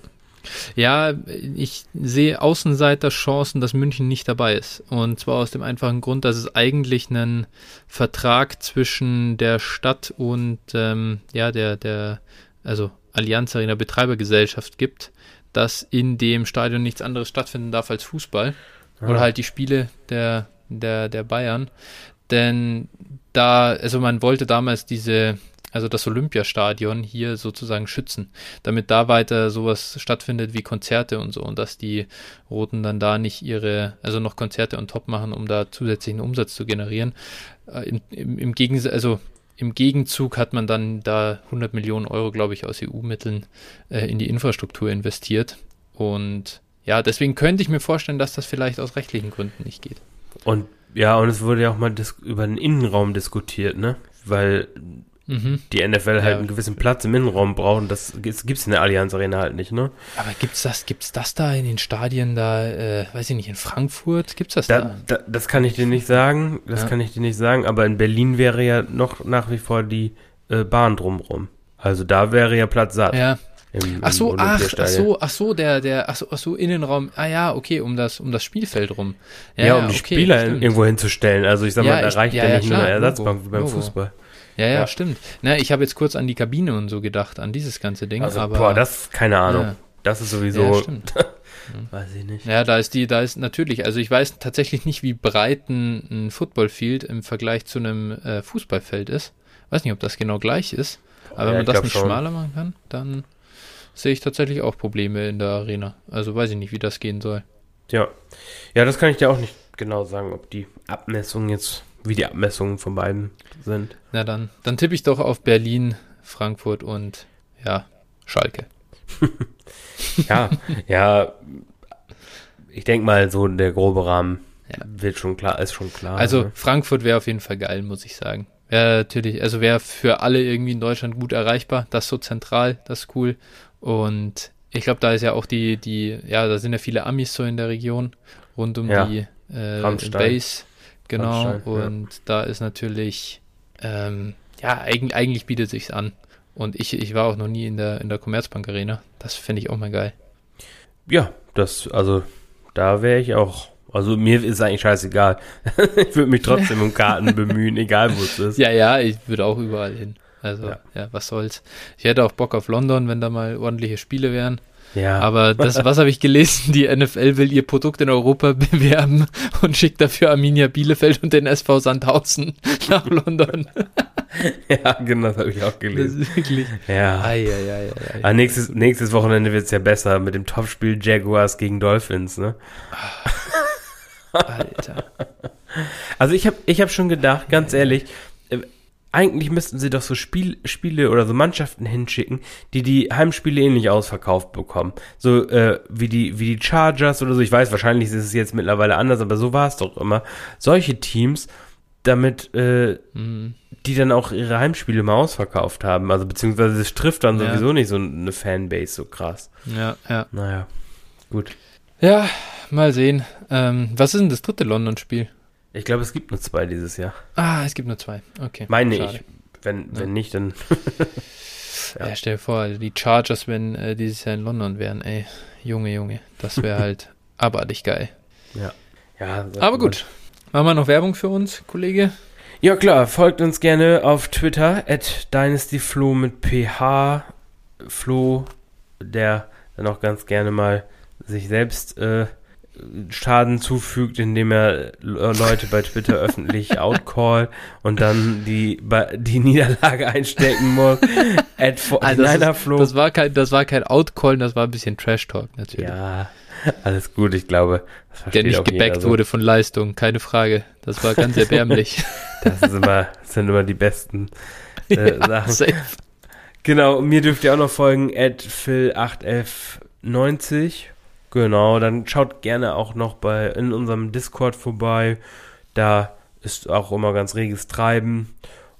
Ja. ja, ich sehe Außenseiter-Chancen, dass München nicht dabei ist. Und zwar aus dem einfachen Grund, dass es eigentlich einen Vertrag zwischen der Stadt und ähm, ja, der, der, also Allianz Arena Betreibergesellschaft gibt, dass in dem Stadion nichts anderes stattfinden darf als Fußball. Ah. Oder halt die Spiele der, der, der Bayern. Denn da, also man wollte damals diese, also das Olympiastadion hier sozusagen schützen, damit da weiter sowas stattfindet wie Konzerte und so und dass die Roten dann da nicht ihre, also noch Konzerte on top machen, um da zusätzlichen Umsatz zu generieren. Äh, Im, im, im Gegensatz, also im Gegenzug hat man dann da 100 Millionen Euro, glaube ich, aus EU-Mitteln äh, in die Infrastruktur investiert und ja, deswegen könnte ich mir vorstellen, dass das vielleicht aus rechtlichen Gründen nicht geht. Und ja, und es wurde ja auch mal über den Innenraum diskutiert, ne? Weil mhm. die NFL halt ja. einen gewissen Platz im Innenraum braucht und das gibt es in der Allianz Arena halt nicht, ne? Aber gibt's das, gibt's das da in den Stadien da, äh, weiß ich nicht, in Frankfurt? Gibt's das da? da? da das kann ich dir nicht sagen, das ja. kann ich dir nicht sagen, aber in Berlin wäre ja noch nach wie vor die äh, Bahn drumrum. Also da wäre ja Platz satt. Ja. Im, Ach so, ach, ach so, ach so, der, der, ach so, ach so, Innenraum. Ah ja, okay, um das, um das Spielfeld rum. Ja, um die okay, Spieler stimmt. irgendwo hinzustellen. Also ich sag Ja, mal, da ich- reicht ja, ja, ja, nicht nur eine Ersatzbank Logo, wie beim Logo. Fußball. Ja, ja, Ja. stimmt. Na, ich habe jetzt kurz an die Kabine und so gedacht, an dieses ganze Ding. Also, aber, boah, das, keine Ahnung. Ja. Das ist sowieso, ja, stimmt. weiß ich nicht. Ja, da ist die, da ist natürlich, also ich weiß tatsächlich nicht, wie breit ein, ein Footballfield im Vergleich zu einem äh, Fußballfeld ist. Weiß nicht, ob das genau gleich ist. Aber Ja, wenn man das nicht schon. schmaler machen kann, dann sehe ich tatsächlich auch Probleme in der Arena. Also weiß ich nicht, wie das gehen soll. Ja. Ja, das kann ich dir auch nicht genau sagen, ob die Abmessungen jetzt, wie die Abmessungen von beiden sind. Na dann, dann tippe ich doch auf Berlin, Frankfurt und ja, Schalke. Ja, ja. Ich denke mal, so der grobe Rahmen Ja. wird schon klar, ist schon klar. Also ne? Frankfurt wäre auf jeden Fall geil, muss ich sagen. Wäre natürlich, also wäre für alle irgendwie in Deutschland gut erreichbar. Das ist so zentral, das ist cool. Und ich glaube, da ist ja auch die, die, ja, da sind ja viele Amis so in der Region rund um Ja. die äh. Base. Genau. Ja. und da ist natürlich, ähm, ja, eigentlich, eigentlich bietet sich's an. Und ich, ich war auch noch nie in der, in der Commerzbank Arena. Das fände ich auch mal geil. ja, das, also, da wäre ich auch. Also mir ist eigentlich scheißegal. ich würde mich trotzdem um Karten bemühen, egal wo es ist. Ja, ja, ich würde auch überall hin. Also, Ja. ja. was soll's. Ich hätte auch Bock auf London, wenn da mal ordentliche Spiele wären. Ja, Aber das, was habe ich gelesen? Die NFL will ihr Produkt in Europa bewerben und schickt dafür Arminia Bielefeld und den SV Sandhausen nach London. ja genau, das habe ich auch Das gelesen. ist wirklich. Ja. Ei, ei, ei, ei. Ah, nächstes, nächstes Wochenende wird es ja besser mit dem Topspiel Jaguars gegen Dolphins, ne? Alter. Also ich habe ich hab schon gedacht, ganz ehrlich, eigentlich müssten sie doch so Spiel, Spiele oder so Mannschaften hinschicken, die die Heimspiele ähnlich ausverkauft bekommen. So äh, wie, die, wie die Chargers oder so. Ich weiß, wahrscheinlich ist es jetzt mittlerweile anders, aber so war es doch immer. Solche Teams, damit äh, Mhm. die dann auch ihre Heimspiele mal ausverkauft haben. Also beziehungsweise es trifft dann Ja. sowieso nicht so eine Fanbase so krass. Ja, ja. Naja, gut. Ja, mal sehen. Ähm, was ist denn das dritte London-Spiel? Ich glaube, es gibt nur zwei dieses Jahr. Ah, es gibt nur zwei. Okay. Meine schade. ich. Wenn, wenn nicht, dann. Ja. stell dir vor, die Chargers, wenn äh, dieses Jahr in London wären, ey. Junge, Junge. Das wäre halt abartig geil. Ja, sagt Aber gut. Machen wir noch Werbung für uns, Kollege? Ja klar, folgt uns gerne auf Twitter at dynastyflo mit ph Flo, der dann auch ganz gerne mal sich selbst äh, Schaden zufügt, indem er Le- Leute bei Twitter öffentlich outcall und dann die die Niederlage einstecken muss. at Ah, das, ist, das war kein, das war kein Outcallen, das war ein bisschen Trash-Talk natürlich. ja, alles gut, ich glaube, der nicht gebackt so. wurde von Leistung, keine Frage. Das war ganz erbärmlich. Das, ist immer, das sind immer die besten äh, Sachen. safe. Genau, mir dürft ihr auch noch folgen, at phil8f90. Genau, dann schaut gerne auch noch bei in unserem Discord vorbei. Da ist auch immer ganz reges Treiben.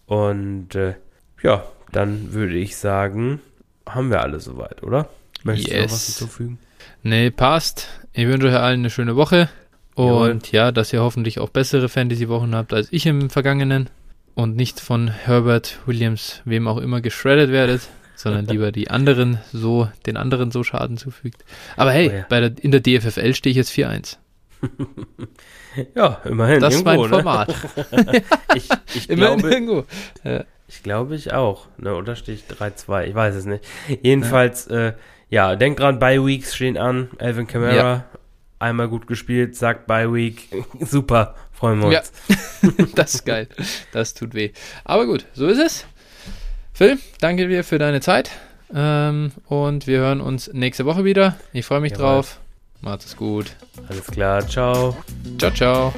Und äh, ja, dann würde ich sagen, haben wir alles soweit, oder? Möchtest du noch Yes. was hinzufügen? Nee, passt. Ich wünsche euch allen eine schöne Woche. Und ja, dass ihr hoffentlich auch bessere Fantasy-Wochen habt als ich im Vergangenen. Und nicht von Herbert Williams, wem auch immer, geschreddet werdet, sondern lieber die anderen so, den anderen so Schaden zufügt. Aber hey, Oh ja. bei der, in der DFFL stehe ich jetzt 4-1. Ja, immerhin. Das ist mein irgendwo, ne? Format. Ich, ich Immerhin glaube, irgendwo. Ja. Ich glaube ich auch. Ne, oder stehe ich 3-2? Ich weiß es nicht. Jedenfalls, äh, ja, denkt dran, Bye Weeks stehen an. Alvin Kamara, Ja. einmal gut gespielt, sagt Bye Week. Super, freuen wir Ja. uns. Das ist geil. Das tut weh. Aber gut, so ist es. Phil, danke dir für deine Zeit. Ähm, und wir hören uns nächste Woche wieder. Ich freue mich Jawohl. drauf. Macht es gut. Alles klar, ciao. Ciao, ciao.